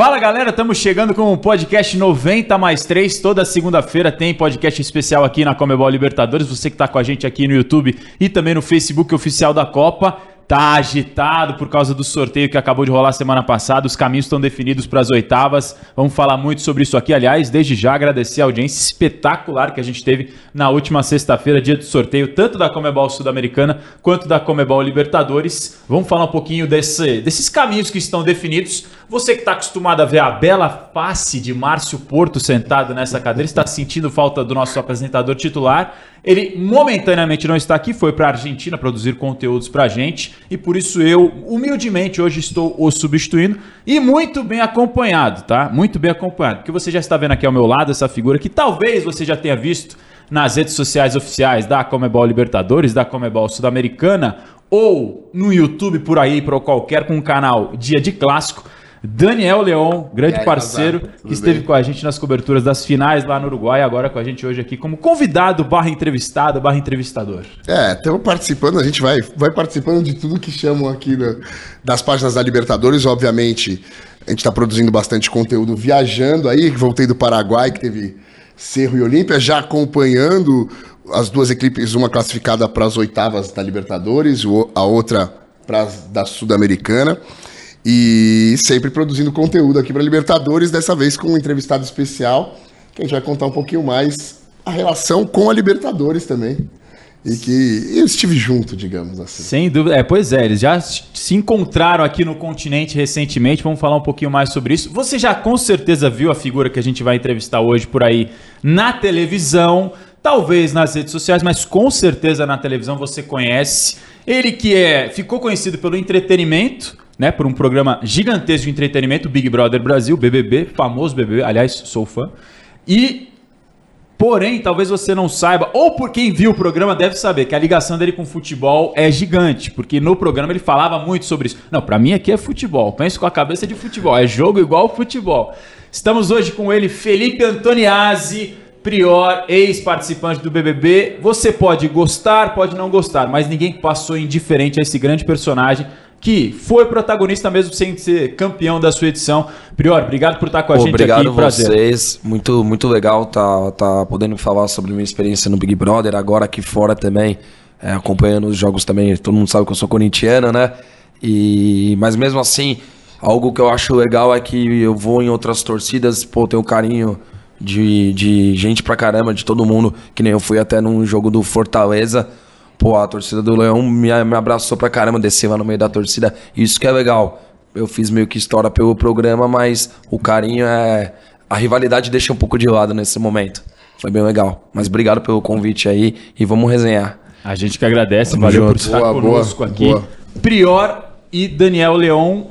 Fala galera, estamos chegando com o podcast 90 mais 3. Toda segunda-feira tem podcast especial aqui na Comebol Libertadores. Você que está com a gente aqui no YouTube e também no Facebook oficial da Copa tá agitado por causa do sorteio que acabou de rolar semana passada. Os caminhos estão definidos para as oitavas. Vamos falar muito sobre isso aqui. Aliás, desde já agradecer a audiência espetacular que a gente teve na última sexta-feira, dia do sorteio, tanto da Comebol Sul-Americana quanto da Comebol Libertadores. Vamos falar um pouquinho desse, desses caminhos que estão definidos. Você que está acostumado a ver a bela face de Márcio Porto sentado nessa cadeira, está sentindo falta do nosso apresentador titular. Ele momentaneamente não está aqui, foi para a Argentina produzir conteúdos para a gente e por isso eu, humildemente, hoje estou o substituindo e muito bem acompanhado, tá? Muito bem acompanhado, porque você já está vendo aqui ao meu lado essa figura que talvez você já tenha visto nas redes sociais oficiais da Comebol Libertadores, da Comebol Sul-Americana ou no YouTube por aí, por qualquer com o canal Dia de Clássico. Daniel Leon, grande aí, parceiro, que esteve bem? com a gente nas coberturas das finais lá no Uruguai, agora com a gente hoje aqui como convidado, barra entrevistado, barra entrevistador. É, estamos participando, a gente vai, vai participando de tudo que chamam aqui da, das páginas da Libertadores, obviamente. A gente está produzindo bastante conteúdo viajando aí, voltei do Paraguai, que teve Cerro e Olímpia, já acompanhando as duas equipes, uma classificada para as oitavas da Libertadores, a outra para da Sul-Americana. E sempre produzindo conteúdo aqui para Libertadores, dessa vez com um entrevistado especial, que a gente vai contar um pouquinho mais a relação com a Libertadores também. E que eu estive junto, digamos assim. Sem dúvida. É, pois é, eles já se encontraram aqui no continente recentemente. Vamos falar um pouquinho mais sobre isso. Você já com certeza viu a figura que a gente vai entrevistar hoje por aí na televisão, talvez nas redes sociais, mas com certeza na televisão você conhece. Ele que é ficou conhecido pelo entretenimento, né, por um programa gigantesco de entretenimento, Big Brother Brasil, BBB, famoso BBB, aliás, sou fã. E Porém, talvez você não saiba, ou por quem viu o programa deve saber que a ligação dele com o futebol é gigante, porque no programa ele falava muito sobre isso. Não, para mim aqui é futebol, penso com a cabeça de futebol, é jogo igual futebol. Estamos hoje com ele, Felipe Antoniazzi, Prior, ex-participante do BBB. Você pode gostar, pode não gostar, mas ninguém passou indiferente a esse grande personagem que foi protagonista mesmo sem ser campeão da sua edição. Prior, obrigado por estar com a Pô, gente obrigado aqui. Obrigado vocês. Muito, muito legal tá, tá podendo falar sobre minha experiência no Big Brother, agora aqui fora também, é, acompanhando os jogos também. Todo mundo sabe que eu sou corintiano, né? E, mas mesmo assim, algo que eu acho legal é que eu vou em outras torcidas, pô, tenho carinho de, de gente pra caramba, de todo mundo, que nem eu fui até num jogo do Fortaleza pô, a torcida do Leão me, me abraçou pra caramba, desceu lá no meio da torcida. Isso que é legal. Eu fiz meio que história pelo programa, mas o carinho é. A rivalidade deixa um pouco de lado nesse momento. Foi bem legal. Mas obrigado pelo convite aí e vamos resenhar. A gente que agradece, Tamo valeu junto. por estar boa, conosco boa, aqui. Boa. Prior e Daniel Leon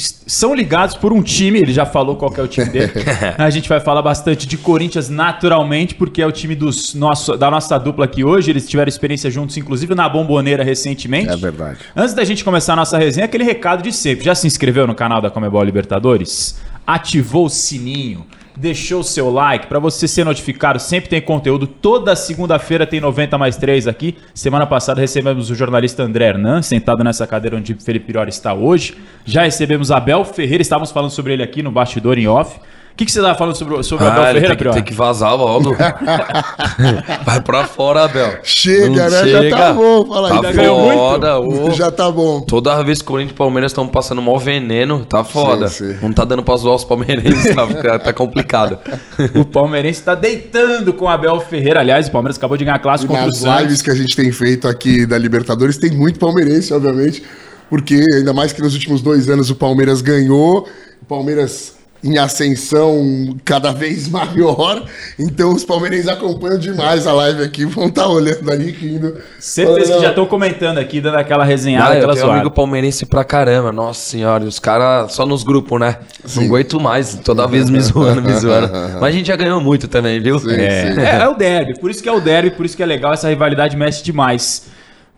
são ligados por um time, ele já falou qual é o time dele. a gente vai falar bastante de Corinthians naturalmente, porque é o time dos nosso, da nossa dupla aqui hoje. Eles tiveram experiência juntos, inclusive na Bomboneira recentemente. É verdade. Antes da gente começar a nossa resenha, aquele recado de sempre. Já se inscreveu no canal da Comebol Libertadores? Ativou o sininho? Deixou o seu like para você ser notificado. Sempre tem conteúdo. Toda segunda-feira tem 90 mais 3 aqui. Semana passada recebemos o jornalista André Hernan, sentado nessa cadeira onde Felipe Pirori está hoje. Já recebemos Abel Ferreira, estávamos falando sobre ele aqui no bastidor em off. O que, que você estava falando sobre, sobre ah, o Abel Ferreira, tem que, tem que vazar logo. Vai pra fora, Abel. Chega, Não né? Chega. Já tá bom. Fala tá aí. foda. Já tá bom. Toda vez que o Corinthians e Palmeiras estão passando mal veneno, tá foda. Sim, sim. Não tá dando pra zoar os palmeirenses, tá, tá complicado. o palmeirense está deitando com o Abel Ferreira. Aliás, o Palmeiras acabou de ganhar a classe contra o Santos. lives que a gente tem feito aqui da Libertadores, tem muito palmeirense, obviamente. Porque ainda mais que nos últimos dois anos o Palmeiras ganhou. O Palmeiras em ascensão cada vez maior. Então os palmeirenses acompanham demais a live aqui, vão estar tá olhando ali, rindo. Certeza que já estão comentando aqui, dando aquela resenhada, ah, aquela eu tenho amigo palmeirense pra caramba, nossa senhora, os caras só nos grupos, né? Sim. Não aguento mais, toda vez me zoando, me zoando. Mas a gente já ganhou muito também, viu? Sim, é. Sim. É, é o derby, por isso que é o derby, por isso que é legal, essa rivalidade mexe demais.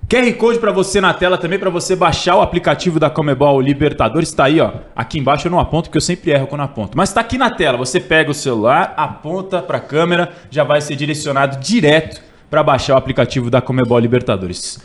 QR Code para você na tela também, para você baixar o aplicativo da Comebol Libertadores. Está aí, ó. Aqui embaixo eu não aponto, porque eu sempre erro quando aponto. Mas está aqui na tela. Você pega o celular, aponta para a câmera, já vai ser direcionado direto para baixar o aplicativo da Comebol Libertadores.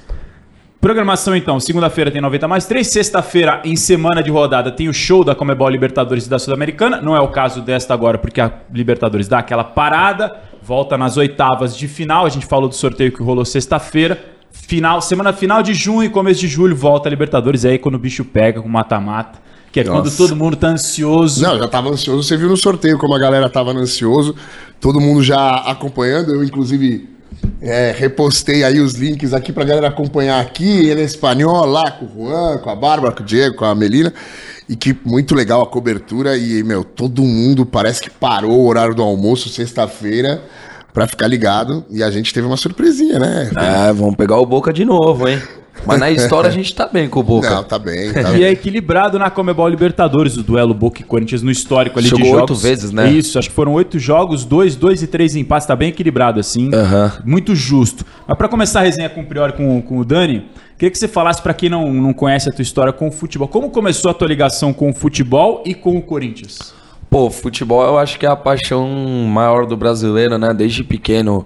Programação então, segunda-feira tem 90 mais 3, sexta-feira em semana de rodada tem o show da Comebol Libertadores e da Sul-Americana, não é o caso desta agora porque a Libertadores dá aquela parada, volta nas oitavas de final, a gente falou do sorteio que rolou sexta-feira, final, semana final de junho e começo de julho volta a Libertadores, aí quando o bicho pega com mata-mata, que é Nossa. quando todo mundo tá ansioso. Não, já tava ansioso. Você viu no sorteio como a galera tava ansioso. Todo mundo já acompanhando. Eu, inclusive, é, repostei aí os links aqui pra galera acompanhar aqui. Ele é espanhol lá com o Juan, com a Bárbara, com o Diego, com a Melina. E que muito legal a cobertura. E, meu, todo mundo parece que parou o horário do almoço sexta-feira pra ficar ligado. E a gente teve uma surpresinha, né? É, vamos pegar o Boca de novo, hein? Mas na história a gente tá bem com o Boca. Não, tá bem. Tá E é equilibrado na Comebol Libertadores, o duelo Boca e Corinthians no histórico ali de Jogou jogos. oito vezes, né? Isso, acho que foram oito jogos, dois, dois e três empates, tá bem equilibrado assim. Aham. Muito justo. Mas pra começar a resenha com o Priori com, com o Dani, queria que você falasse pra quem não, não conhece a tua história com o futebol. Como começou a tua ligação com o futebol e com o Corinthians? Pô, futebol eu acho que é a paixão maior do brasileiro, né? Desde pequeno.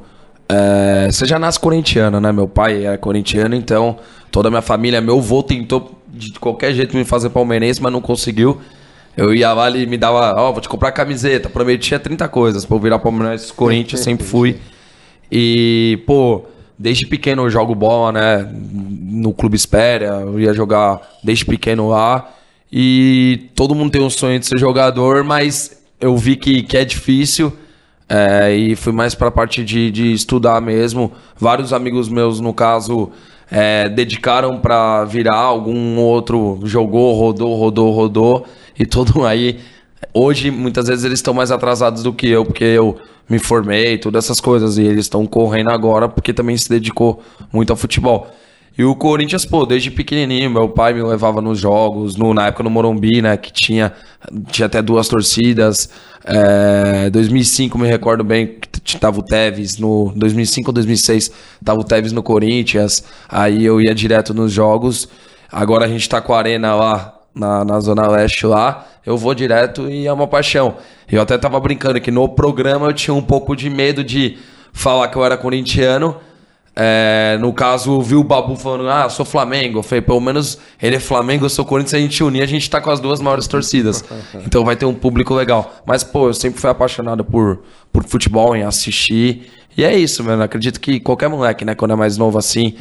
É, você já nasce corintiano, né? Meu pai é corintiano, então toda a minha família, meu avô tentou de qualquer jeito me fazer palmeirense, mas não conseguiu. Eu ia lá, ele me dava, ó, vou te comprar camiseta, prometia 30 coisas pra eu virar palmeirense Corinthians, sempre fui. E, pô, desde pequeno eu jogo bola, né? No Clube Espéria, eu ia jogar desde pequeno lá. E todo mundo tem um sonho de ser jogador, mas eu vi que, que é difícil. é, e fui mais pra parte de, de estudar mesmo. Vários amigos meus, no caso, é, dedicaram pra virar. Algum outro jogou, rodou, rodou, rodou. E todo aí. Hoje, muitas vezes, eles estão mais atrasados do que eu, porque eu me formei, todas essas coisas. E eles estão correndo agora porque também se dedicou muito ao futebol. E o Corinthians, pô, desde pequenininho, meu pai me levava nos jogos, no, na época no Morumbi, né, que tinha, tinha até duas torcidas. É, 2005, me recordo bem, que tava o Tevez, no 2005 ou 2006, tava o Tevez no Corinthians, aí eu ia direto nos jogos. Agora a gente tá com a Arena lá, na, na Zona Leste lá, eu vou direto e é uma paixão. Eu até tava brincando que no programa eu tinha um pouco de medo de falar que eu era corintiano, é, no caso, viu o Babu falando, ah, sou Flamengo. Eu falei, pelo menos ele é Flamengo, eu sou Corinthians, se a gente unir, a gente tá com as duas maiores torcidas. Então vai ter um público legal. Mas, pô, eu sempre fui apaixonado por, por futebol, em assistir. E é isso, mano. Acredito que qualquer moleque, né, quando é mais novo assim,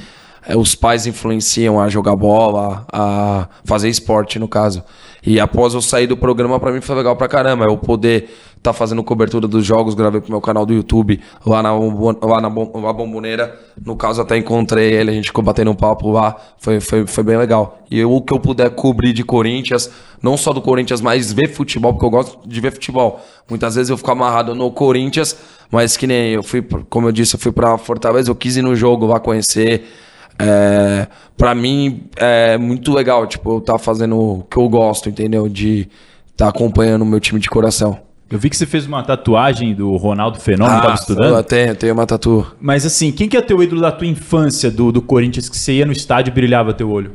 é, os pais influenciam a jogar bola, a fazer esporte, no caso. E após eu sair do programa, pra mim foi legal pra caramba. Eu poder tá fazendo cobertura dos jogos, gravei pro meu canal do YouTube, lá na, lá na Bomboneira. No caso, até encontrei ele, a gente ficou batendo um papo lá. Foi, foi, foi bem legal. E eu, o que eu puder cobrir de Corinthians, não só do Corinthians, mas ver futebol, porque eu gosto de ver futebol. Muitas vezes eu fico amarrado no Corinthians, mas que nem eu fui, como eu disse, eu fui pra Fortaleza, eu quis ir no jogo lá conhecer. É, para mim é muito legal, tipo, eu tá fazendo o que eu gosto, entendeu? De tá acompanhando o meu time de coração. Eu vi que você fez uma tatuagem do Ronaldo Fenômeno, tava estudando. Ah, Eu tenho, tenho uma tatu. Mas assim, quem que é teu ídolo da tua infância do, do Corinthians que você ia no estádio e brilhava teu olho?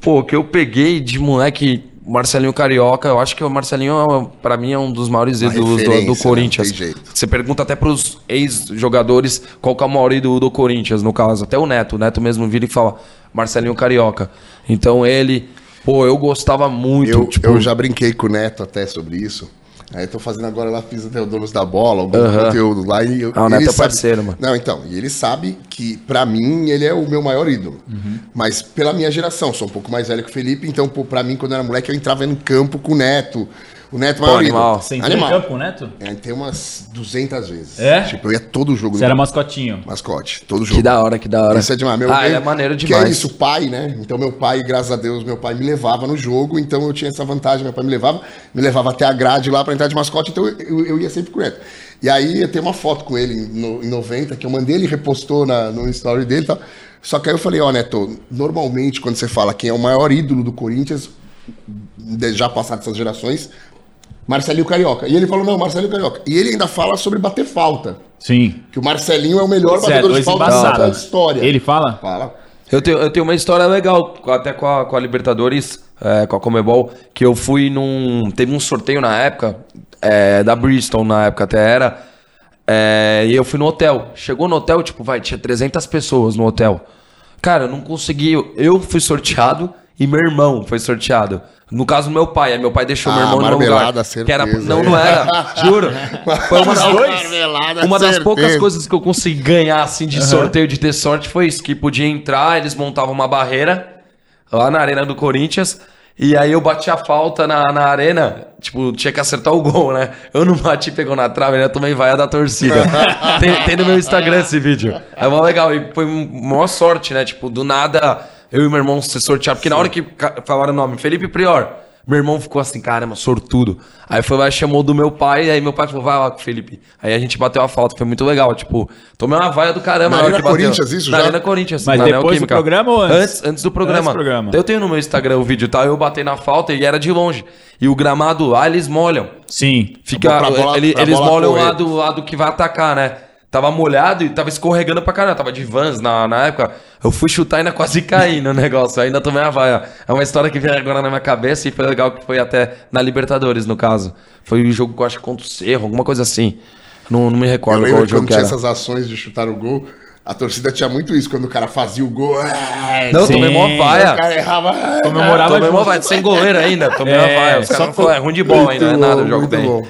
Pô, o que eu peguei de moleque, Marcelinho Carioca, eu acho que o Marcelinho, é, pra mim, é um dos maiores ídolos do, do né? Corinthians. Jeito. Você pergunta até pros ex-jogadores qual que é o maior ídolo do Corinthians, no caso. Até o Neto. O Neto mesmo vira e fala Marcelinho Carioca. Então ele, pô, eu gostava muito. Eu, tipo, eu já brinquei com o Neto até sobre isso. Aí eu tô fazendo agora lá, fiz até o Donos da Bola, algum Aham. conteúdo lá. E eu, Ah, o Neto ele é parceiro, mano. Não, então, e ele sabe que, pra mim, ele é o meu maior ídolo. Uhum. Mas pela minha geração, sou um pouco mais velho que o Felipe, então, pô, pra mim, quando eu era moleque, eu entrava em campo com o Neto. O Neto é o Pô, maior animal. ídolo. Você entrou Animal. em campo com o Neto? É, tem umas 200 vezes. É? Tipo, eu ia todo jogo. Você do era mascotinho. mascote, todo jogo. Que da hora, que da hora. Isso é demais. Meu, ah, meu- ele é maneiro Que demais. é isso, pai, né? Então meu pai, graças a Deus, meu pai me levava no jogo, então eu tinha essa vantagem. Meu pai me levava, me levava até a grade lá pra entrar de mascote, então eu, eu- eu ia sempre com ele. E aí eu tenho uma foto com ele no- em 90, que eu mandei, ele repostou na, no story dele e tal. Só que aí eu falei, ó, Neto, normalmente quando você fala quem é o maior ídolo do Corinthians, de- já passado essas gerações, Marcelinho Carioca. E ele falou, não, Marcelinho Carioca. E ele ainda fala sobre bater falta. Sim. Que o Marcelinho é o melhor é batedor de falta da história. Ele fala? Fala. Eu tenho, eu tenho uma história legal, até com a, com a Libertadores, é, com a Comebol, que eu fui num. Teve um sorteio na época, é, da Bristol na época até era. é, e eu fui no hotel. Chegou no hotel, tipo, vai, tinha 300 pessoas no hotel. Cara, eu não consegui. Eu fui sorteado e meu irmão foi sorteado. No caso, meu pai. Aí meu pai deixou Ah, meu irmão no meu lugar. Que era, certeza. não, não era. Juro. Foi uma das, uma das certeza. poucas coisas que eu consegui ganhar, assim, de sorteio, de ter sorte, foi isso. Que podia entrar, eles montavam uma barreira lá na arena do Corinthians. E aí eu bati a falta na, na arena, tipo, tinha que acertar o gol, né? Eu não bati, pegou na trave, né? Eu tomei vaia da torcida. tem, tem no meu Instagram esse vídeo. É mó legal. E foi maior sorte, né? Tipo, do nada, eu e meu irmão se sortearam. Porque na hora que falaram o nome, Felipe Prior, meu irmão ficou assim, caramba, sortudo. Aí foi lá, chamou do meu pai, aí meu pai falou, vai lá com o Felipe. Aí a gente bateu a falta, foi muito legal. Tipo, tomei uma vaia do caramba. Na Arena que bateu. Corinthians, isso Na já? Arena Corinthians. Mas na depois do programa ou antes? Antes, antes do programa. Antes do programa. Eu tenho no meu Instagram o vídeo, tá? Eu batei na falta e era de longe. E o gramado lá, eles molham. Sim. Fica, Pra bola- ele- pra eles molham lá do lado que vai atacar, né? Tava molhado e tava escorregando pra caramba. Tava de vans na, na época. Eu fui chutar e ainda quase caí no negócio. Ainda tomei a vaia. É uma história que veio agora na minha cabeça e foi legal que foi até na Libertadores, no caso. Foi um jogo que eu acho contra o Cerro, alguma coisa assim. Não, não me Eu recordo qual lembro que jogo quando que tinha era. essas ações de chutar o gol, a torcida tinha muito isso. Quando o cara fazia o gol, é, Não, eu tomei Sim. mó o vaia. cara errava. é, Comemorava Tomei mó vaia, sem goleiro ainda. Tomei É, uma vaia. Os só caras falaram, é ruim de bola ainda, não é nada bom, o jogo bom.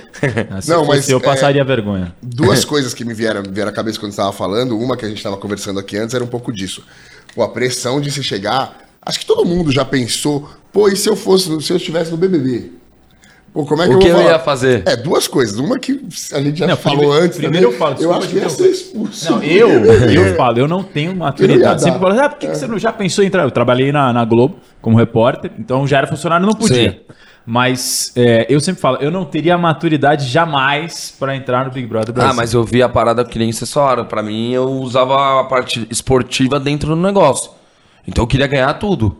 Se Não, mas, eu é, passaria vergonha. Duas coisas que me vieram, vieram à cabeça quando você estava falando. Uma que a gente estava conversando aqui antes era um pouco disso. Pô, a pressão de se chegar. Acho que todo mundo já pensou, pô, e se eu fosse, se eu estivesse no BBB? Pô, como é que O eu que vou eu ia fazer? É, duas coisas. Uma que a gente já Não, falou prime- antes. primeiro também. eu falo, Eu acho que ia ser expulso. Não, eu, eu falo, eu não tenho maturidade. Sempre falo, ah, por que, que você não já pensou em entrar? Eu trabalhei na, na Globo como repórter, então já era funcionário, não podia. Sim. Mas é, eu sempre falo, eu não teria maturidade jamais pra entrar no Big Brother Brasil. Ah, mas eu vi a parada que nem vocês falaram. Pra mim, eu usava a parte esportiva dentro do negócio. Então eu queria ganhar tudo.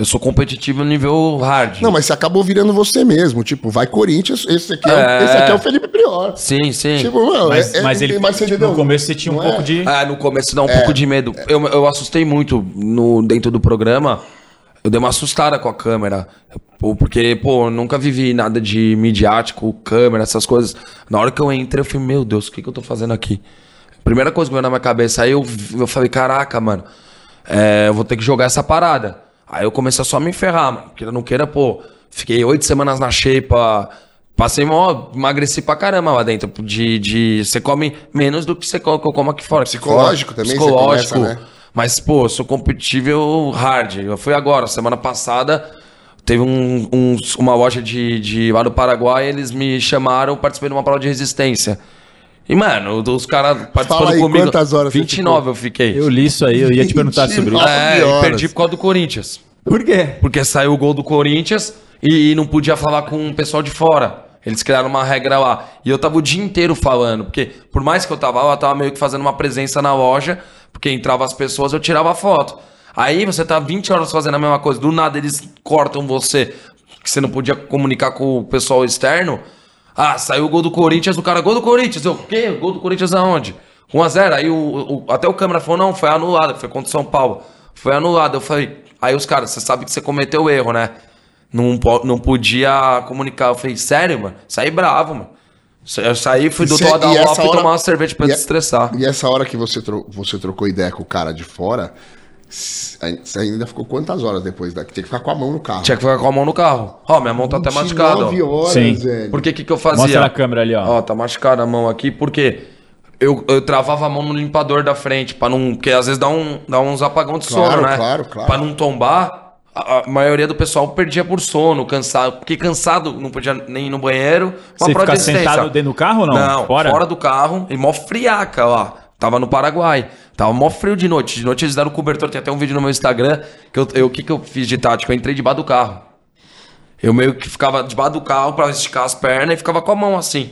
Eu sou competitivo no nível hard. Não, mas você acabou virando você mesmo. Tipo, vai Corinthians, esse aqui é, o- É. esse aqui é o Felipe Prior. Sim, sim. Tipo, mano, Mas, é- é- mas ele, mas você tipo, no começo você tinha um Não pouco é? de... Ah, no começo dá um pouco de medo. Eu, eu assustei muito no, dentro do programa. Eu dei uma assustada com a câmera. Porque, pô, eu nunca vivi nada de midiático, câmera, essas coisas. Na hora que eu entrei, eu falei, meu Deus, o que, que eu tô fazendo aqui? Primeira coisa que veio na minha cabeça. Aí eu, eu falei, caraca, mano, é, eu vou ter que jogar essa parada. Aí eu comecei a só me ferrar, mano. Queira não queira, pô, fiquei oito semanas na shape, Passei mó, emagreci pra caramba lá dentro. De, de, você come menos do que você co- que eu como aqui fora. Psicológico fora, também, Psicológico. começa, né? Mas, pô, sou competitivo hard. Eu fui agora, semana passada, teve um, uns- uma loja de, de lá do Paraguai, eles me chamaram, participei de uma prova de resistência. E, mano, os caras participando aí, comigo. quantas horas você 29 eu fiquei. Eu li isso aí, eu ia te perguntar sobre isso. é, nove e horas. perdi por causa do Corinthians. Por quê? Porque saiu o gol do Corinthians e, e não podia falar com o pessoal de fora. Eles criaram uma regra lá. E eu tava o dia inteiro falando. Porque, por mais que eu tava lá, eu tava meio que fazendo uma presença na loja. Porque entrava as pessoas, eu tirava foto. Aí você tá 20 horas fazendo a mesma coisa. Do nada eles cortam você. Que você não podia comunicar com o pessoal externo. Ah, saiu o gol do Corinthians, o cara, gol do Corinthians. Eu, o quê? Gol do Corinthians aonde? 1x0. Aí o, o- até o câmera falou, não, foi anulado. Foi contra o São Paulo. Foi anulado. Eu falei, aí os caras, você sabe que você cometeu erro, né? Não, não podia comunicar. Eu falei, sério, mano? Saí bravo, mano. Eu saí, fui do lado da hora- tomar uma cerveja pra e- desestressar. E essa hora que você, tro- você trocou ideia com o cara de fora, você ainda ficou quantas horas depois daqui? Tem que ficar com a mão no carro. Tinha que ficar com a mão no carro. Ó, minha mão tá até machucada. ó. 29 horas, Sim. velho. Por que que que eu fazia? Mostra na câmera ali, ó. Ó, tá machucada a mão aqui, porque eu, eu travava a mão no limpador da frente, para não. Porque às vezes dá, um, dá uns apagão de Claro, sono, né? claro, claro. Pra não tombar, a, a maioria do pessoal perdia por sono, cansado. Porque cansado não podia nem ir no banheiro. Uma Você prova fica de resistência. sentado dentro do carro ou não? Não, Fora? fora? do carro e mó friaca lá. Tava no Paraguai. Tava mó frio de noite. De noite eles deram cobertor. Tem até um vídeo no meu Instagram. Que eu, o que, que eu fiz de tática? Eu entrei debaixo do carro. Eu meio que ficava debaixo do carro pra esticar as pernas e ficava com a mão assim.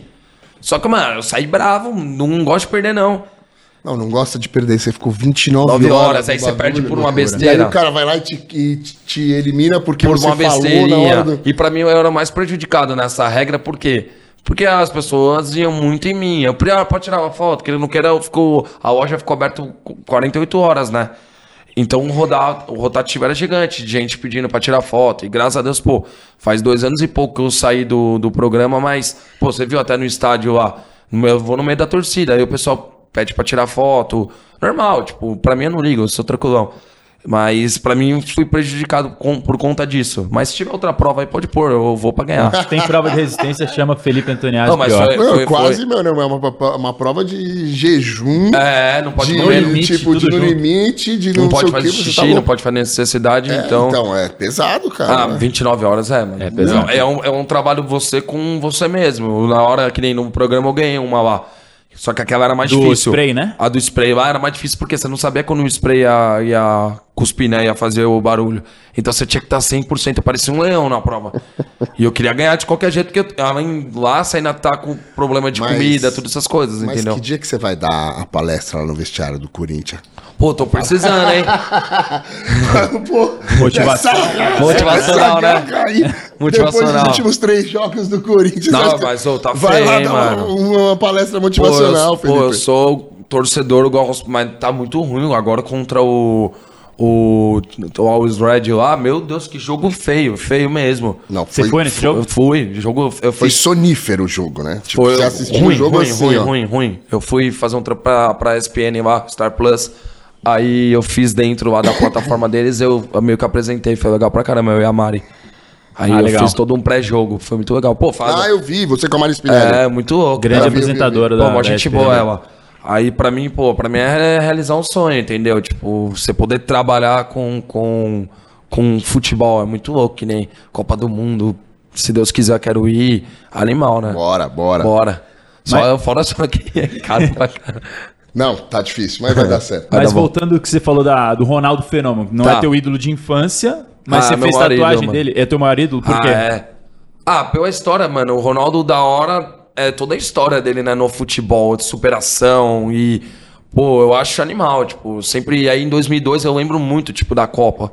Só que, mano, eu saí bravo. Não gosto de perder, não. Não, não gosta de perder. Você ficou 29 9 horas. horas, aí você perde por uma besteira. E aí o cara vai lá e te, e te- elimina porque Por você uma falou na hora do... E pra mim eu era mais prejudicado nessa regra, por quê? Porque as pessoas iam muito em mim. Eu ah, pode tirar uma foto, que ele não queira, eu ficou, a loja ficou aberta 48 horas, né? Então o, rodar, o rotativo era gigante, de gente pedindo pra tirar foto. E graças a Deus, pô, faz dois anos e pouco que eu saí do, do programa, mas, pô, você viu até no estádio lá, eu vou no meio da torcida, aí o pessoal pede pra tirar foto. Normal, tipo, pra mim eu não ligo, eu sou tranquilão. Mas pra mim fui prejudicado com- por conta disso. Mas se tiver outra prova aí, pode pôr, eu vou pra ganhar. Tem prova de resistência, chama Felipe Antoniazzi. Não, mas pior. foi- Não, quase, meu, não, é uma, uma prova de jejum. É, não pode de, comer. limite, tipo, de no limite, de Não, não, pode fazer que, você xixi, tá não pode fazer necessidade, É, então. então, é pesado, cara. Ah, né? 29 horas é, mano. É pesado. Não, É um, é um trabalho você com você mesmo. Na hora que nem no programa eu ganhei uma lá. Só que aquela era mais Do difícil. spray, né? A do spray lá era mais difícil porque você não sabia quando o spray ia, ia cuspir, né? Ia fazer o barulho. Então você tinha que estar 100%. Eu parecia um leão na prova. e eu queria ganhar de qualquer jeito, porque eu, além lá, você ainda tá com problema de Mas- comida, todas essas coisas, Mas entendeu? que dia que você vai dar a palestra lá no vestiário do Corinthians? Pô, tô precisando, hein? Pô, Motivação. essa- Motivacional, essa né? Aí, Depois Motivacional. dos últimos três jogos do Corinthians. Não, mas, ô, tá vai lá feio, dar hein, uma, mano. uma palestra Pô, motivacional, eu, Felipe. pô, eu sou torcedor, eu gosto, mas tá muito ruim agora contra o. O, o Always Red lá, meu Deus, que jogo feio, feio mesmo. Não, Você foi nesse jogo? Eu fui, jogo, eu Foi fui, sonífero o jogo, né? Tipo, foi você assistiu ruim, o jogo ruim, assim, ruim, ó. ruim, ruim. Eu fui fazer um trampo pra, pra ESPN lá, Star Plus. Aí eu fiz dentro lá da plataforma deles, eu meio que apresentei, foi legal pra caramba, eu e a Mari. Aí Ah, eu legal. fiz todo um pré-jogo, foi muito legal. Pô, faz. Ah, eu vi, você com a Mari Spinelli. É, muito louco. Grande cara. apresentadora Pô, da mó da gente boa ela. Aí pra mim, pô, pra mim é realizar um sonho, entendeu? Tipo, você poder trabalhar com, com, com futebol é muito louco, que nem Copa do Mundo. Se Deus quiser, eu quero ir. Animal, né? Bora, bora. Bora. Só Mas- fora só que é caro pra caramba. Não, tá difícil, mas vai dar certo. Mas voltando ao que você falou da, do Ronaldo Fenômeno, não Tá. é teu ídolo de infância, mas Ah, você fez maior tatuagem mano. dele. É teu maior ídolo? Por ah, quê? é. Ah, pela história, mano. O Ronaldo da hora é toda a história dele, né, no futebol, de superação e pô, eu acho animal, tipo, sempre aí em 2002 eu lembro muito, tipo, da Copa.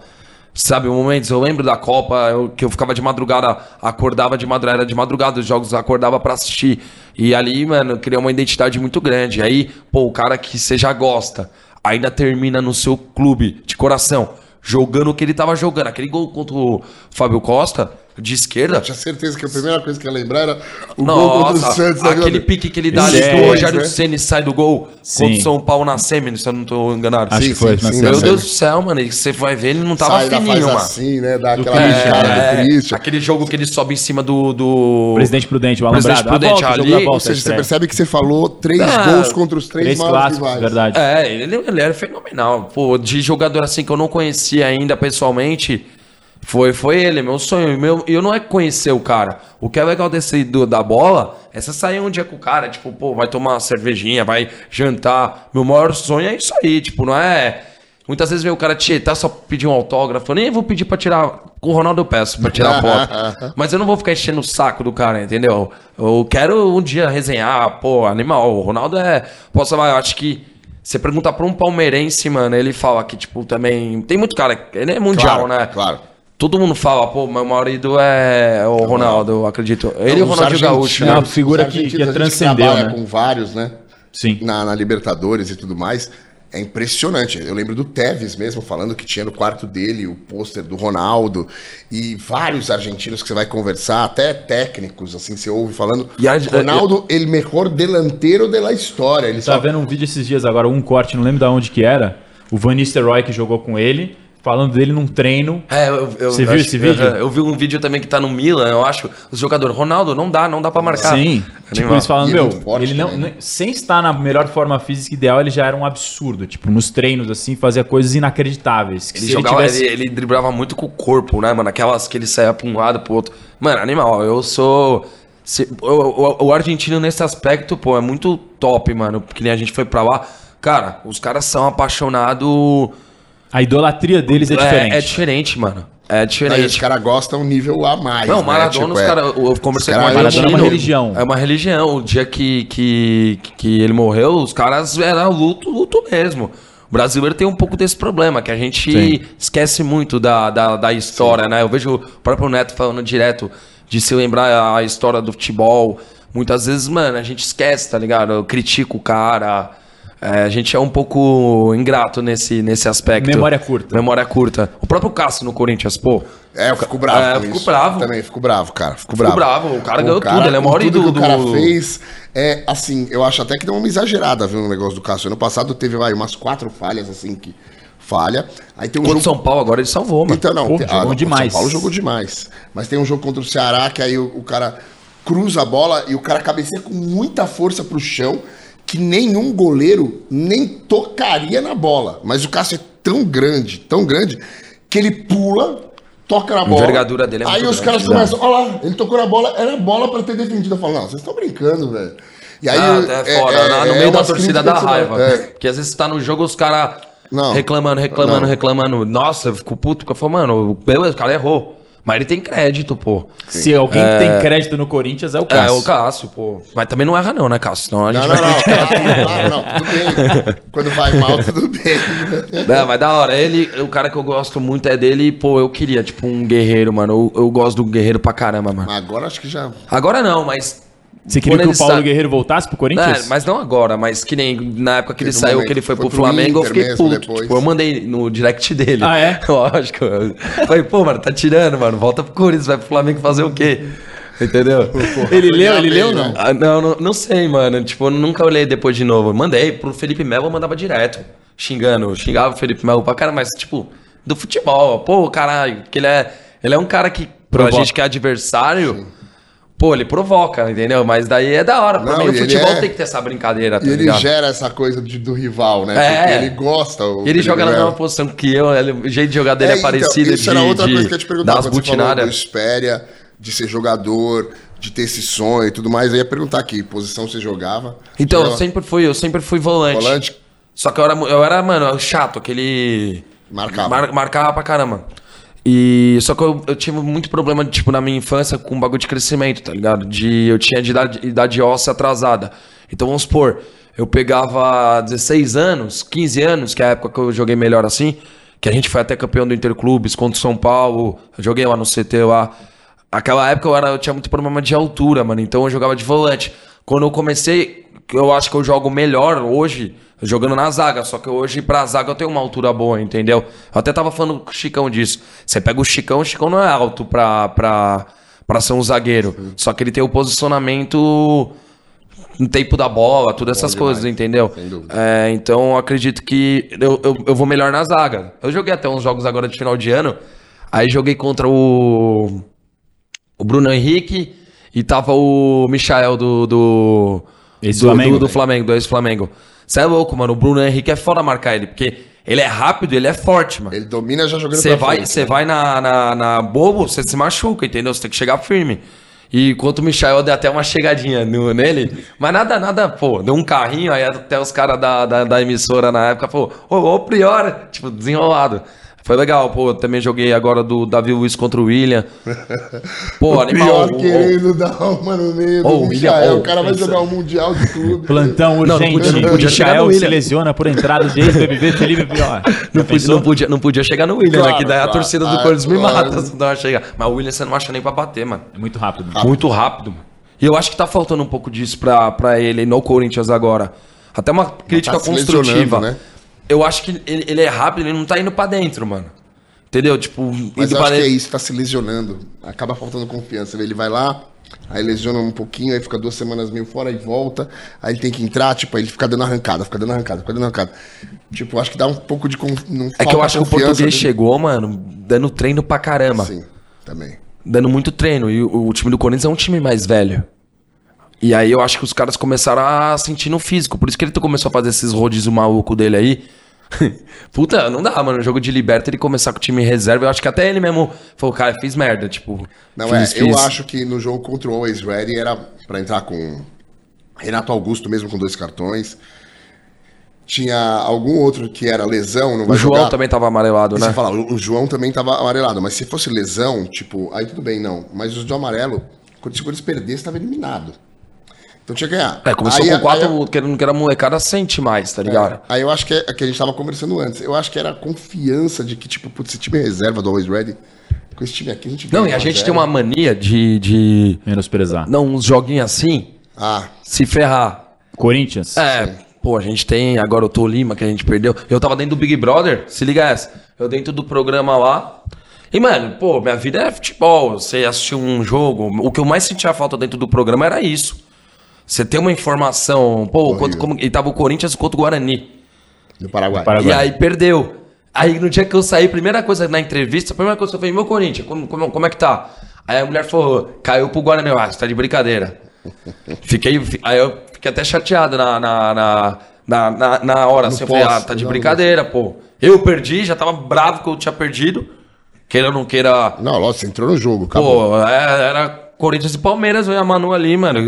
Sabe, momentos, eu lembro da Copa, eu- que eu ficava de madrugada, acordava de madrugada, era de madrugada os jogos, acordava pra assistir. E ali, mano, criou uma identidade muito grande. Aí, pô, o cara que você já gosta, ainda termina no seu clube de coração, jogando o que ele tava jogando. Aquele gol contra o Fábio Costa, de esquerda. Eu tinha certeza que a primeira coisa que eu ia lembrar era o gol contra o Nossa, Santos. aquele pique que ele dá ali que é, o Rogério né? Ceni sai do gol Sim. contra o São Paulo na semi, se eu não tô enganado. Acho Sim, que foi. sim, sim. Meu Deus do céu, mano, e você vai ver, ele não tava Sai da fininho, mano. assim, né? Dá aquela É, do Christian. aquele jogo que ele sobe em cima do. do... Presidente Prudente, o Presidente Alambrado. Prudente a volta, ali, volta, Ou seja, você estreia. percebe que você falou três Ah, gols contra os três, Três maiores clássicos, rivais. verdade. É, ele, ele era fenomenal. Pô, de jogador assim que eu não conhecia ainda pessoalmente, foi, foi ele, meu sonho. Meu, eu não é conhecer o cara. O que é legal desse do, da bola é você sair um dia com o cara, tipo, pô, vai tomar uma cervejinha, vai jantar. Meu maior sonho é isso aí, tipo, não é. Muitas vezes vem o cara tietar só pedir um autógrafo. Eu nem vou pedir pra tirar. Com o Ronaldo eu peço pra tirar foto. Mas eu não vou ficar enchendo o saco do cara, entendeu? Eu quero um dia resenhar, pô, animal. O Ronaldo é. Posso falar, eu acho que. Você pergunta pra um palmeirense, mano, ele fala que, tipo, também. Tem muito cara. Ele é mundial, Claro, né? claro. Todo mundo fala, pô, meu maior ídolo é o Ronaldo, eu acredito. Ele e o Os Ronaldinho Gaúcho, É né? uma figura que- que a gente transcendeu, trabalha né? com vários, né? Sim. Na, na Libertadores e tudo mais. É impressionante. Eu lembro do Tevez mesmo falando que tinha no quarto dele o pôster do Ronaldo e vários argentinos que você vai conversar, até técnicos, assim, você ouve falando. E a- Ronaldo, ele melhor delanteiro da história. Ele Tá só vendo um vídeo esses dias agora, um corte, não lembro de onde que era. O Van Nistelrooy que jogou com ele, falando dele num treino. É, eu, eu, Você viu acho- esse vídeo? Aham, Eu vi um vídeo também que tá no Milan, eu acho. Os jogadores, Ronaldo, não dá, não dá pra marcar. Sim. Tipo, Animal. eles falando, é meu, forte ele não, né? não- sem estar na melhor forma física ideal, ele já era um absurdo. Tipo, nos treinos, assim, fazia coisas inacreditáveis. Que Ele jogava, ele tivesse... ele, ele driblava muito com o corpo, né, mano? Aquelas que ele saia pra um lado, pro outro. Mano, animal, eu sou. se- o, o- o argentino nesse aspecto, pô, é muito top, mano. Que nem a gente foi pra lá. Cara, os caras são apaixonados. A idolatria deles é diferente. É, diferente, mano. É Aí os diferente. caras gostam um nível a mais. Não, né? Maradona, Tipo, os é- caras. Eu conversei os com Maradona é uma religião. É uma religião. O dia que, que, que ele morreu, os caras era luto, luto mesmo. O brasileiro tem um pouco desse problema, que a gente Sim. esquece muito da, da, da história, né? Eu vejo o próprio Neto falando direto de se lembrar a história do futebol. Muitas vezes, mano, a gente esquece, tá ligado? Eu critico o cara. É, a gente é um pouco ingrato nesse, nesse aspecto. Memória curta. Memória curta. O próprio Cássio no Corinthians, pô. É, eu fico bravo. É, com eu fico isso. bravo. Também fico bravo, cara. Fico Fico bravo. bravo, o cara ganhou tudo, ele é o maior tudo ídolo que o cara do- fez. É, assim, eu acho até que deu uma exagerada, viu, no negócio do Cássio. Ano passado teve, vai, umas quatro falhas, assim, que falha. Aí tem um Contra o jogo São Paulo agora ele salvou, mano. então, não. Pô, tem- jogou não, demais. São Paulo jogou demais. Mas tem um jogo contra o Ceará que aí o, o cara cruza a bola e o cara cabeceia com muita força pro chão que nenhum goleiro nem tocaria na bola. Mas o Cássio é tão grande, tão grande, que ele pula, toca na bola. envergadura dele é Aí os grande, caras começam, olha lá, ele tocou na bola, era bola pra ter defendido. Eu falo, não, vocês estão brincando, velho. E aí, Ah, é foda, na- no meio da torcida da raiva. é. Porque às vezes você tá no jogo, os caras reclamando, reclamando, Não. reclamando. Nossa, eu fico puto, porque eu falo, mano, o cara errou. Mas ele tem crédito, pô. Se alguém tem crédito no Corinthians é o É, Cássio. o Cássio, pô. Mas também não erra não, né, Cássio? Senão a gente Não, não, vai não, claro, não, tudo bem. Quando vai mal, tudo bem. Não, mas da hora. Ele, o cara que eu gosto muito é dele, e, pô, eu queria, tipo, um guerreiro, mano. Eu, eu gosto do guerreiro pra caramba, mano. Agora acho que já. Agora não, mas. Você queria quando que o Paulo sa- Guerreiro voltasse pro Corinthians? É, mas não agora, mas que nem na época que ele saiu, momento que ele foi pro foi pro Flamengo, eu fiquei puto. depois. Tipo, eu mandei no direct dele. Ah, é? Lógico. Eu Falei, pô, mano, tá tirando, mano. Volta pro Corinthians, vai pro Flamengo fazer o quê? Entendeu? Ele leu, ele leu ou não? Ah, não, não, não sei, mano. Tipo, eu nunca olhei depois de novo. Mandei pro Felipe Melo, eu mandava direto. Xingando. Xingava o Felipe Melo pra cara, mas, tipo, do futebol. Pô, caralho, que ele é. Ele é um cara que, pra Provoca. gente que é adversário, pô, ele provoca, entendeu? Mas daí é da hora. Pra Não, mim, o ele futebol é- tem que ter essa brincadeira, tá E ele gera essa coisa de- do rival, né? É. Porque ele gosta. ele Felipe joga na mesma posição que eu, ele- o jeito de jogar dele é, então, parecido Isso de, era outra de coisa que eu te falou do butinadas. Espéria, de ser jogador, de ter esse sonho e tudo mais. Eu ia perguntar aqui, posição você jogava? Então, eu sempre fui, eu sempre fui volante. Volante? Só que eu era, eu era, mano, chato, aquele. Marcava. Mar- marcava pra caramba. E só que eu, eu tive muito problema, tipo, na minha infância com bagulho de crescimento, tá ligado? De, eu tinha de idade, idade óssea atrasada. Então vamos supor, eu pegava 16 anos, 15 anos, que é a época que eu joguei melhor assim, que a gente foi até campeão do Interclubes contra o São Paulo, eu joguei lá no CT lá. Aquela época eu, era, eu tinha muito problema de altura, mano, então eu jogava de volante. Quando eu comecei, eu acho que eu jogo melhor hoje, jogando na zaga, só que hoje pra zaga eu tenho uma altura boa, entendeu? Eu até tava falando com o Chicão disso. Você pega o Chicão, o Chicão não é alto pra, pra, pra ser um zagueiro, só que ele tem o posicionamento no tempo da bola, todas essas demais, coisas, entendeu? sem dúvida. É, então eu acredito que eu, eu, eu vou melhor na zaga. Eu joguei até uns jogos agora de final de ano, aí joguei contra o o Bruno Henrique e tava o Michael do. do Esse do, Flamengo. do, do Flamengo, do ex-Flamengo. Você é louco, mano. O Bruno Henrique é foda marcar ele, porque ele é rápido, ele é forte, mano. Ele domina já jogando Você vai, você né? vai na, na, na bobo, você se machuca, entendeu? Você tem que chegar firme. E enquanto o Michael deu até uma chegadinha no- nele, mas nada, nada, pô, deu um carrinho, aí até os caras da, da, da emissora na época falou, ô, ô, Prior, tipo, desenrolado. Foi legal, pô, também joguei agora do Davi Luiz contra o William. Pô, animal. Pior o- o- querendo dar uma no meio do o Michael. William, o cara vai jogar o Mundial de Clube. Plantão não urgente. podia- não podia chegar no Michael se lesiona por entrada de ex-BBB Felipe Pior. Não podia, não, podia, não podia chegar no William, né? Claro, Que daí a claro. torcida do Ah, Corinthians me mata se não chegar. Mas o William você não acha nem pra bater, mano. É muito rápido. Muito rápido. mano. E eu acho que tá faltando um pouco disso pra, pra ele no Corinthians agora. Até uma crítica tá construtiva. né? Eu acho que ele, ele é rápido, ele não tá indo pra dentro, mano. Entendeu? Tipo, Mas eu acho que é dentro. isso, tá se lesionando. Acaba faltando confiança. Ele vai lá, aí lesiona um pouquinho, aí fica duas semanas meio fora e volta. Aí ele tem que entrar, tipo, aí ele fica dando arrancada, fica dando arrancada, fica dando arrancada. Tipo, acho que dá um pouco de. Conf... Não É que eu acho que o confiança português dele. chegou, mano, dando treino pra caramba. Sim, também. dando muito treino. E o, o time do Corinthians é um time mais velho. E aí eu acho que os caras começaram a sentir no físico. Por isso que ele começou a fazer esses rodízios maluco dele aí. Puta, não dá, mano. O jogo de liberta ele começar com o time reserva. Eu acho que até ele mesmo falou, cara, fiz merda. Tipo, Não, fiz, é, eu fiz. acho que no jogo contra o Always Ready era pra entrar com Renato Augusto, mesmo com dois cartões. Tinha algum outro que era lesão, não O vai João jogar. também tava amarelado, E né? Você fala, o o João também tava amarelado, mas se fosse lesão, tipo, aí tudo bem, não. Mas os de amarelo, quando se eles perdessem, tava eliminado. Então tinha que ganhar. É, começou Aí- com quatro, Aí, querendo que era molecada, sente mais, tá ligado? aí eu acho que é, é que a gente tava conversando antes. Eu acho que era a confiança de que, tipo, putz, esse time é reserva do Always Ready. Com esse time aqui a gente Não, e a 1 gente zero. tem uma mania de, de. Menosprezar. Não, uns joguinhos assim, Ah, se ferrar. Corinthians. É, pô, a gente tem agora o Tolima que a gente perdeu. Eu tava dentro do Big Brother, se liga essa. Eu dentro do programa lá. E, mano, pô, minha vida é futebol. Você assistiu um jogo. O que eu mais sentia falta dentro do programa era isso. Você tem uma informação. Pô, quanto, como, e tava o Corinthians contra o Guarani. do Paraguai. Paraguai. E aí perdeu. Aí no dia que eu saí, primeira coisa na entrevista, a primeira coisa que eu falei, meu Corinthians, como, como, como é que tá? Aí a mulher falou, caiu pro Guarani, ah, você tá de brincadeira. Fiquei, fi- aí eu fiquei até chateado na, na, na, na, na, na hora, assim, eu falei, ah, tá de brincadeira, pô. Eu perdi, já tava bravo que eu tinha perdido, queira ou não queira, Não, lógico, você entrou no jogo, acabou. Pô, é- era Corinthians e Palmeiras, eu e a Manu ali, mano.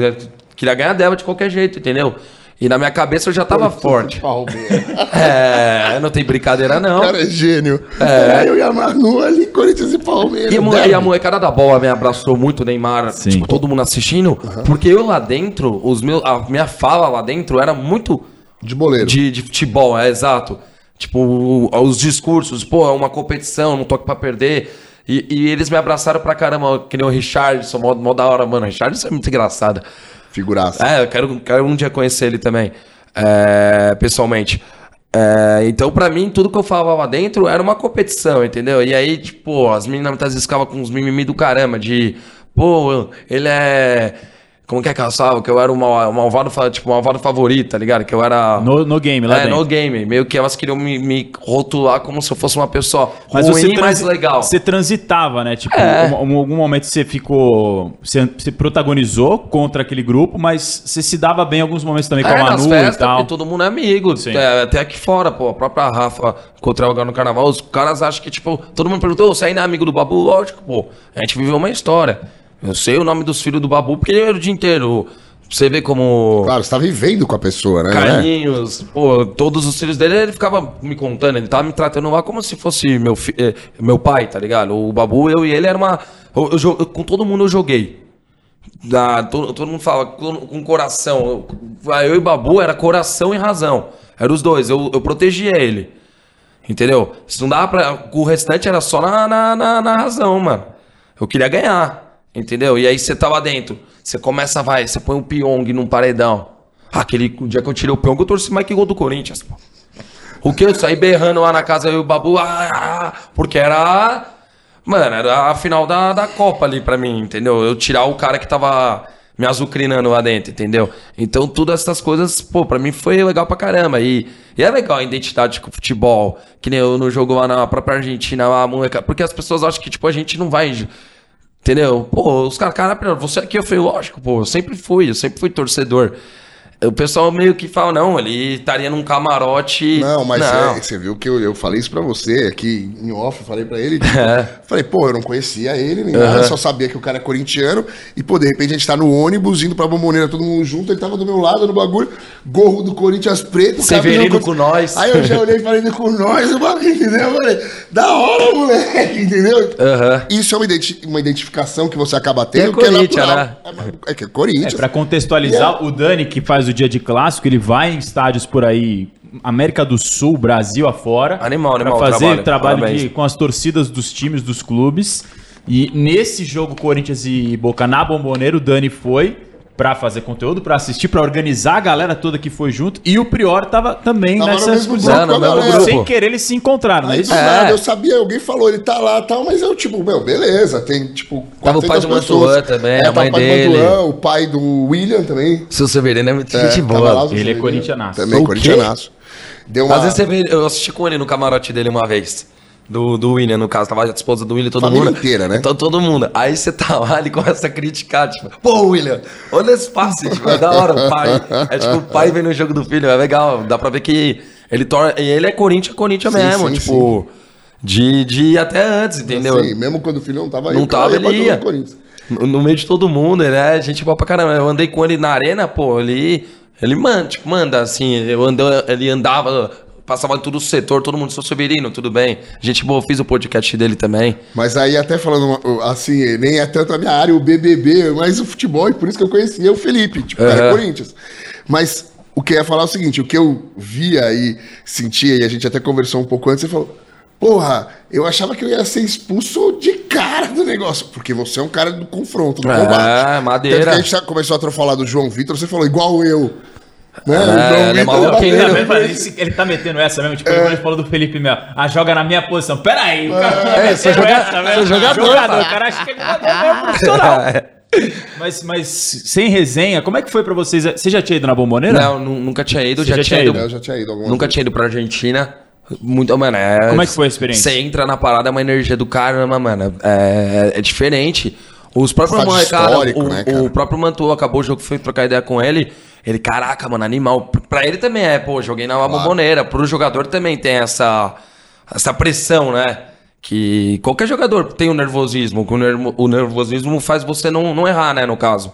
Queria ganhar dela de qualquer jeito, entendeu? E na minha cabeça eu já tava forte. Palmeiras. É, não tem brincadeira O não. cara é gênio. É. eu e a Manu ali, Corinthians e Palmeiras. E a, e a molecada da bola me abraçou muito, o Neymar, Sim. tipo, todo mundo assistindo. Porque eu lá dentro, os meus, a minha fala lá dentro era muito De boleiro. de, de futebol, é exato. Tipo, o- os discursos, pô, é uma competição, não toque pra perder. E, e eles me abraçaram pra caramba, que nem o Richardson, mó, mó da hora, mano. O Richardson é muito engraçado. Figuraça. É, eu quero, quero um dia conhecer ele também, é, pessoalmente. É, então, pra mim, tudo que eu falava lá dentro era uma competição, entendeu? E aí, tipo, as meninas muitas vezes ficavam com uns mimimi do caramba, de, pô, ele é. Como que é que elas falavam? Que eu era o malvado, fa- tipo, o malvado favorito, tá ligado? Que eu era. No, no game, lá é, dentro. no game. Meio que elas queriam me, me rotular como se eu fosse uma pessoa Mas ruim, transi- legal. você transitava, né? Tipo, É. em algum momento você ficou. Você, você protagonizou contra aquele grupo, mas você se dava bem em alguns momentos também com É, a nas Manu e festas, tal. porque todo mundo é amigo. É, até aqui fora, pô, a própria Rafa encontrei agora no carnaval, os caras acham que, tipo, todo mundo perguntou, você ainda é amigo do Babu? Lógico, pô. A gente viveu uma história. Eu sei o nome dos filhos do Babu, porque ele era o dia inteiro. Você vê como. Claro, você tá vivendo com a pessoa, né? Carlinhos, pô, todos os filhos dele, ele ficava me contando, ele tava me tratando lá como se fosse meu, fi- eh, meu pai, tá ligado? O Babu, eu e ele era uma. eu- eu eu- com todo mundo eu joguei. Da, todo, todo mundo fala com, coração. Eu, e o Babu era coração e razão. Era os dois, eu, eu protegia ele. Entendeu? Se não dava pra. O restante era só na, na, na, na razão, mano. Eu queria ganhar. Entendeu? E aí você tá lá dentro. Você começa, vai, você põe um Pyong num paredão. Aquele dia que eu tirei o Pyong, eu torci mais que gol do Corinthians, pô. O que? Eu saí berrando lá na casa eu e o Babu, ah, ah, porque era. Mano, era a final da, da Copa ali pra mim, entendeu? Eu tirar o cara que tava me azucrinando lá dentro, entendeu? Então, todas essas coisas, pô, pra mim foi legal pra caramba. E, e é legal a identidade com o futebol, que nem eu no jogo lá na própria Argentina, lá, moleca, porque as pessoas acham que, tipo, a gente não vai. Entendeu? Pô, os caras, cara, você aqui, eu falei, lógico, pô, eu sempre fui, eu sempre fui torcedor. O pessoal meio que fala, não, ele estaria num camarote. Não, mas Não. é, você viu que eu, eu falei isso pra você aqui em off, eu falei pra ele. tipo, É. Falei, pô, eu não conhecia ele nem nada, só sabia que o cara é corintiano. E, pô, de repente a gente tá no ônibus indo pra bomboneira, todo mundo junto, ele tava do meu lado no bagulho, gorro do Corinthians preto, Severino cabelo com nós. Aí eu já olhei e falei, com nós, o bagulho, entendeu? Eu falei, da hora, moleque, entendeu? Aham. Isso é uma, identi- uma identificação que você acaba tendo, É que é natural. É, é que é Corinthians. É, pra contextualizar, o Dani, que faz o dia de clássico, ele vai em estádios por aí, América do Sul, Brasil afora. Animal, animal, Pra fazer trabalho, trabalho, de- com as torcidas dos times, dos clubes. E nesse jogo Corinthians e Boca na Bomboneira, o Dani foi pra fazer conteúdo, pra assistir, pra organizar a galera toda que foi junto. E o Prior tava também Tava nessa a Não, mesmo galera. Sem querer, eles se encontraram, não é Aí, isso? do nada, eu sabia, alguém falou, ele tá lá e tal, mas eu, tipo, meu, beleza, tem, tipo, Tava o pai 400 do Mantuan também, a tava mãe o pai do dele. Mantuan, o pai do William também. Seu Severino é muito É, gente boa. Ele é corintianaço. Também, corintianaço. Deu uma... Às vezes você vê, eu assisti com ele no camarote dele uma vez. Do, do William, no caso, tava a esposa do William e todo Família mundo. inteira, né? Então todo mundo. Aí você tá lá, ele começa a criticar, tipo, pô, William, olha esse passe, tipo, é da hora o pai. É tipo, o pai vem no jogo do filho, é legal. Dá pra ver que ele torna. Ele é Corinthians, Corinthians Sim, mesmo, sim, tipo. De, de ir até antes, entendeu? Assim, mesmo quando o filho não tava aí, Não tava, ele ia. No, no meio de todo mundo, ele é gente boa pra caramba. Eu andei com ele na arena, pô, ele. Ele manda, tipo, manda, assim, eu ando, ele andava, passava em todo o setor, todo mundo, sou Severino, tudo bem. Gente boa, fiz o podcast dele também. Mas aí até falando assim, nem é tanto a minha área, o BBB, mas o futebol, e por isso que eu conhecia o Felipe, tipo, era Aham. Corinthians. Mas o que eu ia falar é o seguinte, o que eu via e sentia, e a gente até conversou um pouco antes, você falou, porra, eu achava que eu ia ser expulso de cara do negócio, porque você é um cara do confronto, do É, combate. madeira. Tanto que a gente tá- começou a falar do João Vitor, você falou, igual eu. Né? É, ele é maluco, Ele tá, Ele- mesmo, ele, ele tá metendo essa mesmo, tipo, quando ele falou do Felipe Melo. Ah, joga na minha posição. Pera aí, o cara tá É, metendo sou joga- essa mesmo. sou jogador, jogador. pá. O cara acha que é jogador mesmo profissional. Mas, mas sem resenha, como é que foi pra vocês? Você já tinha ido na bomboneira? Não, nu- nunca tinha ido, já, já tinha ido. É, eu já tinha ido Nunca vezes. tinha ido pra Argentina. Muito, mano, é. Como é que foi a experiência? Você entra na parada, é uma energia do caramba, mano. É, é diferente. Os próprios mano, cara, o, né, cara? o próprio Mantua acabou o jogo, foi trocar ideia com ele. Ele, caraca, mano, animal. Pra ele também é, pô, joguei na bomboneira. Pro jogador também tem essa, essa pressão, né? Que qualquer jogador tem o nervosismo. que O, nervo- o nervosismo faz você não, não errar, né, no caso.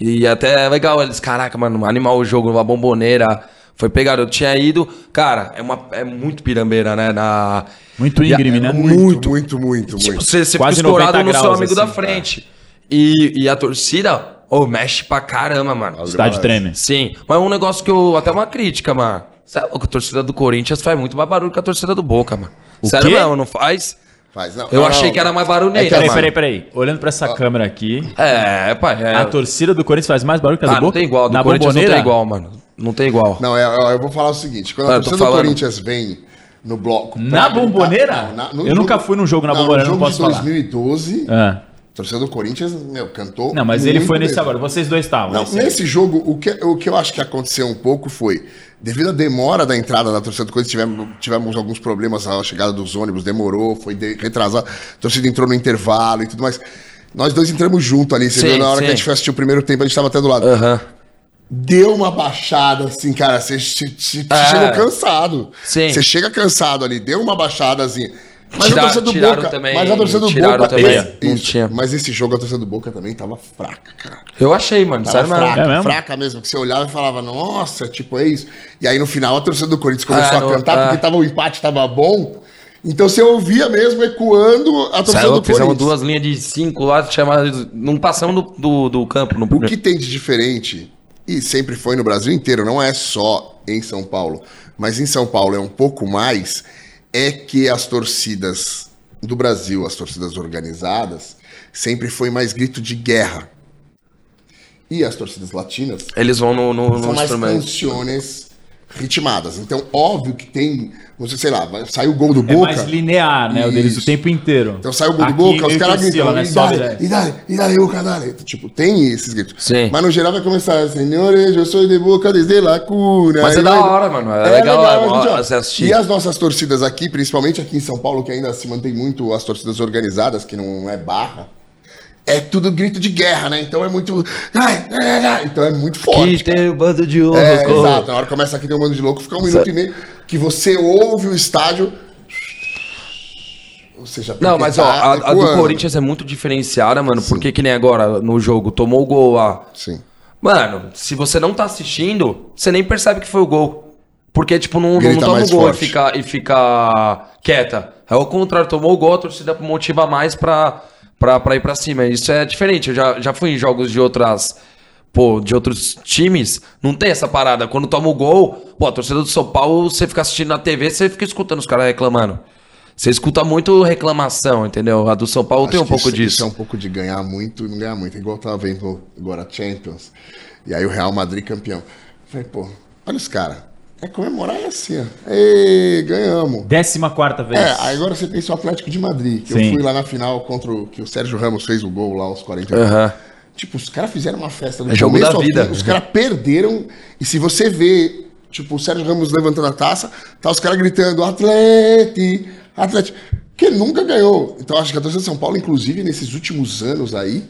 E até é legal, eles, caraca, mano, animal o jogo, uma bomboneira. Foi pegar, eu tinha ido. Cara, é, uma, é muito pirambeira, né? Na, Muito íngreme, né? Muito, muito, muito, Tipo, muito. você, você fica Quase escorado 90 no seu amigo da assim, frente. E, e a torcida, ô, mexe pra caramba, mano. O estádio treme. Sim, mas é um negócio que eu. Até uma crítica, mano. Sabe que a torcida do Corinthians faz muito mais barulho que a torcida do Boca, mano. O Sério quê? mesmo, não faz? Faz, não, Eu não, achei não. que era mais barulhenta, Peraí, mano. peraí, peraí. Olhando pra essa câmera aqui, É, pai. É... a torcida do Corinthians faz mais barulho que a do Ah, Boca? não tem igual. Do Na Corinthians bomboneira? não tem igual, mano. Não tem igual. Não, é, é, eu vou falar o seguinte: quando Ah, a eu torcida do. Corinthians vem no bloco. Na bomboneira? Não, na- no Eu nunca fui num jogo na bomboneira, no não jogo posso de falar. 2012, Ah. A torcida do Corinthians, meu, cantou. Não, mas ele foi nesse mesmo. agora. Vocês dois estavam. Não, nesse nesse jogo, o que, o que eu acho que aconteceu um pouco foi, devido à demora da entrada da torcida do Corinthians, tivemos, tivemos alguns problemas, a chegada dos ônibus demorou, foi de, retrasado, a torcida entrou no intervalo e tudo mais. Nós dois entramos junto ali, você Sim, viu, na hora sim. que a gente foi assistir o primeiro tempo, a gente tava até do lado. Aham. Deu uma baixada, assim, cara, você, É. chegou cansado. Você chega cansado ali, deu uma baixadazinha. Mas Tira- a torcida do Boca. também- mas a torcida do Boca. também, esse- não isso, tinha. Mas esse jogo a torcida do Boca também tava fraca, cara. Eu achei, mano. Tava Sério mesmo. fraca, É mesmo? fraca mesmo. Que você olhava e falava, nossa, tipo, é isso. E aí no final a torcida do Corinthians começou Ah, a no- cantar, ah. porque tava, o empate tava bom. Então você ouvia mesmo ecoando a torcida Saiu, do fizemos Corinthians. duas linhas de cinco lá, chama, não passamos do, do, do campo no O que tem de diferente, e sempre foi no Brasil inteiro, não é só em São Paulo, mas em São Paulo é um pouco mais, é que as torcidas do Brasil, as torcidas organizadas, sempre foi mais grito de guerra. E as torcidas latinas Eles vão no, no, no são mais instrumento. canções ritmadas. Então, óbvio que tem, você sei lá, vai- sai o gol do É Boca. mais linear, né? O deles o Isso. tempo inteiro. Então sai o gol do Aqui Boca, os caras gritam, né? e Sobe, dale, né? e dale, e dale, Boca, dale. Tipo, tem esses gritos. Sim. Mas no geral vai começar, senhores, eu sou de Boca desde la cuna. Mas é da hora, mano. É legal, é bom gente, ó. você assistir. E as nossas torcidas aqui, principalmente aqui em São Paulo, que ainda se mantém muito as torcidas organizadas, que não é barra, é tudo grito de guerra, né? Então é muito... Então é muito forte. Que tem o bando de ouro. É, exato. Na hora que começa aqui tem um bando de louco, fica um minuto e meio que você ouve o estádio. Ou seja, Não, mas tá ó, a, a do. Corinthians é muito diferenciada, mano. Porque que nem agora no jogo, tomou o gol lá. Sim. Mano, se você não tá assistindo, você nem percebe que foi o gol. Porque, tipo, não, não toma o gol forte. e fica, e fica quieta. É o contrário, tomou o gol, a torcida motiva mais pra, pra, pra ir pra cima. Isso é diferente. Eu já, já fui em jogos de outras. Pô, de outros times, não tem essa parada. Quando toma o gol, pô, a torcida do São Paulo, você fica assistindo na TV, você fica escutando os caras reclamando. Você escuta muito reclamação, entendeu? A do São Paulo tem Acho um que pouco isso, disso. Isso é um pouco de ganhar muito e não ganhar muito. Igual eu tava vendo agora a Champions. E aí o Real Madrid campeão. Falei, pô, olha os caras. É comemorar assim, ó. Ei, ganhamos. Décima quarta vez. É, aí agora você tem o Atlético de Madrid, que Sim. eu fui lá na final contra o que o Sérgio Ramos fez o gol lá aos 40 Aham. Tipo, os caras fizeram uma festa do É jogo começo da vida. fim, os caras perderam. E se você vê, tipo, o Sérgio Ramos levantando a taça, tá os caras gritando, Atlete, Atlete, que nunca ganhou. Então acho que a torcida de São Paulo, inclusive, nesses últimos anos aí,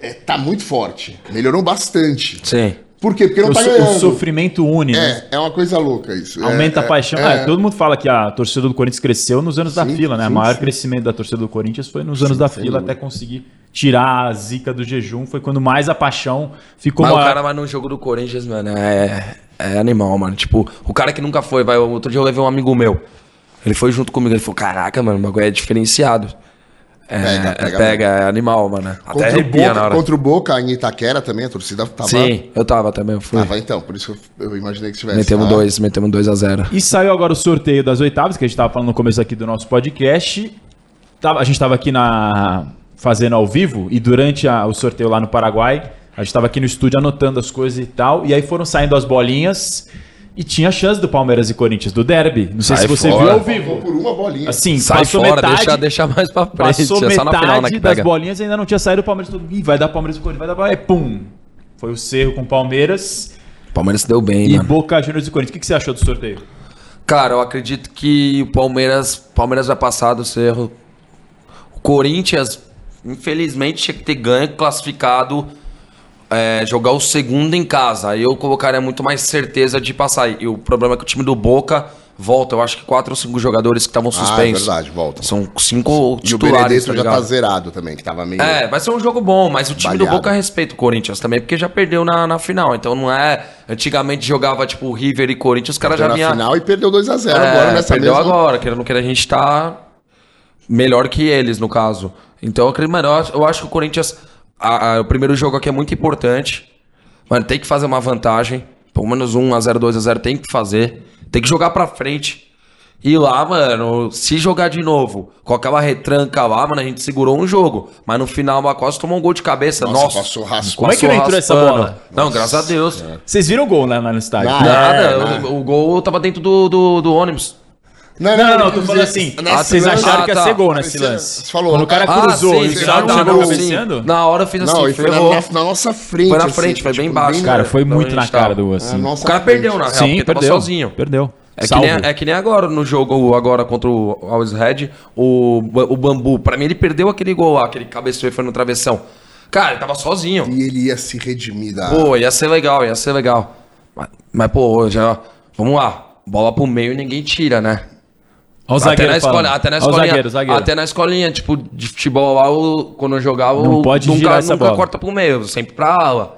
é, tá muito forte. Melhorou bastante. Sim. Por quê? Porque não o, tá so- o ganhando. sofrimento une, né? É, é uma coisa louca isso. Aumenta É, a paixão. é, É, todo mundo fala que a torcida do Corinthians cresceu nos anos da Sim, fila, né? O sim, maior sim. crescimento da torcida do Corinthians foi nos anos da fila até conseguir tirar a zica do jejum. Foi quando mais a paixão ficou Mas o maior. cara vai no jogo do Corinthians, mano, é, é animal, mano. Tipo, o cara que nunca foi, vai. Outro dia eu levei um amigo meu. Ele foi junto comigo, ele falou: Caraca, mano, o bagulho é diferenciado. É, Pega, é, pega pega, é animal, mano. Até Contra o, arrepia na Boca, hora. contra o Boca em Itaquera também, a torcida tava. Sim, eu tava também, eu fui. Tava então, por isso que eu, imaginei que tivesse. metemos tá? dois, metemos dois a zero. E saiu agora o sorteio das oitavas, que a gente estava falando no começo aqui do nosso podcast. Tava- a gente estava aqui na fazendo ao vivo e durante a- o sorteio lá no Paraguai, a gente estava aqui no estúdio anotando as coisas e tal. E aí foram saindo as bolinhas e tinha chance do Palmeiras e Corinthians, do derby. Não sei Sai se você fora. viu ao vivo. por uma bolinha. Assim, Sai passou fora, metade, deixa, deixa mais pra frente. passou é só na final, né, metade das bolinhas e ainda não tinha saído o Palmeiras. Todo, Ih, vai dar Palmeiras e Corinthians, vai dar Palmeiras. Aí, pum! Foi o Cerro com o Palmeiras Palmeiras se deu bem, e mano. Boca Juniors e Corinthians. O que, que você achou do sorteio? Cara, eu acredito que o Palmeiras, Palmeiras vai passar do Cerro. O Corinthians, infelizmente, tinha que ter ganho, classificado, é, jogar o segundo em casa. Aí eu colocaria muito mais certeza de passar. E o problema é que o time do Boca volta. Eu acho que quatro ou cinco jogadores que estavam Ah, é suspensos. verdade, volta. São cinco E o titulares, Benedetto tá já tá zerado também, que tava meio. É, vai ser um jogo bom, mas o time do Baleado. Boca respeita o Corinthians também, porque já perdeu na, na final. Então não é. Antigamente jogava tipo River e Corinthians, os caras já na vinham. final e perdeu 2x0 É, agora nessa perdeu mesma. agora, querendo que a gente tá melhor que eles, no caso. Então, eu acredito, mano, eu acho- que o Corinthians. a- a- o primeiro jogo aqui é muito importante. Mano, tem que fazer uma vantagem. Pelo menos 1x0, 2x0 tem que fazer. Tem que jogar pra frente. E lá, mano, se jogar de novo com aquela retranca lá, mano, a gente segurou um jogo. Mas no final, o Acosta tomou um gol de cabeça. Nossa, Nossa, passou raspando. Como é que não entrou essa bola? Não, graças a Deus. Vocês viram o gol né, lá no estádio? Nada, É, o, o gol tava dentro do, do, do ônibus. Não, não, não, tô quer falando assim. nesse vocês acharam que ia Ah, ser gol nesse Você- lance. você falou, Quando o cara ah, cruzou sim, e o Thiago não, chegou não, cabeceando. Na hora eu fiz assim, Não, foi na, nossa frente. Foi na assim, frente, foi bem tipo, baixo. Cara, foi Não, muito na cara do assim. O cara perdeu, na real, Sim, porque tava perdeu. sozinho. Perdeu. É que, nem, é que nem agora no jogo agora contra o Always Red, o, o Bambu. Pra mim, ele perdeu aquele gol lá, aquele cabeceio e foi no travessão. Cara, ele tava sozinho. E ele ia se redimir da. Pô, ia ser legal, ia ser legal. Mas, mas, pô, já. Vamos lá. Bola pro meio e ninguém tira, né? Olha o até, zagueiro na até na Olha o escolinha. zagueiro, zagueiro. Até na escolinha, tipo, de futebol lá, quando eu jogava, Não o- pode nunca, girar essa nunca bola. corta pro meio, sempre pra ala.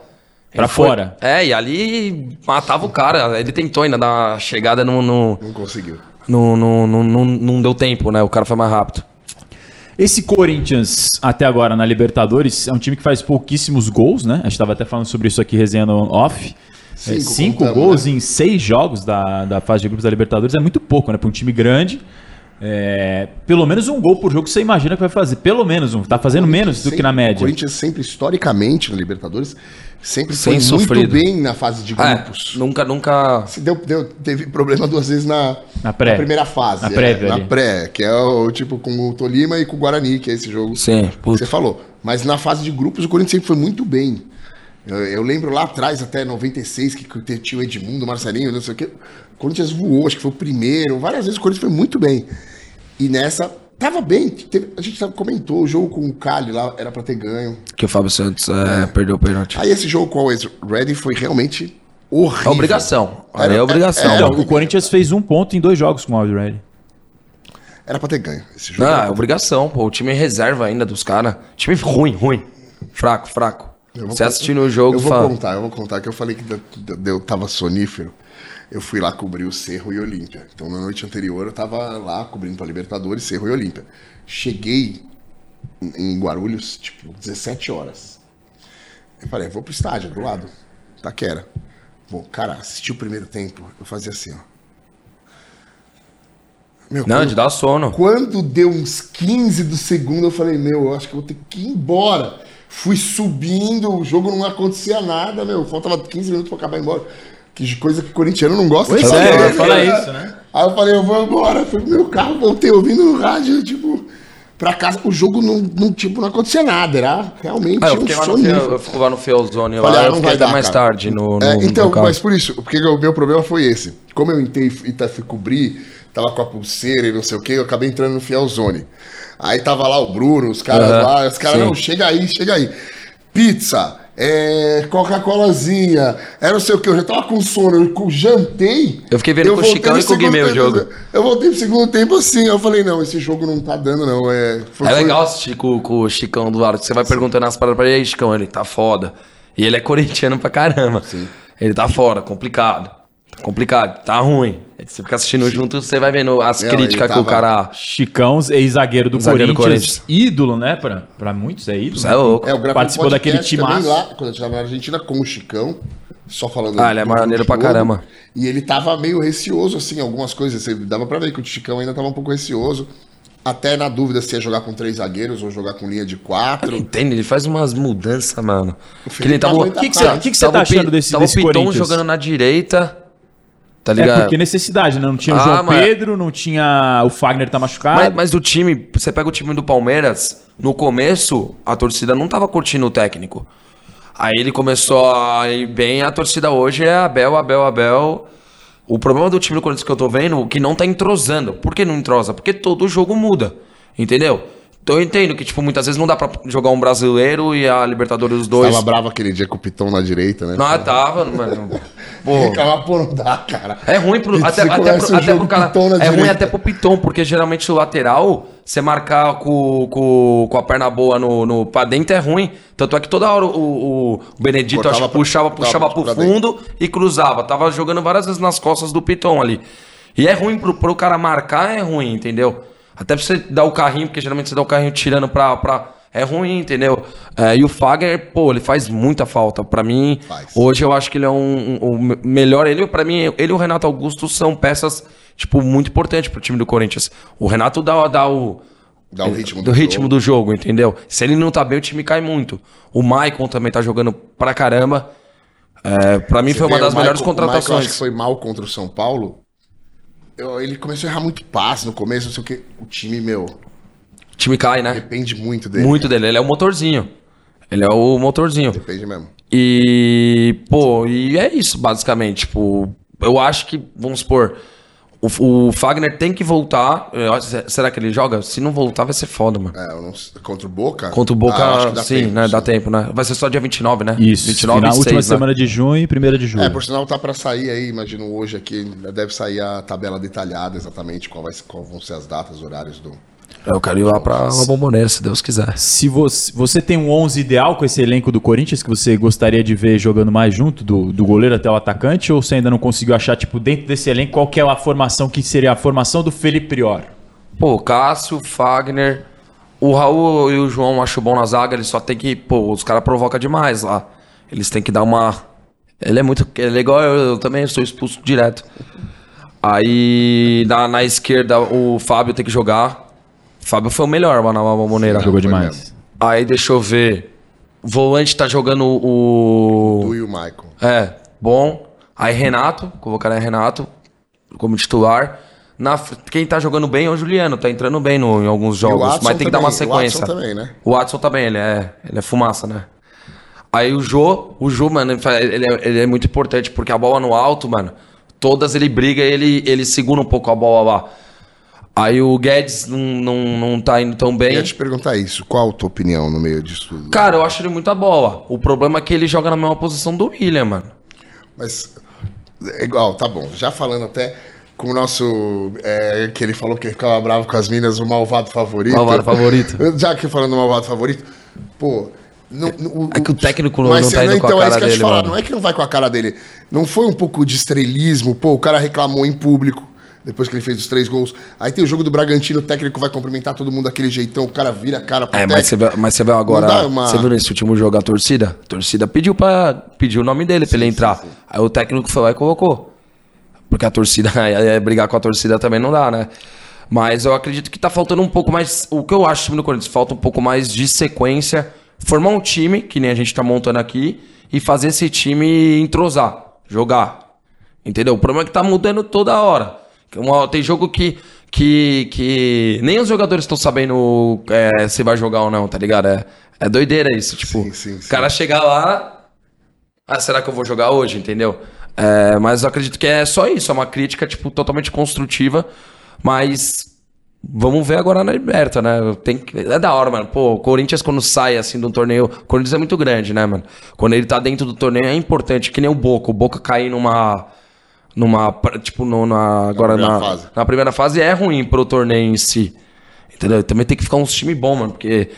Pra Ele foi- fora. É, e ali matava o cara. Ele tentou ainda dar uma chegada no. no, Não conseguiu. no, no, no- no- não deu tempo, né? O cara foi mais rápido. Esse Corinthians, até agora na Libertadores, é um time que faz pouquíssimos gols, né? A gente tava até falando sobre isso aqui, resenhando off. É, Cinco, cinco contamos, gols né? em seis jogos da, da fase de grupos da Libertadores é muito pouco, né? Para um time grande. É, pelo menos um gol por jogo você imagina que vai fazer. Pelo menos um. Tá fazendo menos do que na O média. Corinthians sempre, historicamente, na Libertadores, sempre Sem foi sofrido. muito bem na fase de É, grupos. nunca, nunca. Se deu, deu- teve problema duas vezes na, Na pré. primeira fase. Na é, prévia na pré, que é o tipo com o Tolima e com o Guarani, que é esse jogo Sim, que você falou. Mas na fase de grupos, o Corinthians sempre foi muito bem. Eu, eu lembro lá atrás, até 96, que que tinha o Edmundo, o Marcelinho, não sei o quê. O Corinthians voou, acho que foi o primeiro. Várias vezes o Corinthians foi muito bem. E nessa, tava bem. Teve- a gente comentou, o jogo com o Cali lá era pra ter ganho. Que o Fábio Santos é, perdeu o pênalti. Aí esse jogo com o Always Ready foi realmente horrível. É obrigação. Era- é obrigação. era- Não, o Corinthians fez um ponto em dois jogos com o Already. Era pra ter ganho esse jogo. Não, era é obrigação, pô. O time é reserva ainda dos caras. Time ruim, ruim. Fraco, fraco. Você assistindo o jogo, Eu vou fala. contar, eu vou contar que eu falei que eu tava sonífero. Eu fui lá cobrir o Cerro e Olímpia. Então na noite anterior eu tava lá cobrindo pra Libertadores, Cerro e Olímpia. Cheguei em Guarulhos, tipo, 17 horas. Eu falei, vou pro estádio do lado, Taquera. Vou, cara, assisti o primeiro tempo, eu fazia assim, ó. Meu, Não, quando- de dar sono. quando deu uns 15 do segundo, eu falei, meu, eu acho que eu vou ter que ir embora. Fui subindo, o jogo não acontecia nada, meu. Faltava 15 minutos pra acabar embora. Que coisa que corintiano não gosta Pois fazer, é, falar isso, né? Aí eu falei, eu vou embora. Fui pro meu carro, voltei ouvindo no rádio, tipo, pra casa. O jogo não, não, tipo, não acontecia nada, era realmente Ah, eu um fiquei lá no eu fico lá no Feozone Falei, lá, ah, eu não fiquei vai até dar, mais cara. tarde no, no É, então, no mas por isso, porque o meu problema foi esse. Como eu entrei e tá- fui cobrir, tava com a pulseira e não sei o que, eu acabei entrando no Fielzone. Aí tava lá o Bruno, os caras Aham, lá, os caras, sim. não, chega aí, chega aí. Pizza, é, Coca-Colazinha, era não sei o que, eu já tava com sono, eu jantei. Eu fiquei vendo com o Chicão e com o Guimê o jogo. Eu voltei pro segundo tempo assim, eu falei, não, esse jogo não tá dando não. É, foi- É legal assistir com, com o Chicão do lado, que você vai perguntando as paradas pra ele, "E aí, Chicão, ele tá foda. E ele é corintiano pra caramba. Ele tá fora, complicado. Tá complicado, tá ruim. Aí Você fica assistindo junto, você vai vendo as Não, críticas ele que o tava- cara. Chicão, ex-zagueiro do, Zagueiro do Corinthians, Corinthians. ídolo, né? Pra, pra muitos é ídolo. Isso é louco. É, eu Participou um daquele timaço. lá, quando eu estava na Argentina, com o Chicão, só falando... Ah, ele é maneiro pra caramba. E ele tava meio receoso, assim, algumas coisas. Você dava pra ver que o Chicão ainda tava um pouco receoso. Até na dúvida se ia jogar com três zagueiros ou jogar com linha de quatro. Entende? Ele faz umas mudanças, mano. O Que ele tava, tá muito que que você- que que você tá tava o achando desse- tava desse o Piton Corinthians? jogando na direita. Tá É ligado? porque necessidade, né? Não tinha o Ah, João mas- Pedro, não tinha. O Fagner tá machucado. Mas, mas o time, você pega o time do Palmeiras, no começo, a torcida não tava curtindo o técnico. Aí ele começou a ir bem, a torcida hoje é Abel, Abel, Abel. O problema do time do Corinthians que eu tô vendo, que não tá entrosando. Por que não entrosa? Porque todo jogo muda. Entendeu? Então eu entendo que, tipo, muitas vezes não dá pra jogar um brasileiro e a Libertadores os dois. Tava bravo aquele dia com o Pitão na direita, né? Não, tava, mano. Pô. Reclamar, pô, não dá, cara. É ruim pro, até, até, pro, até pro cara. Piton É ruim direita. até pro Piton, porque geralmente o lateral, você marcar com, com, com a perna boa no, no, pra dentro é ruim. Tanto é que toda hora o, o, Benedito Cortava acho puxava, puxava pro fundo e cruzava. Tava jogando várias vezes nas costas do Piton ali. E é ruim pro, pro cara marcar, é ruim, entendeu? Até pra você dar o carrinho, porque geralmente você dá o carrinho tirando pra. pra é ruim, entendeu? É, e o Fagner, pô, ele faz muita falta. Pra mim, Faz. hoje eu acho que ele é um, um- o me- melhor. Ele, para mim, ele e o Renato Augusto são peças, tipo, muito importantes pro time do Corinthians. O Renato dá, dá o. Dá o ritmo do, do ritmo jogo. do jogo, entendeu? Se ele não tá bem, o time cai muito. O Maicon também tá jogando pra caramba. É, pra mim Você foi uma das o melhores Michael- o Michael, contratações. acho que foi mal contra o São Paulo. Eu- ele começou a errar muito passe no começo, não sei o que. O time, meu, O time cai, né? depende muito dele. Muito dele. Ele é o motorzinho. Ele é o motorzinho. Depende mesmo. E, pô, e é isso, basicamente. Tipo, eu acho que, vamos supor, o, o Fagner tem que voltar. Acho- será que ele joga? Se não voltar, vai ser foda, mano. É, eu não sei- contra o Boca? Contra o Ah, Boca, que dá sim, tempo, né? Dá sim. tempo, né? Vai ser só dia 29, né? Isso. 29 na 26, última né? semana de junho e primeira de julho. É, por sinal tá pra sair aí, imagino hoje aqui, deve sair a tabela detalhada exatamente qual, vai, qual vão ser as datas, horários do... Eu quero ir lá pra uma bomboneira, se Deus quiser. Se você, você tem um 11 ideal com esse elenco do Corinthians que você gostaria de ver jogando mais junto, do, do goleiro até o atacante, ou você ainda não conseguiu achar, tipo, dentro desse elenco, qual que é a formação que seria a formação do Felipe Prior? Pô, Cássio, Fagner, o Raul e o João acho bom na zaga, eles só tem que, pô, os caras provocam demais lá. Eles têm que dar uma. Ele é muito. Ele é igual eu, eu também sou expulso direto. Aí na, na esquerda o Fábio tem que jogar. Fábio foi o melhor lá na Bomboneira. Jogou demais. mesmo. Aí deixa eu ver. O volante tá jogando o. Tu e o Michael. É, bom. Aí Renato, convocaria Renato como titular. Na, quem tá jogando bem é o Juliano, tá entrando bem no, em alguns jogos, mas tem que dar uma também, o Watson sequência. também, né? O Watson também, ele é, ele é fumaça, né? Aí o Jô, o Jô, mano, ele, é, ele é muito importante, porque a bola no alto, mano, todas ele briga e ele, ele segura um pouco a bola lá. Aí o Guedes não, não, não tá indo tão Eu bem. ia te perguntar isso, qual a tua opinião no meio disso tudo? Cara, eu acho ele muita bola. O problema é que ele joga na mesma posição do William, mano. Mas, é igual, tá bom, já falando até com o nosso, é, que ele falou que ficava bravo com as minas, o malvado favorito. Malvado favorito. Já que falando do malvado favorito, pô... Não, não- É que o técnico não- Mas não tá indo com a então, é cara isso que eu ia te dele, falar, mano. Não é que não vai com a cara dele. Não foi um pouco de estrelismo, pô, o cara reclamou em público. Depois que ele fez os três gols. Aí tem o jogo do Bragantino, o técnico vai cumprimentar todo mundo daquele jeitão, o cara vira a cara pro É, mas você, vê, mas você vê agora. Uma- Você viu nesse último jogo a torcida? A torcida pediu para pediu o nome dele pra ele entrar. Aí o técnico foi lá e colocou. Porque a torcida, brigar com a torcida também não dá, né? Mas eu acredito que tá faltando um pouco mais. O que eu acho do time do Corinthians, falta um pouco mais de sequência. Formar um time, que nem a gente tá montando aqui, e fazer esse time entrosar, jogar. Entendeu? O problema é que tá mudando toda hora. Uma- Tem jogo que, que, que nem os jogadores estão sabendo é, se vai jogar ou não, tá ligado? É, é doideira isso. Tipo, Sim, sim, o sim. cara chega lá. Ah, será que eu vou jogar hoje? Entendeu? É, mas eu acredito que é só isso. É uma crítica, tipo, totalmente construtiva. Mas Vamos ver agora na Liberta, né? Tem que... É da hora, mano. Pô, o Corinthians quando sai assim de um torneio. O Corinthians é muito grande, né, mano? Quando ele tá dentro do torneio é importante, que nem o Boca. O Boca cair numa. Numa. Tipo, no, na. Agora primeira na. fase. Na primeira fase é ruim pro torneio em si. Entendeu? Também tem que ficar uns time bom, mano. Porque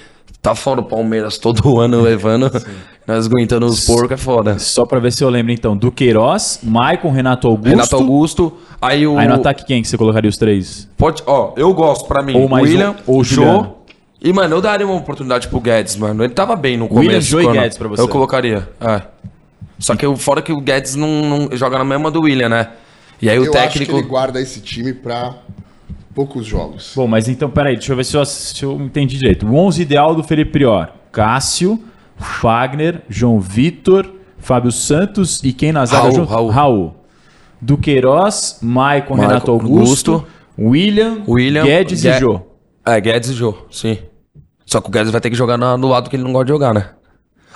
tá fora o Palmeiras todo ano levando. nós aguentando os porcos é foda. Só pra ver se eu lembro, então. Do Queiroz, Maicon, Renato Augusto. Renato Augusto. Aí o. Aí no ataque quem que você colocaria os três? Pode, ó, eu gosto pra mim. Ou mais William, um, ou Jô. Juliano. E, mano, eu daria uma oportunidade pro Guedes, mano. Ele tava bem no começo. William, Jô e quando- Guedes pra você. Eu colocaria, é. Só que o fora que o Guedes não, não joga na mesma do William, né? E aí o eu acho que técnico. ele guarda esse time pra poucos jogos. Bom, mas então, peraí, deixa eu ver se eu, se eu entendi direito. O 11 ideal do Felipe Prior. Cássio, Fagner, João Vitor, Fábio Santos e quem na zaga Raul, junto? Raul. Do Queiroz, Maicon, Maicon, Renato Augusto, Augusto, William, William. Guedes Gue- e Jô. É, Guedes e Jô, sim. Só que o Guedes vai ter que jogar na- no lado que ele não gosta de jogar, né?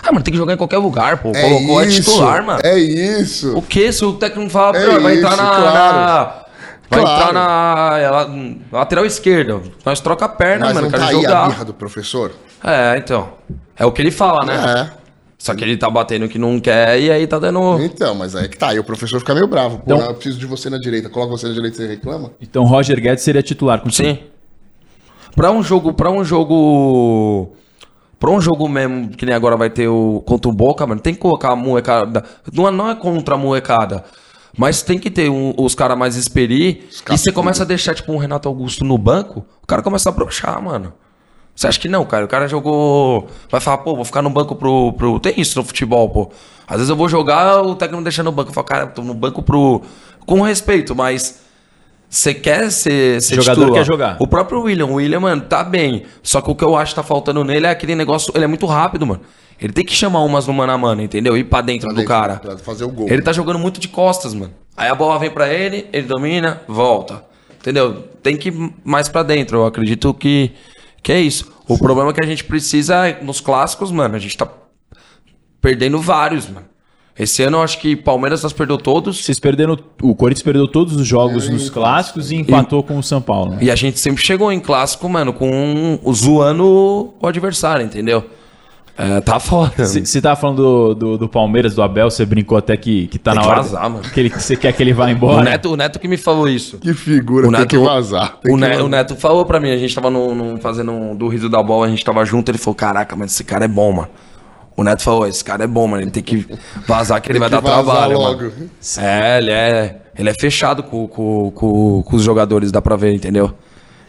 Ah, mano, tem que jogar em qualquer lugar, pô. Colocou é titular, mano. É isso. O que? Se o técnico fala, é vai entrar na. Claro. na... Vai claro. entrar na, lateral esquerda. Nós troca a perna, Mas mano. Não tá aí jogar. a birra do professor? É, então. É o que ele fala, né? É. Só que ele tá batendo que não quer e aí tá dando. Então, mas aí que tá. Aí o professor fica meio bravo. Pô, então, eu preciso de você na direita. Coloca você na direita e você reclama? Então Roger Guedes seria titular com Sim. Pra um jogo. Pra um jogo. Pra um jogo mesmo, que nem agora vai ter o contra o Boca, mano, tem que colocar a molecada. Não, é, não é contra a molecada. Mas tem que ter um, os caras mais experi. E você começa a deixar, tipo, um Renato Augusto no banco, o cara começa a brochar, mano. Você acha que não, cara? O cara jogou. Vai falar, pô, vou ficar no banco pro, pro. Tem isso no futebol, pô. Às vezes eu vou jogar, o técnico me deixa no banco. Eu falo, cara, tô no banco pro. Com respeito, mas. Você quer ser, ser jogador titular. quer jogar. O próprio William, o William, mano, tá bem. Só que o que eu acho que tá faltando nele é aquele negócio. Ele é muito rápido, mano. Ele tem que chamar umas no mano a mano, entendeu? Ir pra dentro pra do dentro, cara. Pra fazer o gol. Ele tá jogando muito de costas, mano. Aí a bola vem pra ele, ele domina, volta. Entendeu? Tem que ir mais pra dentro. Eu acredito que, que é isso. O problema é que a gente precisa, nos clássicos, mano, a gente tá perdendo vários, mano. Esse ano eu acho que Palmeiras nós perdeu todos. Vocês perderam. O Corinthians perdeu todos os jogos é, nos clássicos e empatou e, com o São Paulo. Né? E a gente sempre chegou em clássico, mano, com um, zoando o adversário, entendeu? É, tá foda. Você tava falando do, do, do, Palmeiras, do Abel, você brincou até que, que tá tem na que hora. Vazar, mano. Que você quer que ele vá embora. O Neto, o Neto que me falou isso. Que figura, o Neto, tem que vazar. Tem o, que Neto, vazar. o Neto falou pra mim, a gente tava no, no, fazendo um, do riso da bola, a gente tava junto, ele falou: Caraca, mas esse cara é bom, mano. O Neto falou: Esse cara é bom, mano. Ele tem que vazar que ele vai dar trabalho. Logo. Mano. É, ele é, ele é fechado com, com, com, com os jogadores, dá pra ver, entendeu?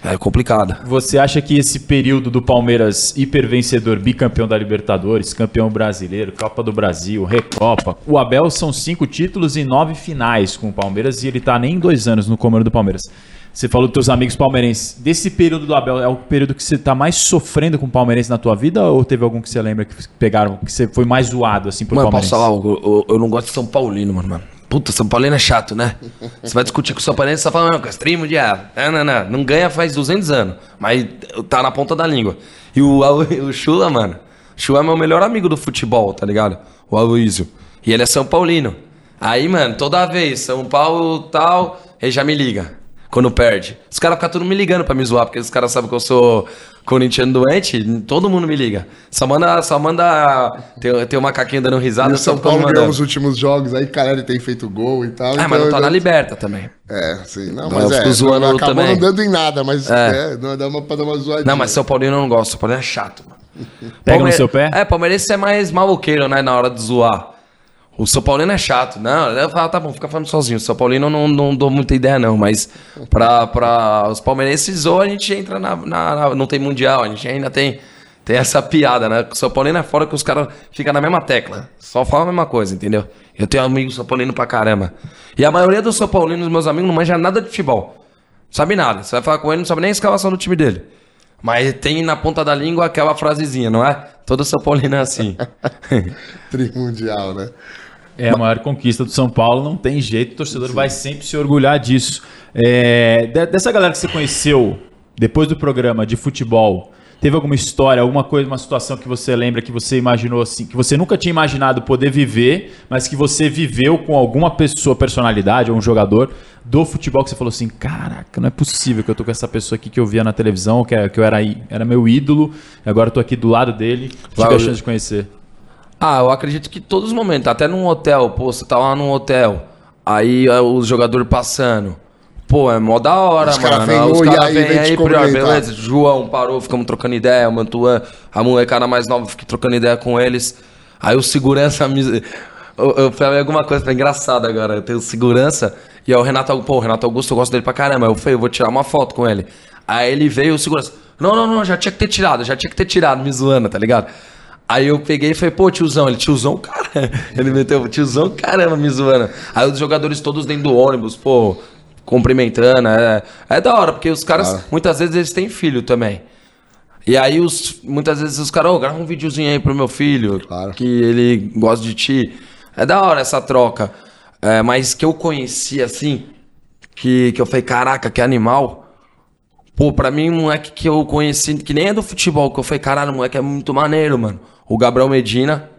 É complicado. Você acha que esse período do Palmeiras hipervencedor, bicampeão da Libertadores, campeão brasileiro, Copa do Brasil, Recopa, o Abel são cinco títulos e nove finais com o Palmeiras e ele tá nem dois anos no comando do Palmeiras. Você falou dos teus amigos palmeirenses. Desse período do Abel, é o período que você tá mais sofrendo com o palmeirense na tua vida? Ou teve algum que você lembra que pegaram, que você foi mais zoado assim por mano, palmeirense? Posso falar, eu, eu, eu não gosto de São Paulino, mano. mano. Puta, São Paulino é chato, né? Você vai discutir com o São Paulino, você falando, não, Castrimo, diabo. Não, não, não. Não ganha faz 200 anos, mas tá na ponta da língua. E o, o Chula, mano, o Chula é meu melhor amigo do futebol, tá ligado? O Aloysio. E ele é São Paulino. Aí, mano, toda vez, São Paulo tal, ele já me liga quando perde. Os caras ficam tudo me ligando pra me zoar, porque os caras sabem que eu sou corintiano doente, todo mundo me liga. Só manda. Só manda tem, tem um macaquinho dando risada. E o São Paulo ganhou os últimos jogos, aí caralho tem feito gol e tal. É, então mas não tá na liberta também. É, sim. Não, mas é, zoando não, acabou também. não dando em nada, mas é. é não dá uma, pra dar uma zoadinha. Não, mas São Paulino eu não gosto. São Paulino é chato, mano. Pega Palme... no seu pé? É, Palmeirense é mais maloqueiro, né, na hora de zoar. O São Paulino é chato. Não, eu falo, tá bom, fica falando sozinho. O São Paulino eu não, não dou muita ideia, não. Mas pra, os palmeirenses, ou a gente entra na, na, na, Não tem mundial, a gente ainda tem, tem essa piada, né? O São Paulino é fora que os caras ficam na mesma tecla. Só fala a mesma coisa, entendeu? Eu tenho amigos São Paulino pra caramba. E a maioria dos São Paulinos, meus amigos, não manja nada de futebol. Sabe nada. Você vai falar com ele, não sabe nem a escalação do time dele. Mas tem na ponta da língua aquela frasezinha, não é? Todo São Paulino é assim. Trimundial, né? É a maior conquista do São Paulo, não tem jeito, o torcedor Sim. vai sempre se orgulhar disso. É, dessa galera que você conheceu depois do programa de futebol, teve alguma história, alguma coisa, uma situação que você lembra que você imaginou assim, que você nunca tinha imaginado poder viver, mas que você viveu com alguma pessoa, personalidade ou um jogador do futebol que você falou assim, caraca, não é possível que eu tô com essa pessoa aqui que eu via na televisão, que, que eu era, era meu ídolo, agora eu tô aqui do lado dele, tive a chance de conhecer. Ah, eu acredito que todos os momentos, até num hotel, pô, você tá lá num hotel, aí é, os jogadores passando. Pô, é mó da hora, os mano. Cara os caras vêm aí, aí beleza. João parou, ficamos trocando ideia, Mantuan, a molecada mais nova, fiquei trocando ideia com eles. Aí o segurança me. Eu, eu falei alguma coisa tá engraçada agora. Eu tenho segurança. E aí o Renato, pô, o Renato Augusto, eu gosto dele pra caramba. Eu falei, eu vou tirar uma foto com ele. Aí ele veio, o segurança. Não, não, não, já tinha que ter tirado, já tinha que ter tirado, me zoando, tá ligado? Aí eu peguei e falei, pô, tiozão, ele, tiozão, cara. Ele meteu, tiozão, caramba, me zoando. Aí os jogadores todos dentro do ônibus, pô, cumprimentando. É, é da hora, porque os caras, muitas vezes, eles têm filho também. E aí, os, muitas vezes, os caras, oh, grava um videozinho aí pro meu filho, claro. que ele gosta de ti. É da hora essa troca. É, mas que eu conheci, assim, que, que eu falei, caraca, que animal Pô, pra mim, um moleque que eu conheci, que nem é do futebol, que eu falei, caralho, moleque é muito maneiro, mano. O Gabriel Medina,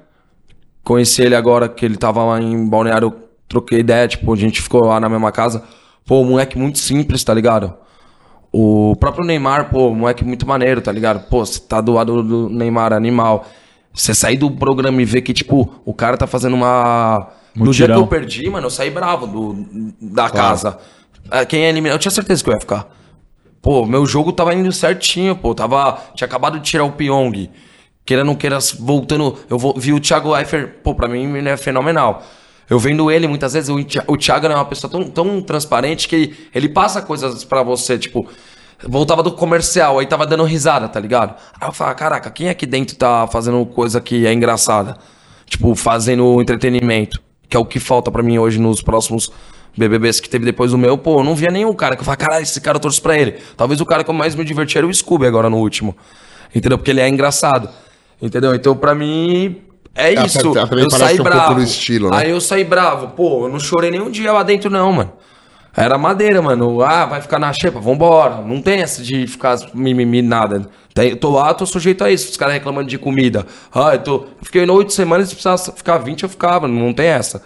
Conheci ele agora que ele tava lá em Balneário, troquei ideia, tipo, a gente ficou lá na mesma casa. Pô, moleque muito simples, tá ligado? O próprio Neymar, pô, moleque muito maneiro, tá ligado? Pô, você tá do lado do Neymar, animal. Você sair do programa e ver que, tipo, o cara tá fazendo uma. No dia que Mutirão. eu perdi, mano, eu saí bravo do, da casa. É, Quem é eliminado, eu tinha certeza que eu ia ficar. Pô, meu jogo tava indo certinho, pô. Tava, tinha acabado de tirar o Pyong. Queira não queira, voltando. Eu vou- vi o Thiago Eifert, pô, pra mim ele é fenomenal. Eu vendo ele, muitas vezes, o, Thi- o Thiago é uma pessoa tão, tão transparente que ele passa coisas pra você, tipo. Voltava do comercial, aí tava dando risada, tá ligado? Aí eu falava, caraca, quem aqui dentro tá fazendo coisa que é engraçada? Tipo, fazendo entretenimento. Que é o que falta pra mim hoje nos próximos BBBs que teve depois do meu. Pô, eu não via nenhum cara que eu falava, caralho, esse cara eu torço pra ele. Talvez o cara que eu mais me diverti era o Scooby agora no último. Entendeu? Porque ele é engraçado. Entendeu? Então, pra mim, é isso. eu saí é um bravo. estilo, né? Aí eu saí bravo. Pô, eu não chorei nem um dia lá dentro, não, mano. Era madeira, mano. Ah, vai ficar na xepa, vambora. Não tem essa de ficar mimimi, nada. Eu tô lá, tô sujeito a isso. Os caras reclamando de comida. Ah, eu tô. Fiquei oito semanas, se precisasse ficar 20, eu ficava. Não tem essa.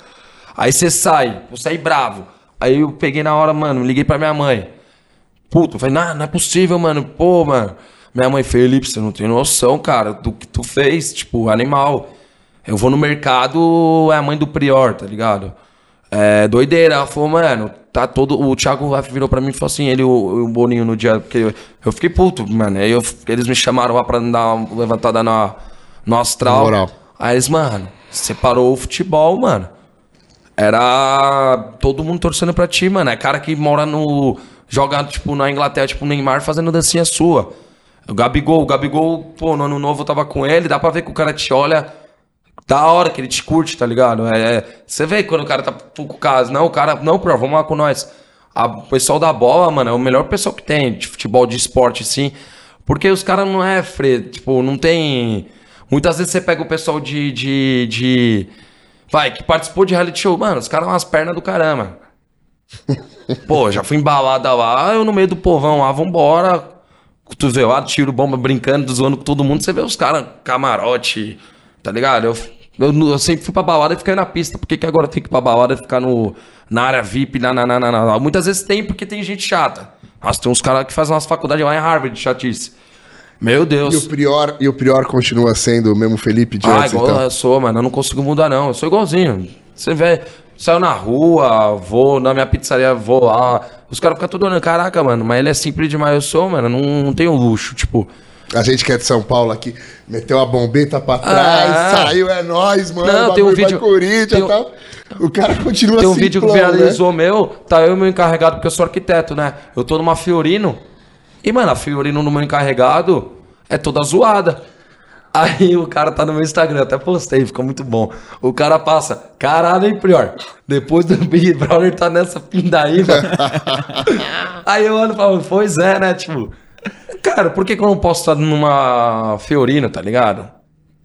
Aí você sai, eu saí bravo. Aí eu peguei na hora, mano, liguei pra minha mãe. Puto, falei, não, não é possível, mano. Pô, mano. Minha mãe, Felipe, você não tem noção, cara, do que tu fez, tipo, animal. Eu vou no mercado, é a mãe do Prior, tá ligado? É doideira. Ela falou, mano, tá todo. O Thiago virou pra mim e falou assim, ele, o, o Boninho no dia. Porque eu, eu fiquei puto, mano. Aí eu- eles me chamaram lá pra dar uma levantada na, no astral. Moral. Aí eles, mano, separou o futebol, mano. Era todo mundo torcendo pra ti, mano. É cara que mora no. Joga, tipo, na Inglaterra, tipo, Neymar fazendo dancinha sua. O Gabigol, o Gabigol, pô, no ano novo eu tava com ele, dá pra ver que o cara te olha da hora, que ele te curte, tá ligado? É, é- você vê quando o cara tá com o caso. Não, o cara, não, pro, vamos lá com nós. A- o pessoal da bola, mano, é o melhor pessoal que tem, de futebol, de esporte, sim. Porque os caras não é, Fred, tipo, não tem. Muitas vezes você pega o pessoal de. de, de vai, que participou de reality show. Mano, os caras são umas pernas do caramba. Pô, já fui embalada lá, eu no meio do povão lá, vambora. Cotovelado, tiro bomba, brincando, zoando com todo mundo. Você vê os caras, camarote, tá ligado? Eu, eu, eu sempre fui pra balada e fiquei na pista. Por que, que agora tenho que ir pra balada e ficar no, na área VIP? Na, na, na, na, na? Muitas vezes tem porque tem gente chata. Nossa, tem uns caras que fazem umas faculdades lá em Harvard, chatice. Meu E Deus. o Prior, e o Prior continua sendo o mesmo Felipe de Ah, antes, igual então. eu sou, mano. Eu não consigo mudar, não. Eu sou igualzinho. Você vê, saiu na rua, vou na minha pizzaria, vou lá. Os caras ficam tudo olhando, caraca, mano, mas ele é simples demais. Eu sou, mano, não, não tenho luxo. Tipo, A gente que é de São Paulo aqui, meteu a bombeta pra trás, Ah. saiu, é nóis, mano. Não, tem um vídeo- Corinthians tem tal. O cara continua tem um simplão, vídeo que né? viralizou meu, tá eu e meu encarregado, porque eu sou arquiteto, né? Eu tô numa Fiorino. E, mano, a Fiorino no meu encarregado é toda zoada. Aí o cara tá no meu Instagram, até postei, ficou muito bom. O cara passa, caralho, hein, Prior? Depois do Big Brother tá nessa pindaíba. Aí eu olho e falo, pois é, né? Tipo, cara, por que, que eu não posso estar numa Fiorino, tá ligado?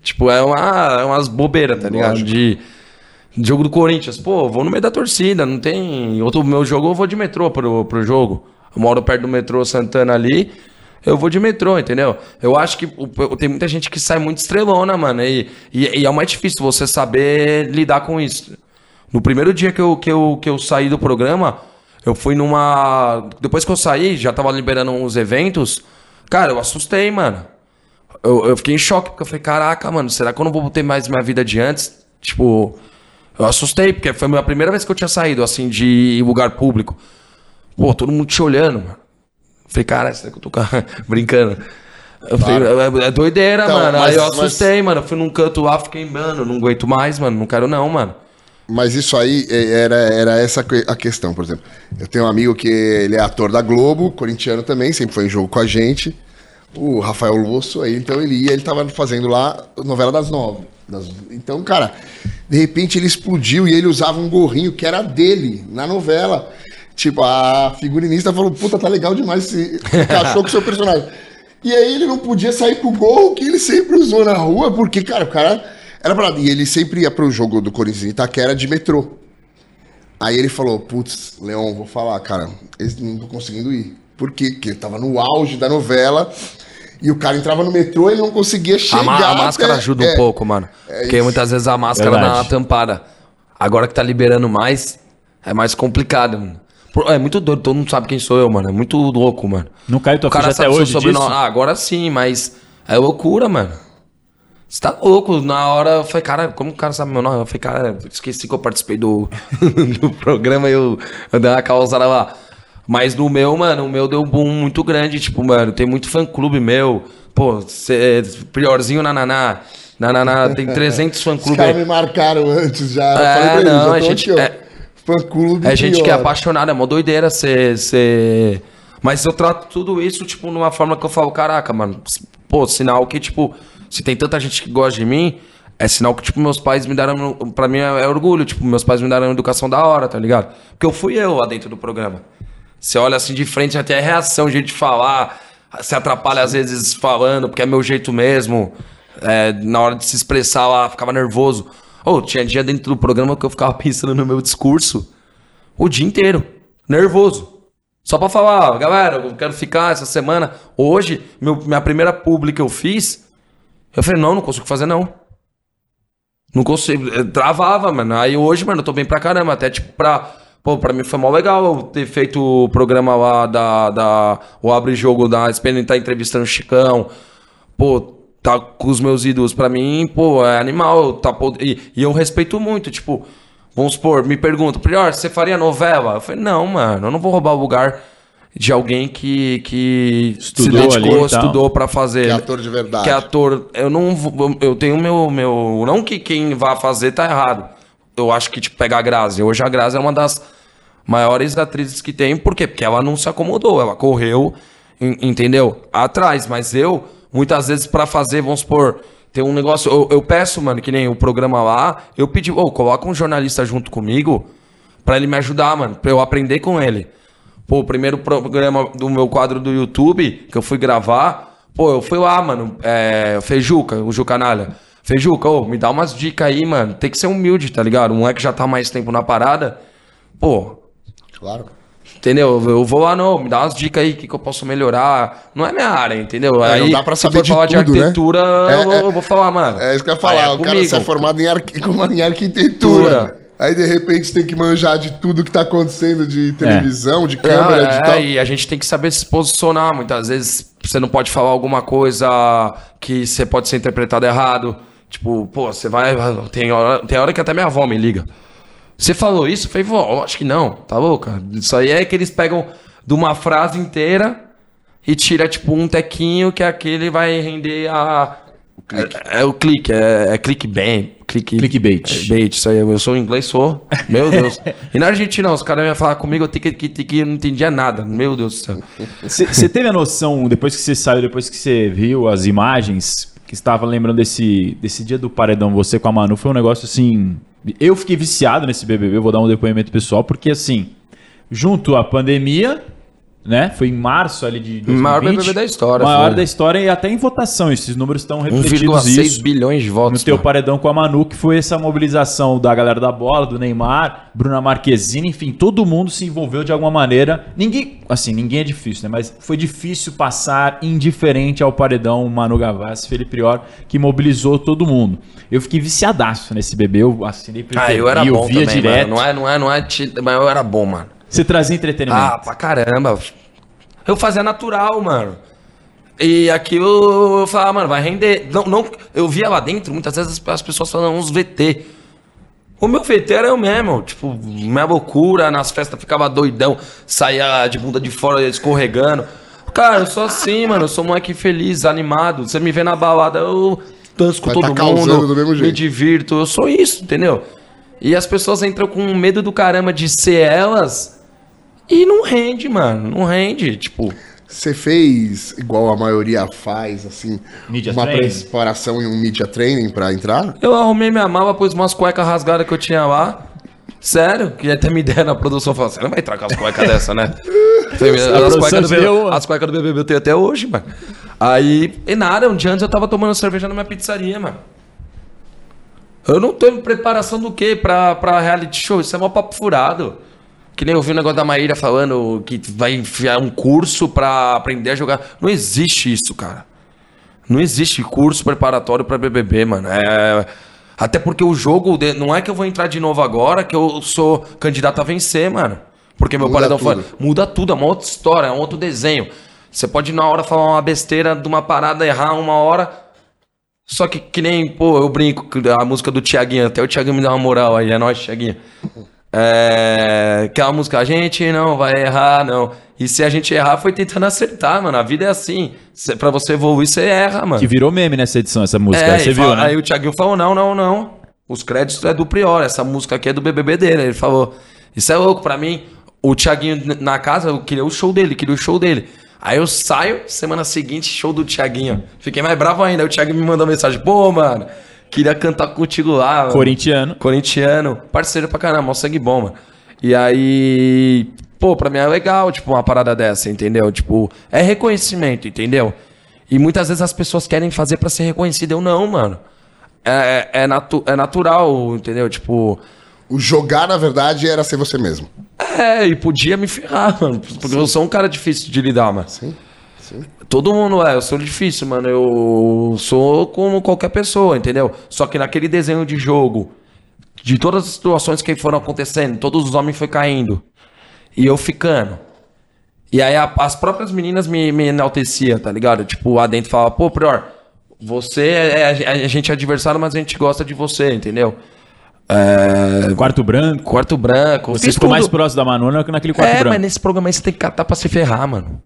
Tipo, é, uma, é umas bobeiras, tá ligado? De jogo do Corinthians. Pô, vou no meio da torcida, não tem. Outro meu jogo eu vou de metrô pro, pro jogo. Eu moro perto do metrô Santana ali. Eu vou de metrô, entendeu? Eu acho que tem muita gente que sai muito estrelona, mano. E, e, e é mais difícil você saber lidar com isso. No primeiro dia que eu, que eu, que eu saí do programa, eu fui numa. Depois que eu saí, já tava liberando uns eventos. Cara, eu assustei, mano. Eu, eu fiquei em choque, porque eu falei, caraca, mano, será que eu não vou ter mais minha vida de antes? Tipo, eu assustei, porque foi a primeira vez que eu tinha saído, assim, de lugar público. Pô, todo mundo te olhando, mano. Falei, cara, será que eu tô ca- brincando? Eu falei, é, é doideira, Então, mano. mas- Aí eu mas- assustei, mano. Eu fui num canto lá, fiquei, mano, não aguento mais, mano. Não quero não, mano. Mas isso aí é, era, era essa a questão, por exemplo. Eu tenho um amigo que ele é ator da Globo, corintiano também, sempre foi em jogo com a gente. O Rafael Losso, aí então ele ia, ele tava fazendo lá a novela das nove. das- Então, cara, de repente ele explodiu e ele usava um gorrinho que era dele na novela. Tipo, a figurinista falou: Puta, tá legal demais, se encaixou com o seu personagem. E aí ele não podia sair com o gorro que ele sempre usou na rua, porque, cara, o cara era pra. E ele sempre ia pro jogo do Corinthians em Itaquera de metrô. Aí ele falou, putz, Leon, vou falar, cara, esse não tô conseguindo ir. Por quê? Porque ele tava no auge da novela E o cara entrava no metrô e não conseguia A, chegar. ma- a máscara até- ajuda é, um pouco, mano. Porque isso. muitas vezes a máscara Verdade. dá uma tampada. Agora que tá liberando mais, é mais complicado, mano. É muito doido, todo mundo sabe quem sou eu, mano. É muito louco, mano. Não caiu tua O cara ficha até hoje sobrenome. disso? Ah, agora sim, mas é loucura, mano. Você tá louco. Na hora eu falei, cara, como o cara sabe meu nome? Eu falei, cara, esqueci que eu participei do, do programa e eu, eu dei uma causada lá. Mas no meu, mano, o meu deu um boom muito grande. Tipo, mano, tem muito fã-clube meu. Pô, cê, Priorzinho Nananá. Nananá, tem 300 Os fã-clube caras aí. me marcaram antes já. Eu É, falei pra eles, não, eu a gente- aqui, ó. é- Fã-clube É gente que é pior. apaixonada, é mó doideira ser, ser. Mas eu trato tudo isso, tipo, numa forma que eu falo, caraca, mano, pô, sinal que, tipo, se tem tanta gente que gosta de mim, é sinal que, tipo, meus pais me deram. Pra mim é, é orgulho, tipo, meus pais me deram uma educação da hora, tá ligado? Porque eu fui eu lá dentro do programa. Você olha assim de frente, até a reação, jeito de falar, se atrapalha às vezes falando, porque é meu jeito mesmo. É, na hora de se expressar lá, ficava nervoso. Ou tinha dia dentro do programa que eu ficava pensando no meu discurso o dia inteiro, nervoso. Só pra falar, galera, eu quero ficar essa semana. Hoje, meu- minha primeira publi que eu fiz, eu falei, não, não consigo fazer não. Não consigo, eh, travava, mano. Aí hoje, mano, eu tô bem pra caramba, até tipo pra... Pô, pra mim foi mó legal eu ter feito o programa lá da... da o Abre Jogo da SPN, tá entrevistando o Chicão. Pô, tá com os meus ídolos pra mim, pô, é animal. Tá, pod- e, e eu respeito muito, tipo... Vamos supor, me perguntam, Prior, você faria novela? Eu falei, não, mano, eu não vou roubar o lugar de alguém que, que Estudou se dedicou, ali estudou pra fazer. Que é ator de verdade. Que é ator. Eu não vou- eu tenho meu meu não que quem vai fazer tá errado. Eu acho que tipo pegar a Grazi. Hoje a Grazi é uma das maiores atrizes que tem, por quê? Porque ela não se acomodou, ela correu, en- entendeu? Atrás, mas eu muitas vezes pra fazer, vamos supor, tem um negócio, eu, eu peço, mano, que nem o programa lá, eu pedi, ô, coloca um jornalista junto comigo pra ele me ajudar, mano, pra eu aprender com ele. Pô, o primeiro programa do meu quadro do YouTube que eu fui gravar, pô, eu fui lá, mano, é, Fejuca, o Jucanalha. Fejuca, ô, me dá umas dicas aí, mano. Tem que ser humilde, tá ligado? Um moleque já tá mais tempo na parada. Pô, Claro. Entendeu? Eu vou lá, não, me dá umas dicas aí, o que, que eu posso melhorar. Não é minha área, entendeu? É, aí, não dá pra se saber for de falar tudo, de né? arquitetura, É, eu, vou, é- eu vou falar, mano. É isso que eu ia falar. é o cara comigo. você é formado em, arqui... em arquitetura. Aí, de repente, você tem que manjar de tudo que tá acontecendo de televisão, de câmera, Não, de é, tal. e a gente tem que saber se posicionar. Muitas vezes você não pode falar alguma coisa que você pode ser interpretado errado. Tipo, pô, você vai. Tem hora, tem hora que até minha avó me liga. Você falou isso? Eu falei, vó, acho que não, tá louca? Isso aí é que eles pegam de uma frase inteira e tira, tipo, um tequinho que aquele vai render a. É, é o clique, é, é clickbait. Clique, Clickbait. é bait, isso aí. Eu sou inglês, sou. Meu Deus. E na Argentina, os caras iam falar comigo, eu que eu não entendia nada. Meu Deus do céu. Você teve a noção, depois que você saiu, depois que você viu as imagens, que estava lembrando desse, desse dia do paredão, você com a Manu, foi um negócio assim. Eu fiquei viciado nesse BBB, vou dar um depoimento pessoal, porque assim, junto à pandemia, né? Foi em março ali de 2020. Maior BBB da história, Maior foi. da história e até em votação. Esses números estão refletidos 1,6 isso. bilhões de No votos. teu mano. paredão com a Manu, que foi essa mobilização da galera da bola, do Neymar, Bruna Marquezine, enfim, todo mundo se envolveu de alguma maneira. Ninguém, assim, ninguém é difícil, né? Mas foi difícil passar indiferente ao paredão Manu Gavassi, Felipe Prior, que mobilizou todo mundo. Eu fiquei viciadaço nesse bebê, eu assinei Ah, eu era eu bom via também, direto. mano. Não é, não é, não é... Mas eu era bom, mano. Você trazia entretenimento. Ah, pra caramba. Eu fazia natural, mano. E aquilo eu falava, mano, vai render. Não, não, eu via lá dentro, muitas vezes as pessoas falando uns VT. O meu VT era eu mesmo, tipo, minha loucura, nas festas ficava doidão, saía de bunda de fora escorregando. Cara, eu sou assim, mano, eu sou um moleque feliz, animado. Você me vê na balada, eu danço com Vai todo tá mundo, do mesmo me divirto, eu sou isso, entendeu? E as pessoas entram com medo do caramba de ser elas e não rende, mano, não rende, tipo... Você fez, igual a maioria faz, assim, Media uma training? preparação e um media training pra entrar? Eu arrumei minha mala, pus umas cuecas rasgadas que eu tinha lá. Sério, que até me deram na produção. Falou, você não vai entrar com as cuecas dessa, né? As, cuecas do uma. as cuecas do BBB eu tenho até hoje, mano. Aí, e nada, um dia antes eu tava tomando cerveja na minha pizzaria, mano. Eu não tô em preparação do quê pra, pra reality show? Isso é mó papo furado. Que nem eu vi o negócio da Maíra falando que vai enfiar um curso pra aprender a jogar. Não existe isso, cara. Não existe curso preparatório pra BBB, mano. É... Até porque o jogo, de- não é que eu vou entrar de novo agora, que eu sou candidato a vencer, mano. Porque meu paredão foi. Muda tudo, é uma outra história, é um outro desenho. Você pode na hora falar uma besteira de uma parada, errar uma hora. Só que que nem, pô, eu brinco, a música do Tiaguinho, até o Tiaguinho me dá uma moral aí, é nóis, Tiaguinho. É, que uma música, a gente não vai errar, não. E se a gente errar, foi tentando acertar, mano. A vida é assim. Cê, pra você evoluir, você erra, mano. Que virou meme nessa edição, essa música. É, Você e viu, fala- né? Aí o Thiaguinho falou: não, não, não. Os créditos é do Prior, essa música aqui é do BBB dele. Ele falou: Isso é louco pra mim. O Thiaguinho na casa, eu queria o show dele, queria o show dele. Aí eu saio, semana seguinte, show do Thiaguinho. Fiquei mais bravo ainda. Aí o Thiaguinho me mandou mensagem: Pô, mano, queria cantar contigo lá. mano." Corintiano. Corintiano, parceiro pra caramba, mó sangue bom, mano. E aí, pô, pra mim é legal, tipo, uma parada dessa, entendeu? Tipo, é reconhecimento, entendeu? E muitas vezes as pessoas querem fazer pra ser reconhecido. Eu não, mano. É, é, natu é natural, entendeu? Tipo, O jogar, na verdade, era ser você mesmo. é, e podia me ferrar, mano. Porque eu sou um cara difícil de lidar, mano. Sim. Sim. Todo mundo é, eu sou difícil, mano. Eu sou como qualquer pessoa, entendeu? Só que naquele desenho de jogo, de todas as situações que foram acontecendo, todos os homens foi caindo. E eu ficando. E aí a- as próprias meninas me, me enalteciam, tá ligado? Tipo, lá dentro falava, pô, Prior, você é, é- a gente é adversário, mas a gente gosta de você, entendeu? É, Quarto branco. quarto branco. Você ficou mais tudo. próximo da Manona que naquele quarto É, branco. mas nesse programa aí você tem que catar pra se ferrar, mano.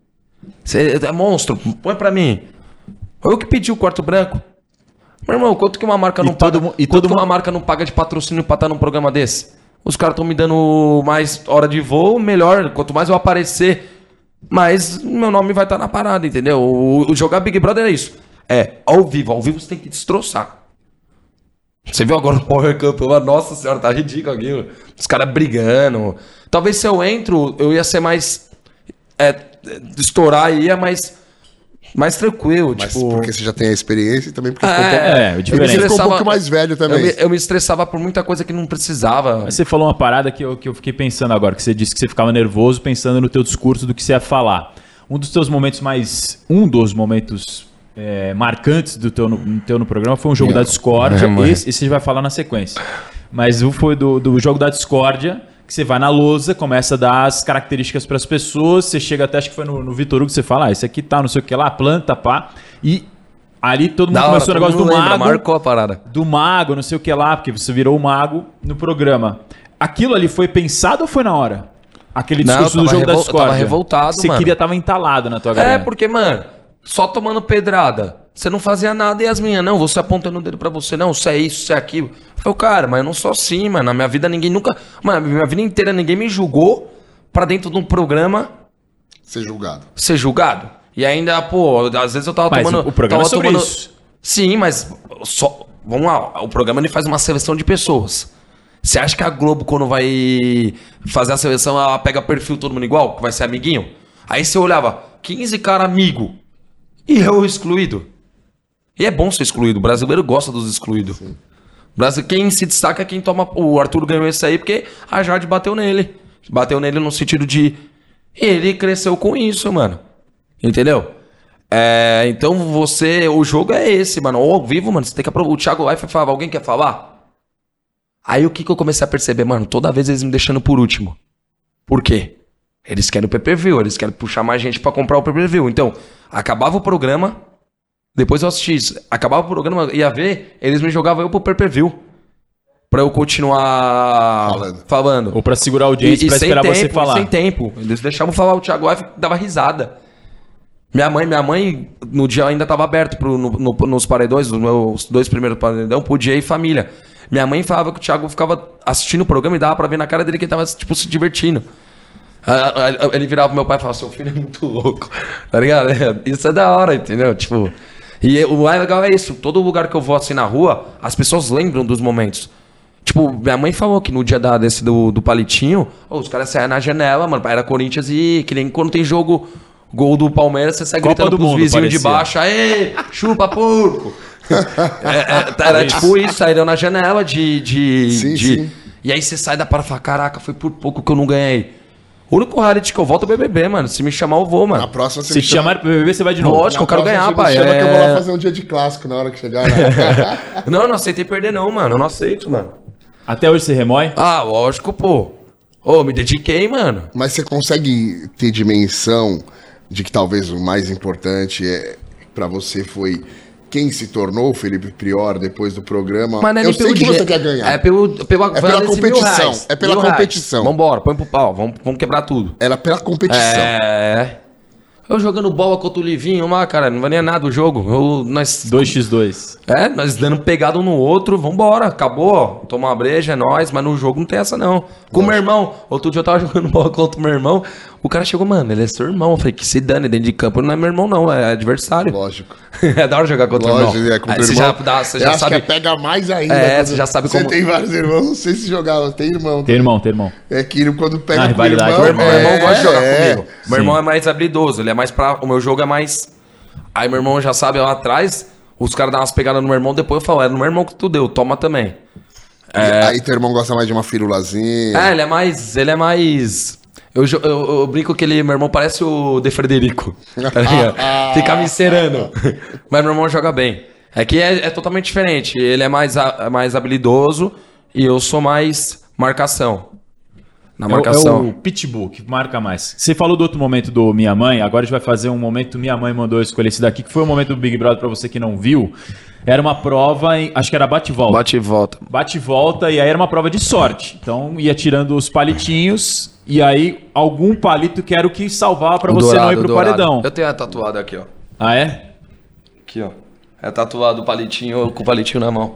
Você é monstro, põe pra mim. Eu que pedi o quarto branco. Meu irmão, quanto que uma marca E não paga? mu- e quanto todo que uma marca não paga de patrocínio pra estar num programa desse? Os caras estão me dando mais hora de voo, melhor. Quanto mais eu aparecer, mais meu nome vai estar na parada, entendeu? O, o jogar Big Brother é isso. É, ao vivo. Ao vivo você tem que destroçar. Você viu agora o Power Camp? lá? Nossa senhora, tá ridículo aquilo. Os caras brigando. Talvez se eu entro, eu ia ser mais. É, estourar ia mais. Mais tranquilo. Mas tipo. porque você já tem a experiência e também porque É, ficou um pouco, É, ficou um Estressava- pouco mais velho também. Eu me, eu me estressava por muita coisa que não precisava. Mas você falou uma parada que eu, que eu fiquei pensando agora, que você disse que você ficava nervoso pensando no teu discurso do que você ia falar. Um dos teus momentos mais... Um dos momentos é, marcantes do teu no, no teu no programa foi um jogo da discórdia. É, esse, esse a gente vai falar na sequência. Mas o foi do, do jogo da discórdia, que você vai na lousa, começa a dar as características para as pessoas, você chega até, acho que foi no, no Vitor Hugo, que você fala, ah, esse aqui tá, não sei o que lá, planta, pá. E ali todo mundo hora, começou o negócio do lembra, mago Marcou a parada. do mago, não sei o que lá, porque você virou o mago no programa. Aquilo ali foi pensado ou foi na hora? Aquele Não, discurso eu do jogo da revol- eu tava revoltado, Você mano. queria tava entalado na tua É, galera. porque, mano, só tomando pedrada. Você não fazia nada e as minhas, não. Você apontando o dedo pra você, não. Você é isso, você é aquilo. Eu falei, cara, mas eu não sou assim, mano. Na minha vida ninguém nunca. Mano, minha vida inteira ninguém me julgou pra dentro de um programa Ser julgado. ser julgado. E ainda, pô, às vezes eu tava Mas tomando. o programa tava é sobre isso. Sim, mas só. Vamos lá, o programa ele faz uma seleção de pessoas. Você acha que a Globo, quando vai fazer a seleção, ela pega perfil todo mundo igual? Que vai ser amiguinho? Aí você olhava, 15 cara amigo. E eu excluído. E é bom ser excluído. O brasileiro gosta dos excluídos. Brasil, quem se destaca é quem toma. O Arthur ganhou esse aí porque a Jade bateu nele. Bateu nele no sentido de. Ele cresceu com isso, mano. Entendeu? É, então você. O jogo é esse, mano. Ou ao vivo, mano. Você tem que apro- O Thiago Life falava, alguém quer falar? Aí o que, que eu comecei a perceber, mano? Toda vez eles me deixando por último. Por quê? Eles querem o pay-per-view, eles querem puxar mais gente pra comprar o pay-per-view. Então, acabava o programa, depois eu assisti isso. Acabava o programa, ia ver, eles me jogavam eu pro pay-per-view. Pra eu continuar Falando. falando. Ou pra segurar a audiência, pra esperar tempo, você falar. Sem tempo. Eles deixavam falar o Thiago Life dava risada. Minha mãe, minha mãe, no dia ainda tava aberto pro, no- no- nos paredões, os meus dois primeiros paredões, podia ir família. Minha mãe falava que o Thiago ficava assistindo o programa e dava pra ver na cara dele que ele tava, tipo, se divertindo. Ele virava pro meu pai e falava, seu filho é muito louco. Tá ligado? Isso é da hora, entendeu? Tipo. E o mais legal é isso. Todo lugar que eu vou assim na rua, as pessoas lembram dos momentos. Tipo, minha mãe falou que no dia da, desse do, do palitinho, ô, os caras saíam na janela, mano. Era Corinthians e que nem quando tem jogo, gol do Palmeiras, você sai Copa gritando do pros Mundo, vizinhos de baixo, aê, chupa porco. É, é, era tipo isso, saíram na janela de. de, Sim, de- sim. E aí você sai da parada e fala, caraca, foi por pouco que eu não ganhei. O único reality que eu volto é o BBB, mano. Se me chamar, eu vou, Na mano. próxima você Se me te chama- chamarem pro BBB, você vai de novo. Lógico, eu quero Na ganhar, pai. você me chama que eu vou lá É... fazer um dia de clássico na hora que chegar. Né? Não, eu não aceitei perder, não, mano. Eu não aceito, mano. Até hoje você remói? Ah, lógico, pô. Ô, me dediquei, mano. Mas você consegue ter dimensão de que talvez o mais importante é para você foi quem se tornou o Felipe Prior depois do programa? Mas não é Eu sei pelo que você quer ganhar. É, pelo, pela, É pela competição, reais. é pela Mil reais. competição. Vambora, põe pro pau. Vamos, vamos quebrar tudo. Era pela competição. É. Eu jogando bola contra o Livinho lá, cara, não valia nada o jogo. Eu, nós, 2x2. é, nós dando pegada um no outro, vambora, acabou. Toma uma breja, é nóis, mas no jogo não tem essa não. Com o meu irmão, outro dia eu tava jogando bola contra o meu irmão, o cara chegou, mano, ele é seu irmão. Eu falei, que se dane dentro de campo, não é meu irmão não, é adversário. Lógico. é da hora jogar contra o Lógico, irmão. é contra Aí o você irmão. já, dá, você Eu já acho sabe... que pega mais ainda. É, você já sabe Você como- tem vários irmãos, não sei se jogava, tem irmão. Tem irmão, tem irmão. É que quando pega Ah, com o rivalidade. irmão... Meu irmão, meu irmão é, gosta de jogar é. comigo. Meu irmão é mais habilidoso, ele é mais pra. O meu jogo é mais. Aí meu irmão já sabe lá atrás, os caras dão umas pegadas no meu irmão, depois eu falo, é no meu irmão que tu deu, toma também. Aí teu irmão gosta mais de uma firulazinha. É, ele é mais. Ele é mais. Eu, eu, eu brinco que ele, meu irmão parece o De Frederico. Tá ligado? Fica me. Mas meu irmão joga bem. É que é, é totalmente diferente. Ele é mais, a- é mais habilidoso e eu sou mais marcação. Na É o- marcação. É o Pitbull que marca mais. Você falou do outro momento do Minha Mãe, agora a gente vai fazer um momento Minha Mãe mandou eu escolher esse daqui, que foi o momento do Big Brother pra você que não viu. Era uma prova em, acho que era bate-volta. Bate e volta. Bate e volta, e aí era uma prova de sorte. Então ia tirando os palitinhos, e aí algum palito que era o que salvava pra O você não dourado, ir pro dourado. paredão. Eu tenho a tatuada aqui, ó. Ah, é? Aqui, ó. É tatuado o palitinho com o palitinho na mão.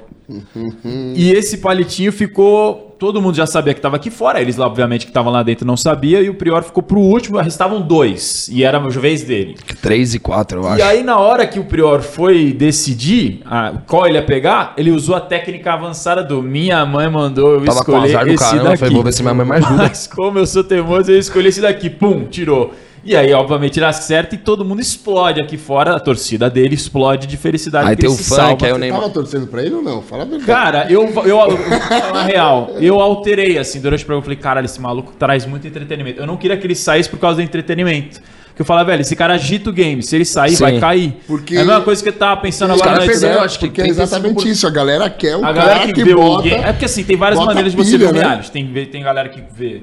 E esse palitinho ficou. Todo mundo já sabia que estava aqui fora. Eles, obviamente, que estavam lá dentro não sabia. E o Prior ficou pro último. Restavam dois. E era a vez dele. 3 e 4, eu acho. E aí, na hora que o Prior foi decidir a- qual ele ia pegar, ele usou a técnica avançada do Minha mãe mandou eu Tava com escolher azar do esse caramba, daqui. falei, vou ver se minha mãe me ajuda. Mas como eu sou teimoso, eu escolhi esse daqui. Pum, tirou. E aí, obviamente, ele acerta e todo mundo explode aqui fora. A torcida dele explode de felicidade. Aí tem ele o funk, salva. aí o Você Neymar. tava torcendo pra ele ou não? Fala a verdade. Cara, eu, eu, eu, eu vou falar a real. Eu alterei, assim, durante o programa. Eu falei, caralho, esse maluco traz muito entretenimento. Eu não queria que ele saísse por causa do entretenimento. Porque eu falava, velho, esse cara agita o game. Se ele sair, Sim. vai cair. Porque- É a mesma coisa que eu tava pensando Os agora na edição. acho que Porque é 35%. exatamente isso. A galera quer o A cara galera que, que, vê bota... o game. É porque assim, tem várias maneiras de você pilha, ver o né? Tem, tem galera que vê.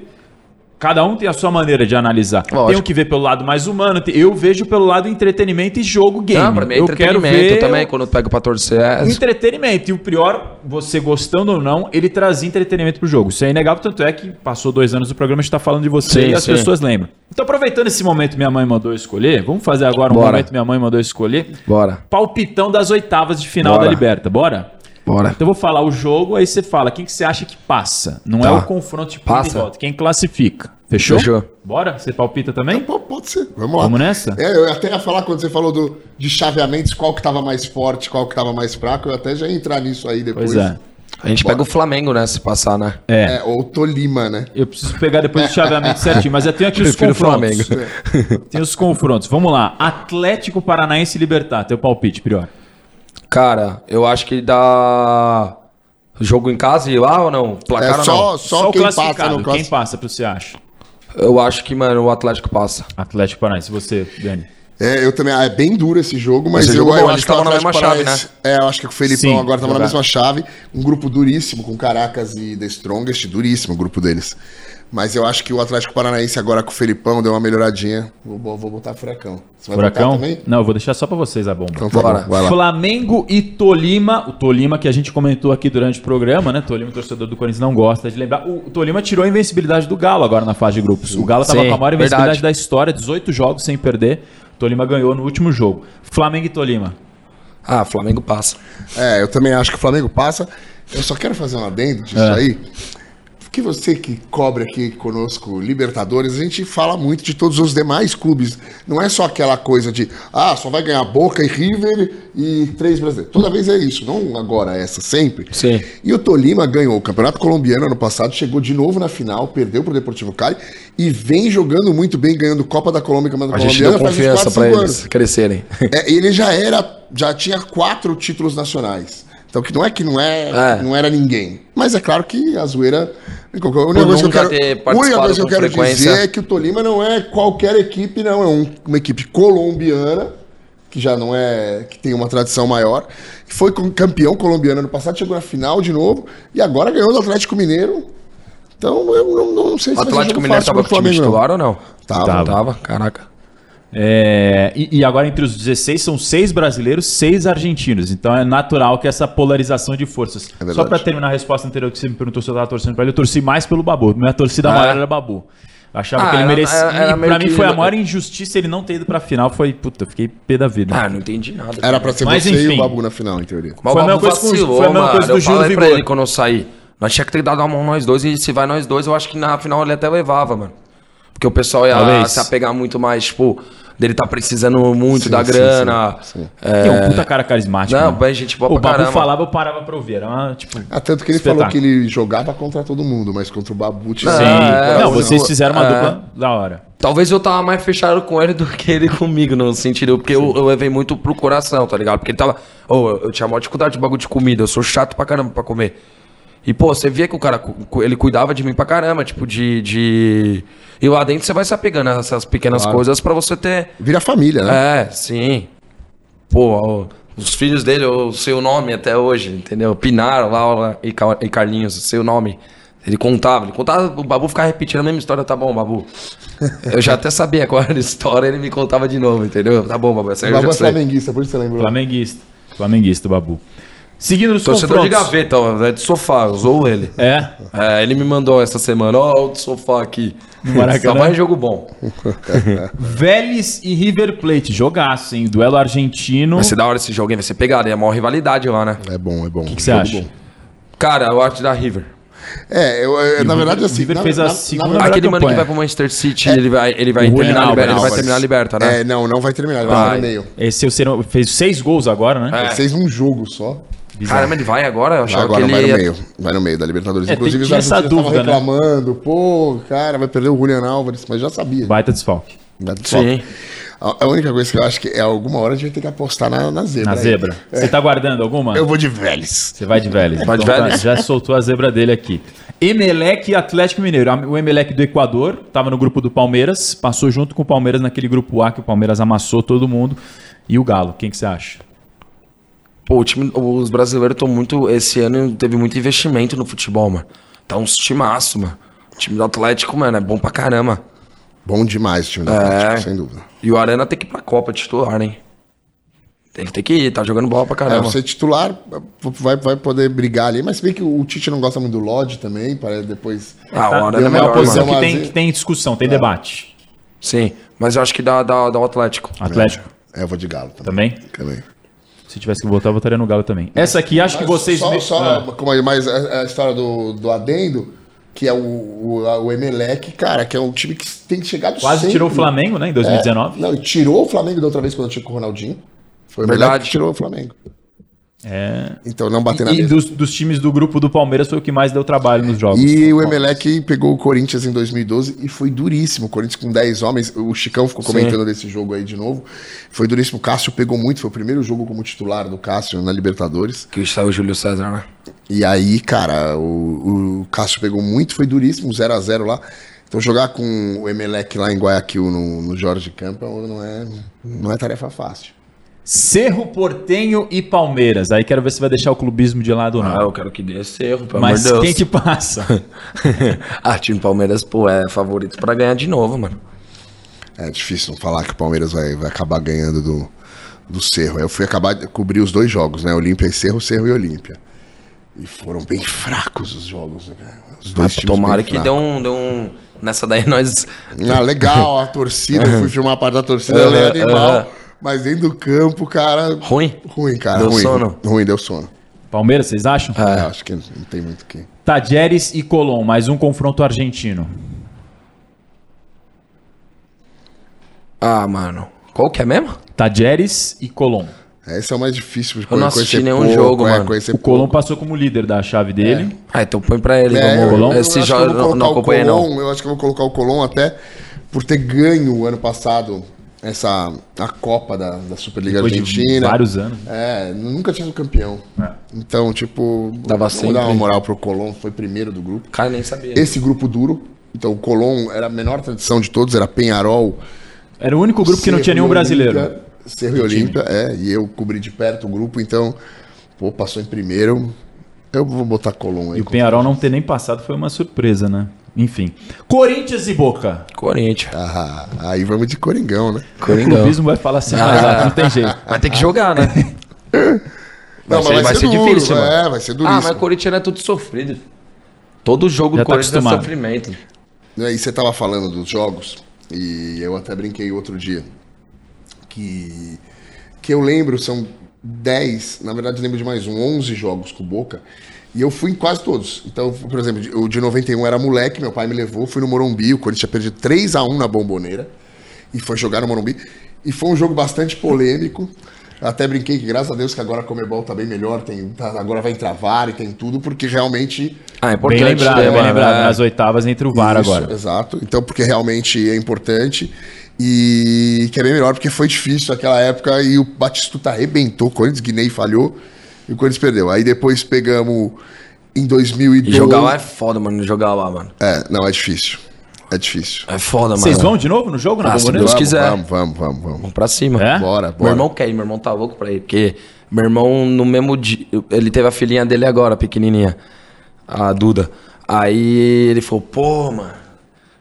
Cada um tem a sua maneira de analisar. Lógico. Tem um que vê pelo lado mais humano. Eu vejo pelo lado entretenimento e jogo game. Não, pra mim é eu quero entretenimento ver também, quando eu pego pra torcer. É... Entretenimento. E o Prior, você gostando ou não, ele trazia entretenimento pro jogo. Isso é inegável, tanto é que passou dois anos do programa, a gente tá falando de você Sim, e as sim. pessoas lembram. Então, aproveitando esse momento Minha Mãe Mandou Eu Escolher, vamos fazer agora um Bora. momento Minha Mãe Mandou Eu Escolher. Bora, Palpitão das oitavas de final Bora. da Liberta. Bora? Bora. Então eu vou falar o jogo, aí você fala quem que você acha que passa. Não é Tá. o confronto de ida e Passa. volta, quem classifica. Fechou? Fechou. Bora? Você palpita também? Pô, Pode ser. Vamos lá. Vamos nessa? É, eu até ia falar quando você falou do, de chaveamentos, qual que tava mais forte, qual que tava mais fraco. Eu até já ia entrar nisso aí depois. Pois é. A gente pega o Flamengo, né? Se passar, né? É. É, ou Tolima, né? Eu preciso pegar depois o chaveamento certinho, mas eu tenho aqui os confrontos. Flamengo. Tem os confrontos. Vamos lá. Atlético Paranaense e Libertar. Teu palpite, Prior. Cara, eu acho que dá. Jogo em casa e lá ou não? Placar É ou só, não? só, o quem passa classificado. no Quem passa, pro você acha? Eu acho que, mano, o Atlético passa. Atlético Paranaense. Você, Dani. É, eu também. ah, É bem duro esse jogo, mas Esse eu, jogo é eu bom, acho que o estavam na mesma chave, Paranaense- É, eu acho que o Felipão Sim, agora tava na mesma chave. Um grupo duríssimo, com Caracas e The Strongest, duríssimo o grupo deles. Mas eu acho que o Atlético Paranaense agora com o Felipão deu uma melhoradinha. Vou, vou botar furacão. Você vai Furacão? botar também? Não, eu vou deixar só pra vocês a bomba. Então tá Bora. bom, vai lá. Flamengo e Tolima. O Tolima que a gente comentou aqui durante o programa, né? Tolima, o torcedor do Corinthians, não gosta de lembrar. O Tolima tirou a invencibilidade do Galo agora na fase de grupos. O Galo tava Sim, com a maior invencibilidade verdade. da história, 18 jogos sem perder. O Tolima ganhou no último jogo. Flamengo e Tolima. Ah, Flamengo passa. É, eu também acho que o Flamengo passa. Eu só quero fazer um adendo disso É. aí. Porque você que cobre aqui conosco Libertadores, a gente fala muito de todos os demais clubes. Não é só aquela coisa de, ah, só vai ganhar Boca e River e três brasileiros. Toda vez é isso, não agora essa, sempre. Sim. E o Tolima ganhou o Campeonato Colombiano ano passado, chegou de novo na final, perdeu pro Deportivo Cali e vem jogando muito bem, ganhando Copa da Colômbia, Campeonato A gente deu Colombiano uns confiança cinco eles crescerem. é, ele já era, já tinha quatro títulos nacionais. Então que não é que não é, É. não era ninguém. Mas é claro que a zoeira. A única coisa que eu quero, única coisa que eu quero frequência. dizer é que o Tolima não é qualquer equipe, não. É um- uma equipe colombiana, que já não é. que tem uma tradição maior. que Foi campeão colombiano ano passado, chegou na final de novo, e agora ganhou do Atlético Mineiro. Então eu não, não sei se O Atlético Mineiro fácil tava com o time titular ou não? Tava. Tava, caraca. É, e, e agora entre os 16 são seis brasileiros, seis argentinos. Então é natural que essa polarização de forças. verdade. Só pra terminar a resposta anterior que você me perguntou se eu tava torcendo pra ele, eu torci mais pelo Babu. Minha torcida Ah, maior é? era Babu. Eu achava Ah, que ele era- merecia. era- era e pra mim que- foi a maior injustiça ele não ter ido pra final. Foi, puta, eu fiquei pé da vida. Ah, não entendi nada. Era pra ser Mas você e enfim. o Babu na final, em teoria. Mas Foi a mesma coisa com o- vacilou, foi a mesma coisa do Gil pra Vigor. ele quando eu saí. Nós tinha que ter dado a mão nós dois, e se vai nós dois, eu acho que na final ele até levava, mano. Porque o pessoal ia Talvez. se apegar muito mais, tipo, dele tá precisando muito Sim, da grana. sim, sim. É, é um puta cara carismático. Não, né? gente boa O pra Babu caramba. falava, eu parava pra ouvir. Era uma, tipo. Ah, tanto que ele Espetáculo. falou que ele jogava contra todo mundo, mas contra o Babu tinha Sim. é, não, vocês fizeram uma é. dupla da hora. Talvez eu tava mais fechado com ele do que ele comigo, no sentido, porque eu, eu levei muito pro coração, tá ligado? Porque ele tava. Ô, eu, eu tinha maior dificuldade de bagulho de comida, eu sou chato pra caramba pra comer. E, pô, você via que o cara, ele cuidava de mim pra caramba, tipo, de. de... E lá dentro você vai se apegando a essas pequenas coisas pra você ter. Vira família, né? É, sim. Pô, os filhos dele, eu sei o nome até hoje, entendeu? Pinaro, Laura e, Ca- e Carlinhos, eu sei o nome. Ele contava, ele contava, o Babu ficava repetindo a mesma história, tá bom, Babu. Eu já até sabia qual era a história, ele me contava de novo, entendeu? Tá bom, Babu, essa O Babu já é sei. flamenguista, por isso você lembrou. Flamenguista. Flamenguista, o Babu. Seguindo os Torcedor de confrontos. gaveta, ó, é de sofá, usou ele. É. É, ele me mandou essa semana, ó, o de sofá aqui. Maracanã. Só vai jogo bom. Vélez e River Plate. Jogaço, hein? Duelo argentino. Vai ser da hora esse jogo, hein? Vai ser pegado, é a maior rivalidade lá, né? É bom, é bom. O que você acha? Cara, eu acho da River. É, eu, eu- na verdade, assim. o River na- fez a na- segunda na- Aquele mano que vai pro Manchester City, ele vai, ele vai terminar, liber- ele vai terminar a liberta, né? É, não, não vai terminar, ele vai Vai. no meio. Esse é o ser- fez seis gols agora, né? É. Ele fez um jogo só. Caramba, ele vai agora? Eu achava Agora que vai ele no ia... meio. Vai no meio da Libertadores. É, Inclusive, os tinha essa dúvida, né? reclamando. Pô, cara, vai perder o Julian Álvares. Mas já sabia. Baita desfalque. Já te falo. Sim. A, única coisa que eu acho que é alguma hora a gente vai ter que apostar na, na zebra. Na aí. zebra. Você tá guardando alguma? Eu vou de Vélez. Você vai de Vélez. Vai de Então tá, Vélez? já soltou a zebra dele aqui. Emelec e Atlético Mineiro. O Emelec do Equador estava no grupo do Palmeiras, passou junto com o Palmeiras naquele grupo A que o Palmeiras amassou todo mundo. E o Galo, quem que você acha? Pô, o time, os brasileiros estão muito... Esse ano teve muito investimento no futebol, mano. Tá uns timaço, mano. O time do Atlético, mano, é bom pra caramba. Bom demais o time do É. Atlético, sem dúvida. E o Arana tem que ir pra Copa titular, hein? Tem que ir, tá jogando bola pra É, caramba. você titular vai, vai poder brigar ali, mas se bem que o Tite não gosta muito do Lodge também, para depois. Ah, o Tá- Arana é é uma melhor, posição mano. que tem, que tem discussão, tem debate. Sim, mas eu acho que dá, dá, dá o Atlético. Atlético É, eu vou de Galo também. também? Também. Se tivesse que votar, eu votaria no Galo também. Essa aqui, acho que vocês... Só, me- só Ah. como é, mas a, a história do, do Adendo, que é o, o, a- o Emelec, cara, que é um time que tem chegado Quase sempre. tirou o Flamengo, né, em 2019. É, não, e tirou o Flamengo da outra vez quando tinha com o Ronaldinho. Foi o Verdade. Emelec que tirou o Flamengo. É. Então não bater na E mesa. dos, dos times do grupo do Palmeiras foi o que mais deu trabalho nos jogos. E o Emelec pegou o Corinthians em 2012 e foi duríssimo. O Corinthians com 10 homens. O Chicão ficou comentando desse jogo aí de novo. Foi duríssimo. O Cássio pegou muito. Foi o primeiro jogo como titular do Cássio na Libertadores. Que saiu o Júlio César, né? E aí, cara, o, o Cássio pegou muito. Foi duríssimo, 0 a 0 lá. Então jogar com o Emelec lá em Guayaquil no, no Jorge Campo não é, não é tarefa fácil. Cerro Portenho e Palmeiras. Aí quero ver se vai deixar o clubismo de lado ou não. Ah, eu quero que dê esse erro, pelo Mas amor de quem Deus. que passa? ah, time Palmeiras, pô, é favorito pra ganhar de novo, mano. É difícil não falar que o Palmeiras vai, vai acabar ganhando do, do Cerro. Eu fui acabar de cobrir os dois jogos, né? Olímpia e Cerro, Cerro e Olímpia. E foram bem fracos os jogos, né? Os dois Ah, times tomara que deu um, deu um. Nessa daí nós. Ah, legal, a torcida, eu fui filmar a parte da torcida, é Aham, animal. aham. Mas dentro do campo, cara. Ruim? Ruim, cara. Deu ruim. sono? Ruim, deu sono. Palmeiras, vocês acham? É, acho que não tem muito o que. Tajeres e Colom, mais um confronto argentino. Ah, mano. Qual que é mesmo? Tajeres e Colom. Esse é o mais difícil de Eu não assisti conhecer nenhum pouco, jogo, é, mano. O Colom passou como líder da chave dele. Ah, então põe pra ele. É, como... eu, eu Esse acho que já eu vou não, o acompanhei, não. Colom, Eu acho que eu vou colocar o Colom até por ter ganho o ano passado essa a Copa da, da Superliga Depois de Argentina. vários anos. É, nunca tinha sido campeão. É. Então, tipo, Dava vamos sempre. dar uma moral pro Colón, foi primeiro do grupo. O cara nem sabia. Esse grupo duro, então o Colón era a menor tradição de todos, era Penharol. Era o único grupo que não tinha nenhum brasileiro. Olímpia, Cerro e Olímpia, é, e eu cobri de perto o grupo, então, pô, passou em primeiro. Eu vou botar Colón aí. E o Penharol não ter nem passado foi uma surpresa, né? Enfim. Corinthians e Boca. Corinthians. Ah, aí vamos de Coringão, né? O Coringão. clubismo vai falar assim, mas ah, não tem jeito. Vai ter que jogar, né? Não, ser- mas vai ser duro, difícil, É, mano. vai ser Ah, duríssimo. mas o Corinthians é tudo sofrido. Todo jogo Já do tá Corinthians é acostumado. sofrimento. Né, E você tava falando dos jogos, e eu até brinquei outro dia, que, que eu lembro, são 10, na verdade eu lembro de mais um, 11 jogos com o Boca, e eu fui em quase todos. Então, por exemplo, de- o de 91 era moleque, meu pai me levou, fui no Morumbi, o Corinthians tinha perdido 3 a 1 na Bomboneira, e foi jogar no Morumbi, e foi um jogo bastante polêmico, até brinquei que graças a Deus que agora a Comebol tá bem melhor, tem, tá- agora vai entrar VAR e tem tudo, porque realmente Ah, é Bem importante. lembrado, né, bem lembrado. É. Nas oitavas entre o VAR Isso, agora. Exato. Então, porque realmente é importante e que é bem melhor, porque foi difícil naquela época e o Batistuta arrebentou, o Corinthians, Guinei falhou e o Corinthians perdeu. Aí depois pegamos em 2012. E jogar lá é foda, mano. Jogar lá, mano. É, não, é difícil. É difícil. É foda, mano. Vocês vão de novo no jogo na Ah, se? Deus quiser. Vamos, vamos, vamos, vamos. Vamos pra cima. É? Bora, Meu bora. irmão quer ir, meu irmão tá louco pra ir. Porque meu irmão, no mesmo dia. Ele teve a filhinha dele agora, pequenininha. A Duda. Aí ele falou, pô, mano.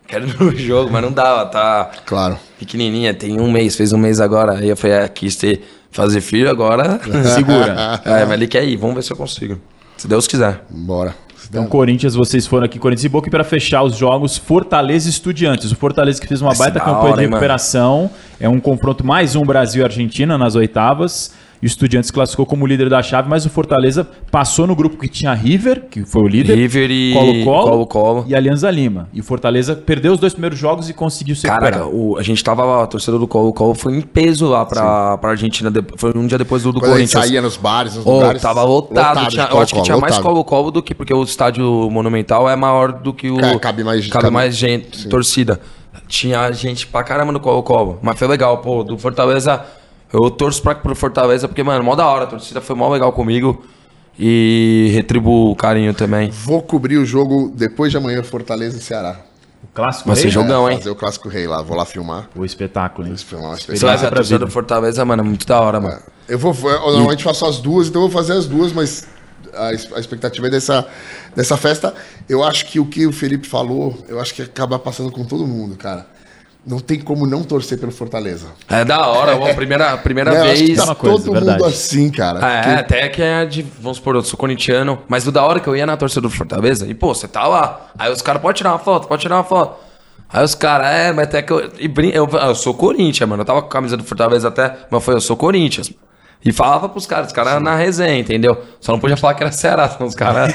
Quero ir no jogo, mas não dava, tá Claro. pequenininha, tem um mês, fez um mês agora. Aí eu falei, é, quis ter, fazer filho agora. Segura. é, mas ele quer ir, vamos ver se eu consigo. Se Deus quiser. Bora. Então, Corinthians, vocês foram aqui, Corinthians e Boca, e para fechar os jogos, Fortaleza e Estudiantes. O Fortaleza que fez uma ser baita campanha hora, de hein, recuperação. É um confronto mais um Brasil e Argentina nas oitavas. E o Estudiantes classificou como líder da chave, mas o Fortaleza passou no grupo que tinha River, que foi o líder. River e Colo-Colo Colo-Colo. e Alianza Lima. E o Fortaleza perdeu os dois primeiros jogos e conseguiu se Caraca, recuperar. o, a gente tava lá, a torcida do Colo, o Colo foi em peso lá pra, pra Argentina. de- Foi um dia depois do, do Quando a gente Corinthians. saía nos bares, nos Ô, lugares. tava lotado. de tinha- eu acho que Colo-Colo, tinha mais lotado. Colo-Colo do que. Porque o estádio monumental é maior do que o. É, cabe mais- cabe cabe- mais gente, torcida. Tinha gente pra caramba no Colo-Colo. Mas foi legal, pô. Do Fortaleza. Eu torço pra, pro Fortaleza, porque, mano, mó da hora. A torcida foi mó legal comigo. E retribuo o carinho também. Vou cobrir o jogo depois de amanhã, Fortaleza e Ceará. O clássico Vai ser rei. Jogão, É, hein? Fazer o Clássico Rei lá, vou lá filmar. O espetáculo, hein? Filmar uma Você vai ver a pra torcida vida. do Fortaleza, mano, é muito da hora, mano. Eu vou, eu normalmente faço as duas, então eu vou fazer as duas, mas a expectativa é dessa, dessa festa. Eu acho que o que o Felipe falou, eu acho que acaba passando com todo mundo, cara. Não tem como não torcer pelo Fortaleza. É da hora, ó, primeira, primeira Né? Acho que vez. tá coisa, todo verdade. mundo assim, cara. É, Porque- até que é de. Vamos supor, eu sou corintiano, mas o da hora que eu ia na torcida do Fortaleza, e pô, você tá lá. Aí os caras, pode tirar uma foto, pode tirar uma foto. Aí os caras, é, mas até que eu. E brin... eu, eu sou Corinthians, mano. Eu tava com a camisa do Fortaleza até, mas foi, eu sou Corinthians. E falava pros caras, os caras na resenha, entendeu? Só não podia falar que era Ceará, senão os caras.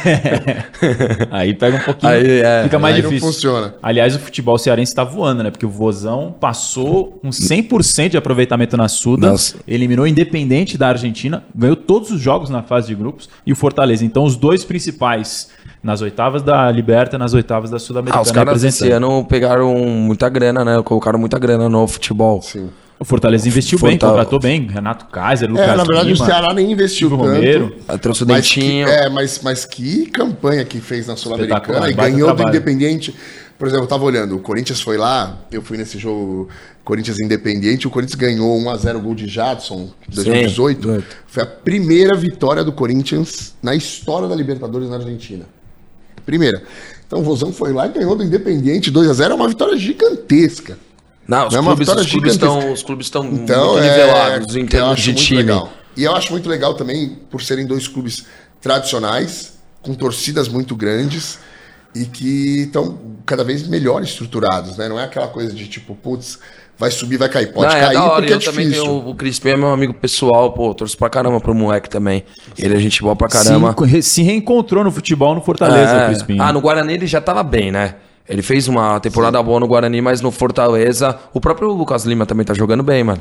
Aí pega um pouquinho. Aí, é, fica mais aí não difícil. funciona. Aliás, o futebol cearense tá voando, né? Porque o Vozão passou com 100% de aproveitamento na Suda, Nossa. eliminou o Independente da Argentina, ganhou todos os jogos na fase de grupos e o Fortaleza. Então, os dois principais nas oitavas da Liberta, nas oitavas da ah, Sul-Americana os caras esse ano pegaram muita grana, né? Colocaram muita grana no futebol. Sim. O Fortaleza investiu bem, contratou bem. Renato Kaiser, Lucas É, na verdade Lima, o Ceará nem investiu Silvio tanto. Romero. Trouxe o Mas que, Dentinho. é, mas, mas que campanha que fez na Sul-Americana e ganhou do. Independiente. Por exemplo, eu tava olhando, o Corinthians foi lá, eu fui nesse jogo Corinthians Independiente, o Corinthians ganhou 1x0 gol de Jadson, 2018. Sim. Foi a primeira vitória do Corinthians na história da Libertadores na Argentina. Primeira. Então o Vozão foi lá e ganhou do Independiente 2x0, é uma vitória gigantesca. Não, os Não é clubes, os clubes estão, os clubes estão Então, muito é, nivelados em eu termos de muito time. legal. E eu acho muito legal também por serem dois clubes tradicionais, com torcidas muito grandes e que estão cada vez melhor estruturados, né? Não é aquela coisa de tipo, putz, vai subir, vai cair. Pode Não, é cair da hora. porque é Eu também difícil. tenho o Crispim é meu amigo pessoal, pô, torço pra caramba pro moleque também. Ele é gente boa pra caramba. Se, se reencontrou no futebol no Fortaleza, É. o Crispim. Ah, no Guarani ele já tava bem, né? Ele fez uma temporada boa no Guarani, mas no Fortaleza. O próprio Lucas Lima também tá jogando bem, mano.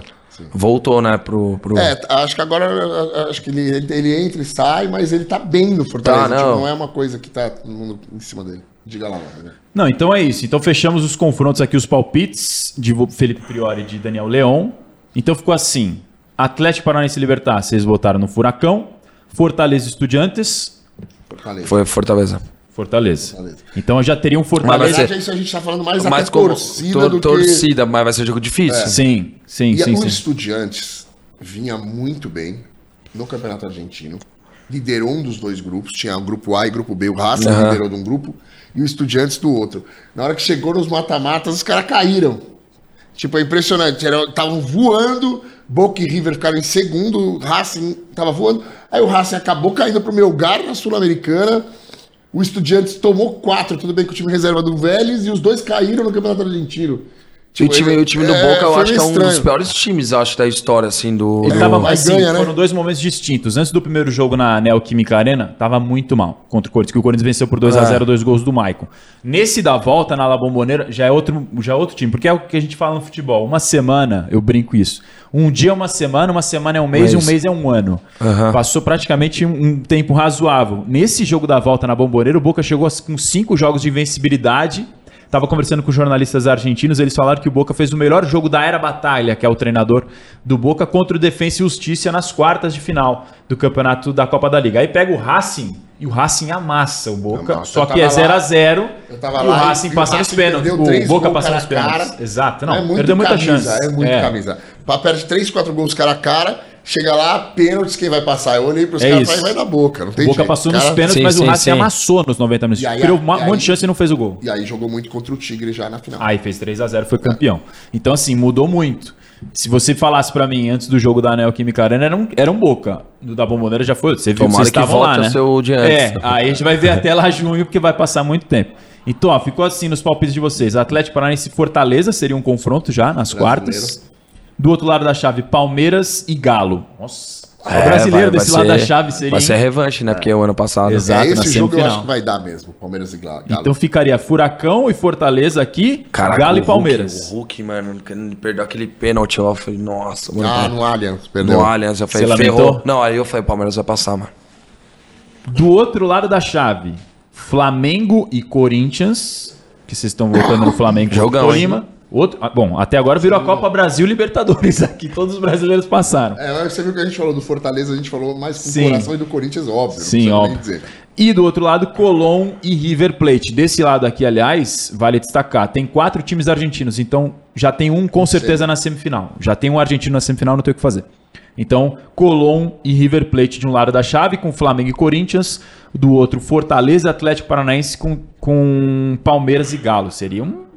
Voltou, né, pro. pro... É, acho que agora acho que ele, ele entra e sai, mas ele tá bem no Fortaleza. Tá, tipo, não. não. é uma coisa que tá todo mundo em cima dele. Diga lá, né? Não, então é isso. Então fechamos os confrontos aqui, os palpites de Felipe Priori e de Daniel Leon. Então ficou assim: Atlético Paranaense Libertar, vocês votaram no Furacão. Fortaleza Estudiantes, Fortaleza. Foi Fortaleza. Fortaleza. Fortaleza. Então já teria um Na Fortaleza. verdade, é isso a gente tá falando mais Mas até como torcida tor- do que... torcida, mas vai ser jogo difícil. Sim, sim, E sim, o sim. Estudiantes vinha muito bem no Campeonato Argentino. Liderou um dos dois grupos. Tinha o grupo A e o grupo B. O Racing Aham. liderou de um grupo e o Estudiantes do outro. Na hora que chegou nos mata-matas, os caras caíram. Tipo, é impressionante. Estavam voando, Boca e River ficaram em segundo, o Racing tava voando. Aí o Racing acabou caindo pro meu lugar na Sul-Americana. O Estudiantes tomou quatro, tudo bem que o time reserva do Vélez, e os dois caíram no Campeonato Argentino. E o time, o time do É, Boca, eu acho que é um dos estranho. piores times, eu acho, da história, assim, do. Ele do- tava, Mas assim, ganha, né? foram dois momentos distintos. Antes do primeiro jogo na Neoquímica Arena, tava muito mal contra o Corinthians, que o Corinthians venceu por 2 a É. 0 dois gols do Maicon. Nesse da volta na La Bombonera, já é outro, já é outro time, porque é o que a gente fala no futebol. Uma semana, eu brinco isso. Um dia é uma semana, uma semana é um mês, Mês. e um mês é um ano. Aham. Passou praticamente um, um tempo razoável. Nesse jogo da volta na Bomboneira, o Boca chegou com cinco jogos de invencibilidade. Tava conversando com jornalistas argentinos, eles falaram que o Boca fez o melhor jogo da Era Batalha, que é o treinador do Boca, contra o Defensa e Justiça nas quartas de final do campeonato da Copa da Liga. Aí pega o Racing e o Racing amassa o Boca, Amassa. só que é tava 0 lá- a 0 eu tava e o e- Racing e o passa nos Racing pênaltis. O Boca passa nos a pênaltis. Exato, não, é perdeu muita camisa, chance. É muito camisa. Perde 3, 4 gols cara a cara, chega lá, pênaltis, quem vai passar? Eu olhei pros É caras e vai na boca, não tem O Boca jeito. passou Cara- nos pênaltis, Sim, mas o sim, Racing sim. amassou nos 90 minutos. Aí- Criou um monte de chance e não fez o gol. E aí jogou muito contra o Tigre já na final. Aí fez 3 a 0 foi campeão. Então, assim, mudou muito. Se você falasse pra mim antes do jogo da Neoquímica Arena, era um, era um Boca. Do da Bomboneira já foi. Você viu Tomara vocês que estavam lá, né? o de antes. É, aí a gente vai ver até lá junho, porque vai passar muito tempo. Então, ó, ficou assim nos palpites de vocês. Atlético Paranaense e Fortaleza seria um confronto já nas quartas. Do outro lado da chave, Palmeiras e Galo. Nossa. É, o brasileiro vai- desse vai lado da ser- chave seria. Vai ser revanche, né? Porque o ano passado. Exato. é na esse jogo eu acho que vai dar mesmo, Palmeiras e Galo. Então ficaria Furacão e Fortaleza aqui, Caraca, Galo e Palmeiras. o Hulk, mano, perder aquele pênalti lá, eu falei, nossa, mano. ah, no Allianz, perdeu. no Allianz, eu falei, Você ferrou. lamentou? Não, aí eu falei, Palmeiras vai passar, mano. Do outro lado da chave, Flamengo e Corinthians, que vocês estão voltando no Flamengo Jogão, Tolima. Outro, ah, bom, até agora virou a Copa Brasil Libertadores aqui, todos os brasileiros passaram. É, você viu que a gente falou do Fortaleza, a gente falou mais com Sim. o coração e do Corinthians, óbvio. Sim, óbvio. dizer. E do outro lado, Colón e River Plate. Desse lado aqui, aliás, vale destacar, tem quatro times argentinos, então já tem um com certeza na semifinal. Já tem um argentino na semifinal, não tem o que fazer. Então, Colón e River Plate de um lado da chave, com Flamengo e Corinthians, do outro Fortaleza e Atlético Paranaense com, com Palmeiras e Galo. Seriam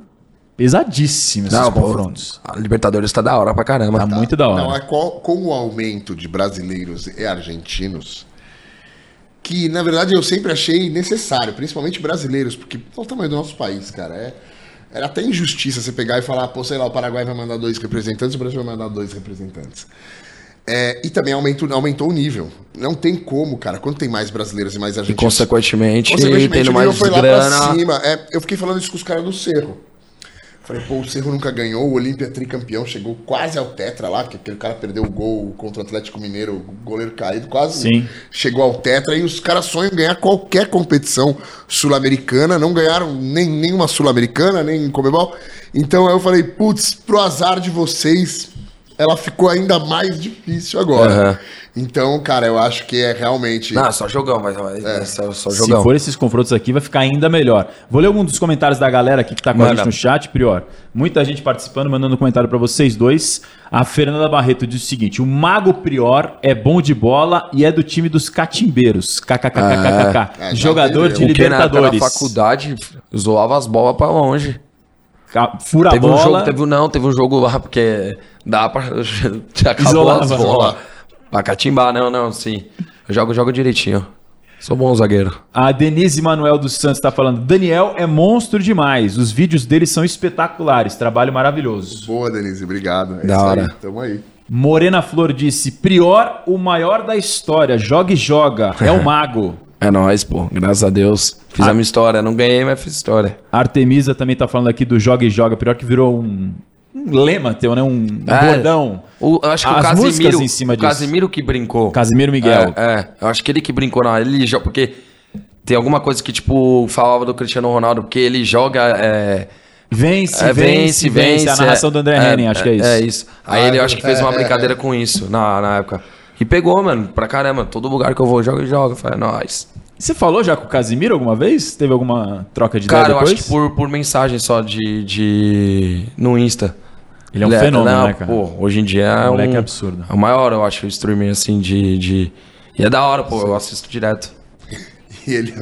pesadíssimos esses Não, pô, confrontos. A Libertadores tá da hora pra caramba. Tá muito da hora. Não, é co- com o aumento de brasileiros e argentinos, que na verdade eu sempre achei necessário, principalmente brasileiros, porque olha o tamanho do nosso país, cara. É, era até injustiça você pegar e falar, pô, sei lá, o Paraguai vai mandar dois representantes, o Brasil vai mandar dois representantes. É, e também aumentou, aumentou o nível. Não tem como, cara. Quando tem mais brasileiros e mais E argentinos. consequentemente, Consequentemente, tendo o mais nível foi lá grana. pra cima. É, eu fiquei falando isso com os caras do Cerro. Falei, pô, o Cerro nunca ganhou, o Olímpia tricampeão, chegou quase ao tetra lá, porque aquele cara perdeu o gol contra o Atlético Mineiro, o goleiro caído, quase Sim. chegou ao tetra, e os caras sonham em ganhar qualquer competição sul-americana, não ganharam nem nenhuma sul-americana, nem Comebol. Então eu falei, putz, pro azar de vocês, ela ficou ainda mais difícil agora. Aham. Então, cara, eu acho que é realmente... Não, só jogão, vai. vai é só, só Se jogão. for esses confrontos aqui, vai ficar ainda melhor. Vou ler algum dos comentários da galera aqui que tá com a Manda. gente no chat, Prior. Muita gente participando, mandando comentário pra vocês dois. A Fernanda Barreto diz o seguinte: o Mago Prior é bom de bola e é do time dos catimbeiros. KKKKKK. É, já Jogador de O que na Libertadores. faculdade zoava as bolas pra longe. Fura a teve um bola. jogo, teve um, não, teve um jogo lá porque dá pra. Já acabou Isolava. as bolas. Pra catimbar, não, não, sim. Eu jogo, jogo direitinho. Sou bom zagueiro. A Denise Manuel dos Santos tá falando: Daniel é monstro demais. Os vídeos dele são espetaculares. Trabalho maravilhoso. Boa, Denise, obrigado. É Da isso hora. Aí, tamo aí. Morena Flor disse: Prior, o maior da história. Joga e joga. É o mago. É nóis, pô. Graças a Deus. Fiz Ah. a minha história. Não ganhei, mas fiz história. Artemisa também tá falando aqui do Joga e Joga. Pior que virou um, um lema teu, né? Um É. bordão. O, eu acho que As o músicas Casimiro. em cima o disso. Casimiro que brincou. Casimiro Miguel. É, é, eu acho que ele que brincou na ele joga porque tem alguma coisa que tipo falava do Cristiano Ronaldo porque ele joga é, Vence, é, vence, vence. A narração é, do André é, Henning, acho que é isso. É isso. Aí Ah, ele eu acho que fez uma é, é, brincadeira com isso na, na época. E pegou, mano, pra caramba. Todo lugar que eu vou, joga e joga. Eu Falei, é nóis. Você falou já com o Casimiro alguma vez? Teve alguma troca de Cara, ideia eu depois? acho que por, por mensagem só de, de. no Insta. Ele é um fenômeno, não, né, cara? Pô, hoje em dia é moleque um, é absurdo. É o maior, eu acho, o streaming assim de. de... E é da hora, pô, eu assisto direto. E ele,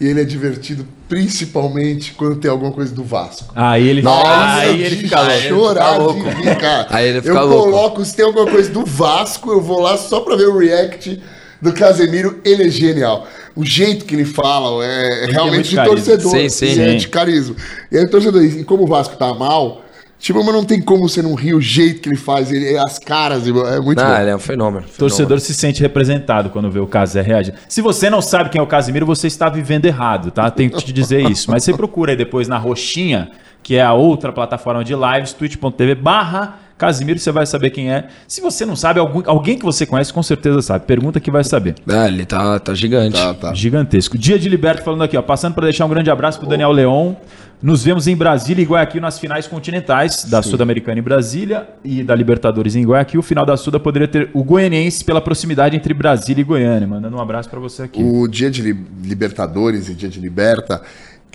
e ele é divertido, principalmente quando tem alguma coisa do Vasco. Aí ele, aí de ele fica louco. chorar Ele fica de louco. rir, cara. Aí ele fica eu louco. coloco, se tem alguma coisa do Vasco, eu vou lá só pra ver o react do Casemiro. Ele é genial. O jeito que ele fala é, é tem realmente muito de carisma. torcedor. Sim, sim. E é de carisma. E aí, torcedor, e como o Vasco tá mal, tipo, mas não tem como você não rir o jeito que ele faz, ele, as caras, é muito Ah, bom. ele é um fenômeno. O torcedor se sente representado quando vê o Casé reagir. Se você não sabe quem é o Casimiro, você está vivendo errado, tá? Tenho que te dizer isso. Mas você procura aí depois na Roxinha, que é a outra plataforma de lives, twitch.tv barra Casimiro, você vai saber quem é. Se você não sabe, algum- alguém que você conhece com certeza sabe. Pergunta que vai saber. É, ele tá, tá gigante. Tá, tá. Gigantesco. Dia de Liberto falando aqui, ó. Passando para deixar um grande abraço pro Daniel Leon. Nos vemos em Brasília e Guayaquil nas finais continentais da Sul-Americana em Brasília e da Libertadores em Guayaquil. O final da Suda poderia ter o goianiense pela proximidade entre Brasília e Goiânia. Mandando um abraço para você aqui. O dia de Li- Libertadores e dia de Liberta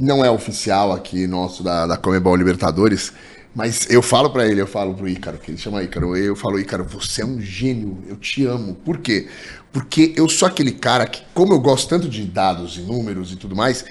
não é oficial aqui nosso da, da Comebol Libertadores, mas eu falo pra ele, eu falo pro Ícaro, que ele chama Ícaro, eu falo, Ícaro, você é um gênio, eu te amo. Por quê? Porque eu sou aquele cara que, como eu gosto tanto de dados e números e tudo mais,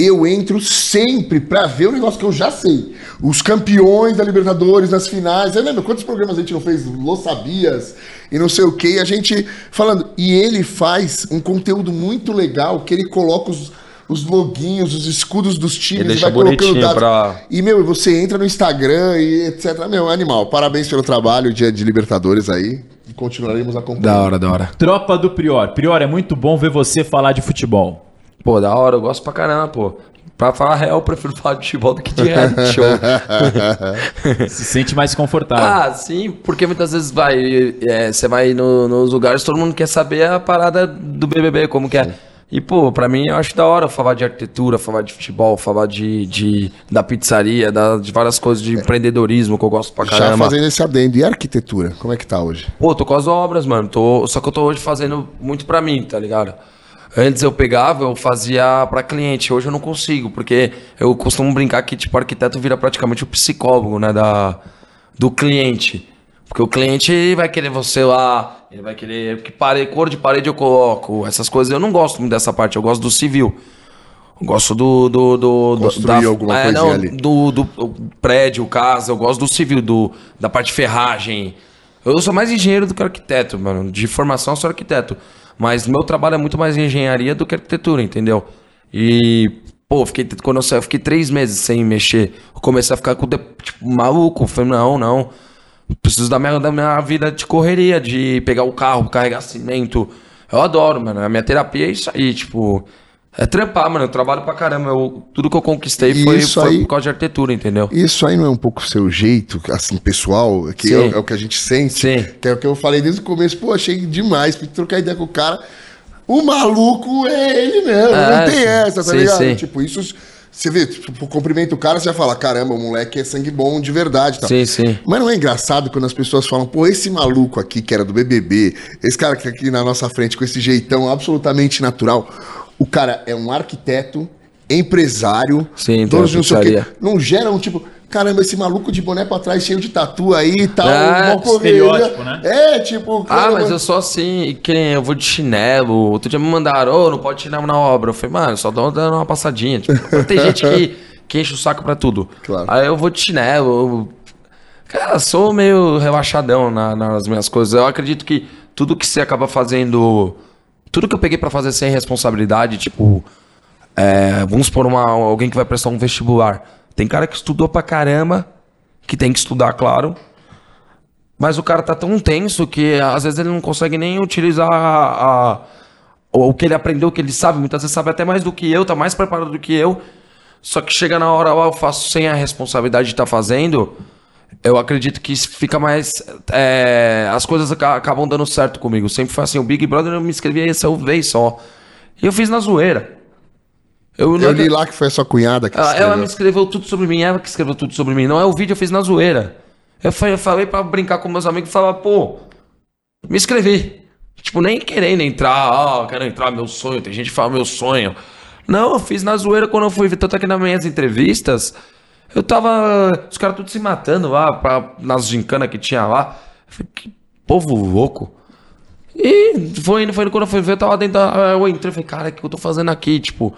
eu entro sempre pra ver o negócio que eu já sei. Os campeões da Libertadores nas finais. Você lembra quantos programas a gente não fez? Lo Sabias e não sei o que. E a gente falando. E ele faz um conteúdo muito legal que ele coloca os, os loguinhos, os escudos dos times. Ele e deixa vai colocando dados. pra- E, meu, você entra no Instagram e etc. Meu, é animal. Parabéns pelo trabalho, dia de Libertadores aí. E continuaremos acompanhando. Da hora, da hora. Tropa do Prior. Prior, é muito bom ver você falar de futebol. Pô, da hora, eu gosto pra caramba, pô. Pra falar a real, eu prefiro falar de futebol do que de reality show. Se sente mais confortável. ah, sim, porque muitas vezes vai. é, Você vai no- nos lugares, todo mundo quer saber a parada do BBB, como que é. E, pô, pra mim eu acho da hora falar de arquitetura, falar de futebol, falar de, de da pizzaria, da- de várias coisas de empreendedorismo que eu gosto pra Já caramba. fazendo esse adendo. E a arquitetura? Como é que tá hoje? Pô, tô com as obras, mano. Tô... Só que eu tô hoje fazendo muito pra mim, tá ligado? Antes eu pegava, eu fazia pra cliente. Hoje eu não consigo, porque eu costumo brincar que, tipo, arquiteto vira praticamente o psicólogo, né, da... do cliente. Porque o cliente vai querer você lá, ele vai querer que parede, cor de parede eu coloco, essas coisas. Eu não gosto muito dessa parte, eu gosto do civil. Eu gosto do. do, do Construir alguma coisinha não, ali. Do, do prédio, casa, eu gosto do civil, do, da parte ferragem. Eu sou mais engenheiro do que arquiteto, mano. De formação eu sou arquiteto. Mas meu trabalho é muito mais engenharia do que arquitetura, entendeu? E, pô, fiquei, quando eu saí, eu fiquei três meses sem mexer. Eu comecei a ficar com, tipo, maluco. Eu Falei, não, não. Preciso da minha, da minha vida de correria, de pegar o carro, carregar cimento. Eu adoro, mano. A minha terapia é isso aí, tipo. É trampar, mano. Eu trabalho pra caramba. Eu, tudo que eu conquistei foi, isso foi aí- por causa de arquitetura, entendeu? Isso aí não é um pouco o seu jeito, assim, pessoal, que Sim. é, o- é o que a gente sente, Sim. que é o que eu falei desde o começo, pô, achei demais, fui trocar ideia com o cara, o maluco é ele mesmo, É, não tem essa, tá Sim, ligado? sim. Tipo, isso, você vê, tipo, cumprimenta o cara, você vai falar, caramba, o moleque é sangue bom de verdade, tá? Sim, sim. Mas não é engraçado quando as pessoas falam, pô, esse maluco aqui que era do BBB, esse cara que tá aqui na nossa frente com esse jeitão absolutamente natural, o cara é um arquiteto, empresário, Sim, tem dono uma de não sei o quê. Não gera um tipo, caramba, esse maluco de boné pra trás cheio de tatu aí e tal, É, correria. estereótipo, né? É, tipo, Ah, caramba, mas eu sou assim, que nem eu vou de chinelo. Outro dia me mandaram, ô, não pode chinelo na obra. Eu falei, mano, só dou dando uma passadinha. Tipo, tem gente que, que enche o saco pra tudo. Claro. Aí eu vou de chinelo. Cara, sou meio relaxadão na- nas minhas coisas. Eu acredito que tudo que você acaba fazendo. Tudo que eu peguei pra fazer sem responsabilidade, tipo. é, vamos supor uma, alguém que vai prestar um vestibular. Tem cara que estudou pra caramba, que tem que estudar, claro. Mas o cara tá tão tenso que às vezes ele não consegue nem utilizar a, a, o que ele aprendeu, o que ele sabe, muitas vezes sabe até mais do que eu, tá mais preparado do que eu. Só que chega na hora lá, eu faço sem a responsabilidade de estar tá fazendo. Eu acredito que fica mais. É, as coisas acabam dando certo comigo. Sempre foi assim: o Big Brother eu me inscrevi essa vez só. E eu fiz na zoeira. Eu, eu li lá que foi a sua cunhada que ela, ela me escreveu tudo sobre mim, ela que escreveu tudo sobre mim. Não é o vídeo, eu fiz na zoeira. Eu falei, pra brincar com meus amigos e falar, pô, me inscrevi. Tipo, nem querendo entrar, ah, quero entrar, meu sonho. Tem gente que fala meu sonho. Não, eu fiz na zoeira quando eu fui ver, tanto aqui nas minhas entrevistas. Eu tava. Os caras tudo se matando lá, pra, nas gincanas que tinha lá. Eu falei, que povo louco. E foi indo, foi indo, quando eu fui ver, eu tava dentro da. Eu entrei e falei, cara, o que eu tô fazendo aqui? Tipo.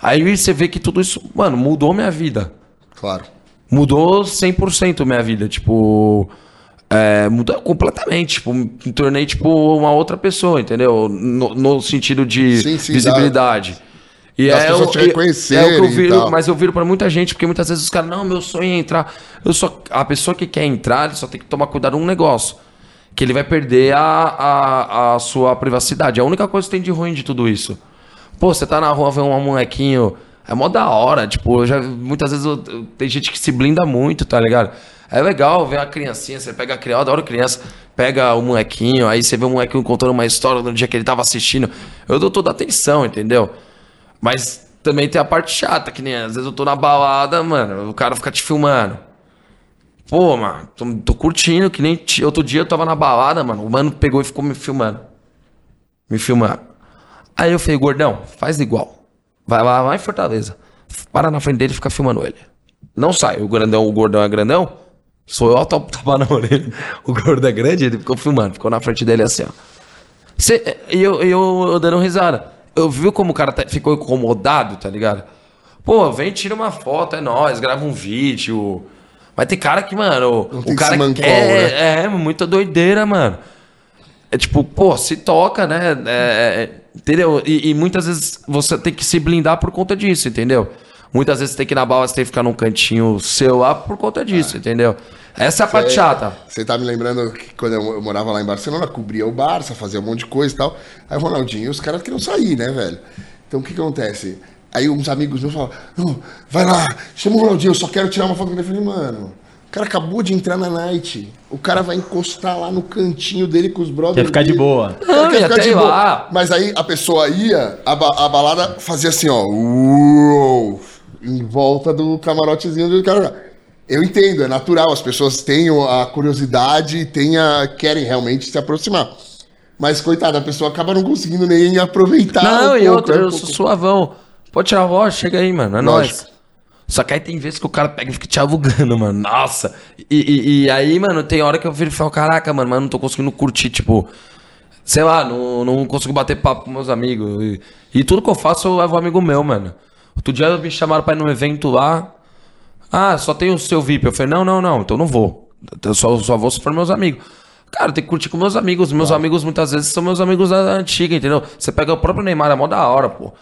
Aí você vê que tudo isso, mano, mudou minha vida. Claro. Mudou 100% minha vida. Tipo. É, mudou completamente. Tipo, me tornei, tipo, uma outra pessoa, entendeu? No, no sentido de sim, sim, visibilidade. Dá. E As é, pessoas te reconhecerem é o que eu viro, mas eu viro para muita gente, porque muitas vezes os caras, não, meu sonho é entrar. Eu só, a pessoa que quer entrar, ele só tem que tomar cuidado num negócio. Que ele vai perder a, a, a sua privacidade. É a única coisa que tem de ruim de tudo isso. Pô, você tá na rua, vê um molequinho. É mó da hora, tipo, já, muitas vezes eu, eu, tem gente que se blinda muito, tá ligado? É legal ver a criancinha, você pega a criança, eu adoro criança, pega o molequinho, aí você vê o molequinho contando uma história do dia que ele tava assistindo. Eu dou toda a atenção, entendeu? Mas também tem a parte chata, que nem às vezes eu tô na balada, mano, o cara fica te filmando. Pô, mano, tô, tô curtindo, que nem outro dia eu tava na balada, mano, o mano pegou e ficou me filmando. Me filmando. Aí eu falei, gordão, faz igual. Vai lá, vai em Fortaleza. Para na frente dele e fica filmando ele. Não sai. O grandão, o gordão é grandão. Sou eu, tapa na orelha. O gordo é grande, ele ficou filmando. Ficou na frente dele assim, ó. Cê, e eu, eu, eu dando risada eu vi como o cara tá, ficou incomodado, tá ligado? Pô, vem, tira uma foto, é nóis, grava um vídeo. Mas tem cara que, mano, o cara que quer. Né? É, muita doideira, mano. É tipo, pô, se toca, né? É, é, entendeu? E, e, muitas vezes você tem que se blindar por conta disso, entendeu? Muitas vezes tem que ir na bala, você tem que ficar num cantinho seu lá por conta disso, é. entendeu? Essa é a parte chata. Você tá me lembrando que quando eu, eu, morava lá em Barcelona, cobria o Barça, fazia um monte de coisa e tal. Aí o Ronaldinho, os caras queriam sair, né, velho? Então o que, que acontece? Aí uns amigos meus falavam, vai lá, chama o Ronaldinho, eu só quero tirar uma foto com ele. Eu falei, mano, o cara acabou de entrar na night. O cara vai encostar lá no cantinho dele com os brothers. Quer ficar dele. de boa. Não, quer ficar de boa. Mas aí a pessoa ia, a, ba a balada fazia assim, ó. Uou, em volta do camarotezinho do cara. Eu entendo, é natural, as pessoas têm a curiosidade, têm a, querem realmente se aproximar. Mas, coitada, a pessoa acaba não conseguindo nem aproveitar. Não, um e outra, eu sou suavão. Pode tirar a voz, chega aí, mano. É nóis. Só que aí tem vezes que o cara pega e fica te alugando, mano. Nossa. E, e, e, aí, mano, tem hora que eu viro e falo, caraca, mano, mas não tô conseguindo curtir, tipo. Sei lá, não, não consigo bater papo com meus amigos. E, e tudo que eu faço eu levo um amigo meu, mano. Outro dia me chamaram pra ir num evento lá. Ah, só tem o seu VIP. Eu falei, não, não, não, então não vou. Eu só, só vou se for meus amigos. Cara, tem que curtir com meus amigos. Meus amigos muitas vezes são meus amigos da antiga, entendeu? Você pega o próprio Neymar, é mó da hora, pô.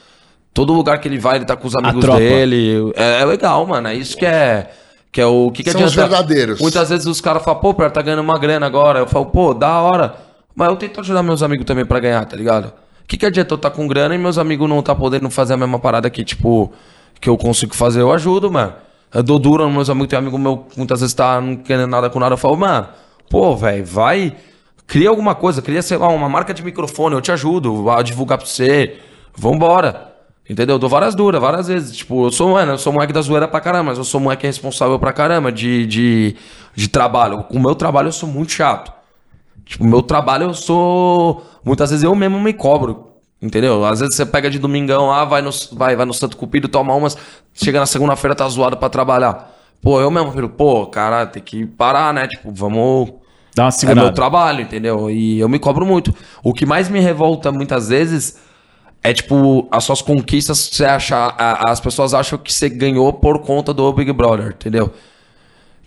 Todo lugar que ele vai, ele tá com os amigos dele. É, é, legal, mano. É isso que é. Que é o que, que São adianta? os verdadeiros. Muitas vezes os caras falam, pô, o tá ganhando uma grana agora. Eu falo, pô, da hora. Mas eu tento ajudar meus amigos também pra ganhar, tá ligado? Que, que adianta eu tá com grana e meus amigos não tá podendo fazer a mesma parada que, tipo, que eu consigo fazer? Eu ajudo, mano. Eu dou duro nos meus amigos, tem amigo meu que muitas vezes tá não querendo nada com nada. Eu falo, mano, pô, velho, vai. Cria alguma coisa, cria, sei lá, uma marca de microfone, eu te ajudo a divulgar pra você. Vambora. Entendeu? Eu dou várias duras, várias vezes. Tipo, eu sou, mano, eu sou moleque da zoeira pra caramba, mas eu sou moleque responsável pra caramba de, de, de trabalho. Com o meu trabalho eu sou muito chato. Tipo, meu trabalho eu sou. Muitas vezes eu mesmo me cobro. Entendeu? Às vezes você pega de domingão lá, vai no, vai, vai no Santo Cupido, toma umas, chega na segunda-feira, tá zoado pra trabalhar. Pô, eu mesmo, filho, pô, cara, tem que parar, né? Tipo, vamos. Dá uma segurada. É meu trabalho, entendeu? E eu me cobro muito. O que mais me revolta muitas vezes é, tipo, as suas conquistas, você acha, as pessoas acham que você ganhou por conta do Big Brother, entendeu?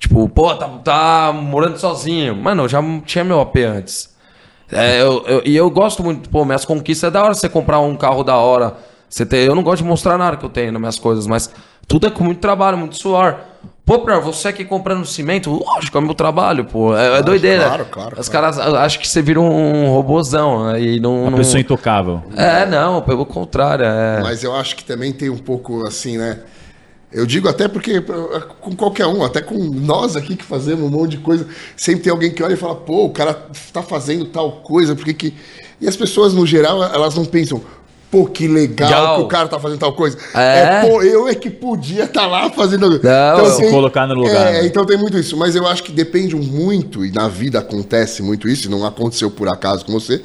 Tipo, pô, tá, tá morando sozinho. Mano, eu já tinha meu AP antes. É, eu, eu, e eu gosto muito, pô, minhas conquistas é da hora você comprar um carro da hora. Você ter, eu não gosto de mostrar nada que eu tenho nas minhas coisas, mas tudo é com muito trabalho, muito suor. Pô, Prior, você aqui comprando cimento, lógico, é meu trabalho, pô. É, é doideira. claro, claro, Os claro. caras acham que você vira um robôzão, né? E não. Uma não- pessoa intocável. É, não, pelo contrário. É... Mas eu acho que também tem um pouco assim, né? Eu digo até porque eh, com qualquer um, até com nós aqui que fazemos um monte de coisa, sempre tem alguém que olha e fala, pô, o cara tá fazendo tal coisa, por que. E as pessoas, no geral, elas não pensam, pô, que legal, Legal. que o cara tá fazendo tal coisa. É. pô, eu é que podia estar lá fazendo... Não, se colocar no lugar, É, né? então tem muito isso. Mas eu acho que depende muito, e na vida acontece muito isso, e não aconteceu por acaso com você,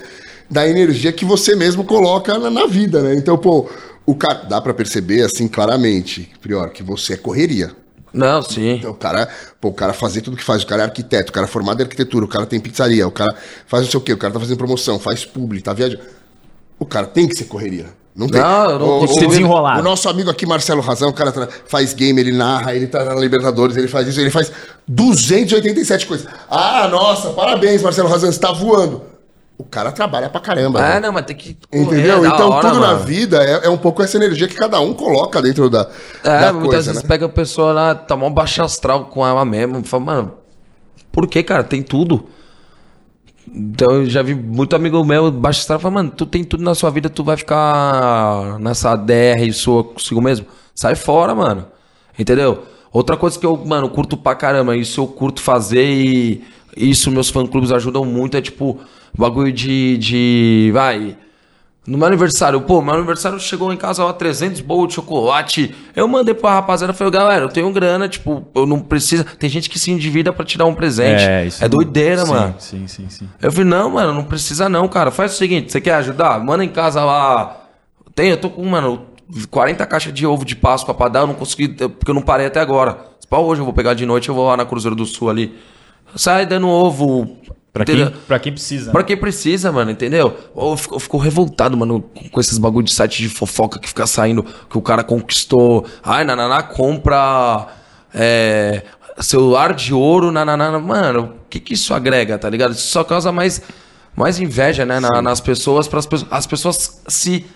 da energia que você mesmo coloca na, na vida, né? Então, pô, o cara. Dá pra perceber, assim, claramente, Prior, que você é correria. Não, sim. Então, o cara, pô, o cara fazer tudo que faz, o cara é arquiteto, o cara é formado em arquitetura, o cara tem pizzaria, o cara faz não sei o quê, o cara tá fazendo promoção, faz publi, tá viajando. O cara tem que ser correria. Não tem. Não, não O-. Tem que ser desenrolado. O nosso amigo aqui, Marcelo Razão, o cara tra- faz game, ele narra, ele tá na Libertadores, ele faz isso, ele faz 287 coisas. Ah, nossa, parabéns, Marcelo Razão, você tá voando. O cara trabalha pra caramba. É, né? não, mas tem que. correr, Entendeu? é Então, hora, tudo na mano. vida é, é um pouco essa energia que cada um coloca dentro da, É, da muitas coisa, vezes né? pega a pessoa lá, tá mó baixa astral com ela mesmo. Fala, mano, por que, cara? Tem tudo. Então eu já vi muito amigo meu baixa astral fala, mano, tu tem tudo na sua vida, tu vai ficar nessa DR sua consigo mesmo. Sai fora, mano. Entendeu? Outra coisa que eu, mano, curto pra caramba, isso eu curto fazer e isso meus fã-clubes ajudam muito, é tipo, bagulho de. de vai. No meu aniversário, pô, meu aniversário chegou em casa lá 300 bolos de chocolate. Eu mandei pra rapaziada, falei, galera, eu tenho grana, tipo, eu não preciso. Tem gente que se endivida pra tirar um presente. É, doideira, sim, mano. Sim, sim, sim. Eu falei, não, mano, não precisa não, cara. Faz o seguinte, você quer ajudar? Manda em casa lá. Tem, eu tô com, mano, 40 caixas de ovo de Páscoa pra dar, eu não consegui, porque eu não parei até agora. Se pá, hoje eu vou pegar de noite, eu vou lá na Cruzeiro do Sul ali. Sai dando ovo. Pra entendeu? quem, pra quem precisa. Pra quem precisa, mano, entendeu? Eu fico, eu fico revoltado, mano, com- esses bagulho de site de fofoca que fica saindo, que o cara conquistou. Ai, Nananá compra é, celular de ouro, Nananá. Mano, o que que isso agrega, tá ligado? Isso só causa mais, mais inveja, né, na- nas pessoas, pessoas. As pessoas se.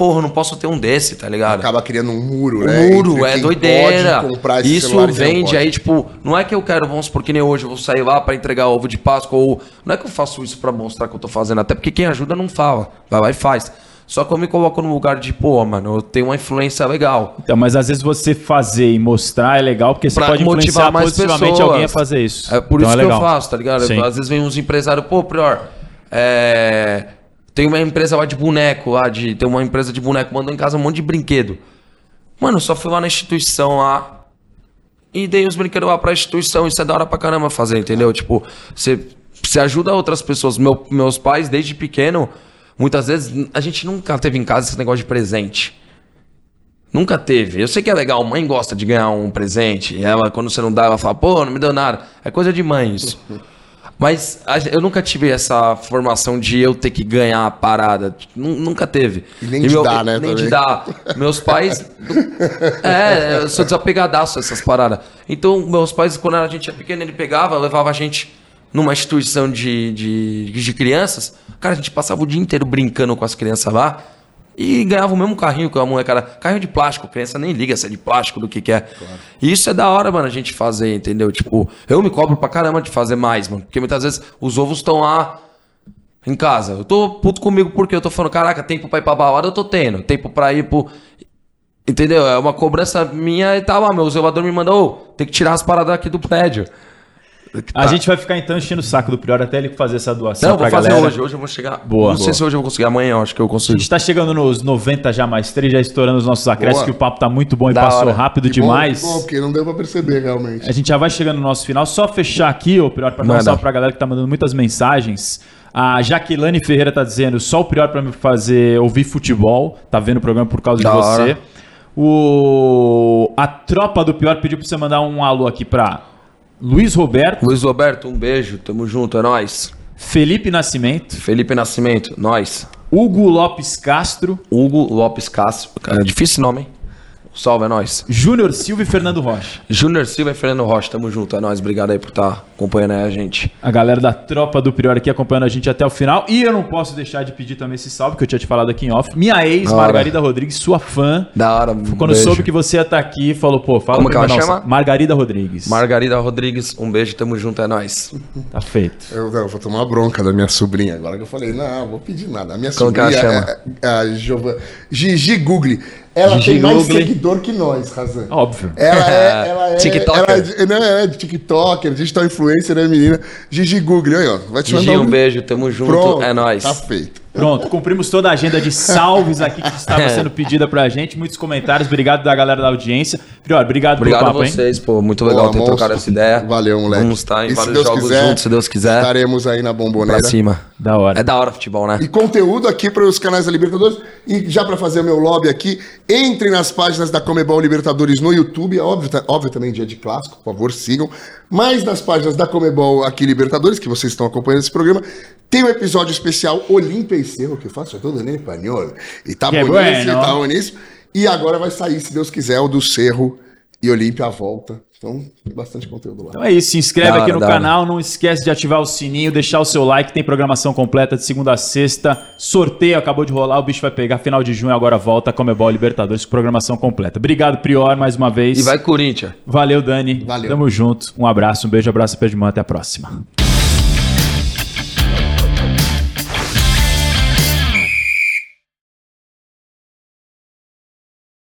Porra, eu não posso ter um desse, tá ligado? Acaba criando um muro, O né? muro, entre é quem doideira. pode comprar esse Isso vende aí, tipo, não é que eu quero, vamos supor que nem hoje, eu vou sair lá pra entregar ovo de Páscoa, ou não é que eu faço isso pra mostrar que eu tô fazendo, até porque quem ajuda não fala, vai lá e faz. Só que eu me coloco no lugar de, pô, mano, eu tenho uma influência legal. Então, mas às vezes você fazer e mostrar é legal, porque você Pra pode motivar mais positivamente pessoas. alguém a fazer isso. É por Então isso que legal. eu faço, tá ligado? Sim. Às vezes vem uns empresários, pô, Prior, é... tem uma empresa lá de boneco, lá de... tem uma empresa de boneco, mandou em casa um monte de brinquedo. Mano, eu só fui lá na instituição lá e dei os brinquedos lá pra instituição. Isso é da hora pra caramba fazer, entendeu? Tipo, você, você ajuda outras pessoas. Meu- meus pais, desde pequeno, muitas vezes, a gente nunca teve em casa esse negócio de presente. Nunca teve. Eu sei que é legal, mãe gosta de ganhar um presente. E ela, quando você não dá, ela fala, pô, não me deu nada. É coisa de mãe isso. Mas eu nunca tive essa formação de eu ter que ganhar a parada. Nu- Nunca teve. E nem de dar, né, Nem de também. dar. Meus pais. é, eu sou desapegadaço a essas paradas. Então, meus pais, quando a gente era pequeno, ele pegava, levava a gente numa instituição de, de, de crianças. Cara, a gente passava o dia inteiro brincando com as crianças lá. E ganhava o mesmo carrinho que a molecada. Carrinho de plástico, criança nem liga se é de plástico, do que que é. E isso é da hora, mano, a gente fazer, entendeu? Tipo, eu me cobro pra caramba de fazer mais, mano. Porque muitas vezes os ovos estão lá em casa. Eu tô puto comigo porque eu tô falando, caraca, tempo pra ir pra balada eu tô tendo. Tempo pra ir pro. Entendeu? É uma cobrança minha e tá lá. Meu zelador me mandou, ô, tem que tirar as paradas aqui do prédio. A gente vai ficar então enchendo o saco do Prior até ele fazer essa doação Não, vou fazer galera. hoje. Hoje eu vou chegar. Boa. Não sei Boa. se hoje eu vou conseguir. Amanhã eu acho que eu A consigo. gente tá chegando nos 90 já mais 3, já estourando os nossos acréscimos, que o papo tá muito bom e Da passou hora. rápido Que bom, demais. que bom, porque não deu pra perceber realmente. A gente já vai chegando no nosso final. Só fechar aqui, ô Prior, pra um salve pra galera que tá mandando muitas mensagens. A Jaqueline Ferreira tá dizendo só o Prior pra me fazer ouvir futebol. Tá vendo o programa por causa Da de você. hora. O... A tropa do Prior pediu pra você mandar um alô aqui pra Luiz Roberto, Luiz Roberto, um beijo. Tamo junto, é nóis. Felipe Nascimento, Felipe Nascimento, nós. Hugo Lopes Castro, Hugo Lopes Cássio. Cara, difícil nome, hein? Salve, é nóis. Júnior Silva e Fernando Rocha. Júnior Silva e Fernando Rocha, tamo junto. É nóis, obrigado aí por estar acompanhando aí a gente. A galera da tropa do Prior aqui acompanhando a gente até o final. E eu não posso deixar de pedir também esse salve, que eu tinha te falado aqui em off. Minha ex. Margarida Rodrigues, sua fã. Da hora, Quando soube que você ia estar aqui, falou, pô, fala Como que ela nossa, chama? Margarida Rodrigues. Margarida Rodrigues, um beijo, tamo junto, é nóis. Tá feito. Eu, eu vou tomar uma bronca da minha sobrinha agora que eu falei, não, vou pedir nada. A minha Como que sobrinha ela chama? é, é a Giova, Gigi Google. Ela Gigi tem mais Google. seguidor que nós, Razan. Óbvio. Ela é, ela é, TikToker. Ela é, de- não, ela é TikToker, digital influencer, né, menina? Gigi Google, aí, ó. Vai te Gigi, mandar um beijo, tamo junto, Pronto, é nóis. Tá feito. Pronto, cumprimos toda a agenda de salves aqui que estava sendo pedida pra gente. Muitos comentários. Obrigado da galera da audiência. Prior, obrigado, Obrigado pelo a papo, hein? vocês, pô, muito legal Pô, ter monstro. trocado essa ideia. Valeu, moleque. Vamos estar em E se vários Deus jogos quiser, juntos, se Deus quiser. Estaremos aí na bomboneira. Pra cima. Da hora. É da hora futebol, né? E conteúdo aqui para os canais da Libertadores. E já para fazer o meu lobby aqui, entrem nas páginas da Comebol Libertadores no YouTube. É Óbvio, tá- óbvio também dia de clássico, por favor, sigam. Mas nas páginas da Comebol aqui Libertadores, que vocês estão acompanhando esse programa, tem um episódio especial Olímpia e Cerro, que eu faço todo em espanhol. E tá Que boníssimo, bueno. tá boníssimo. E agora vai sair, se Deus quiser, o do Cerro e Olímpia à volta. Então, tem bastante conteúdo lá. Então é isso, se inscreve aqui no canal, não esquece de ativar o sininho, deixar o seu like, tem programação completa de segunda a sexta, sorteio acabou de rolar, o bicho vai pegar, final de junho agora volta, Comebol Libertadores com programação completa. Obrigado, Prior, mais uma vez. E vai Corinthians. Valeu, Dani. Valeu. Tamo junto, um abraço, um beijo, abraço, pé de mão, até a próxima.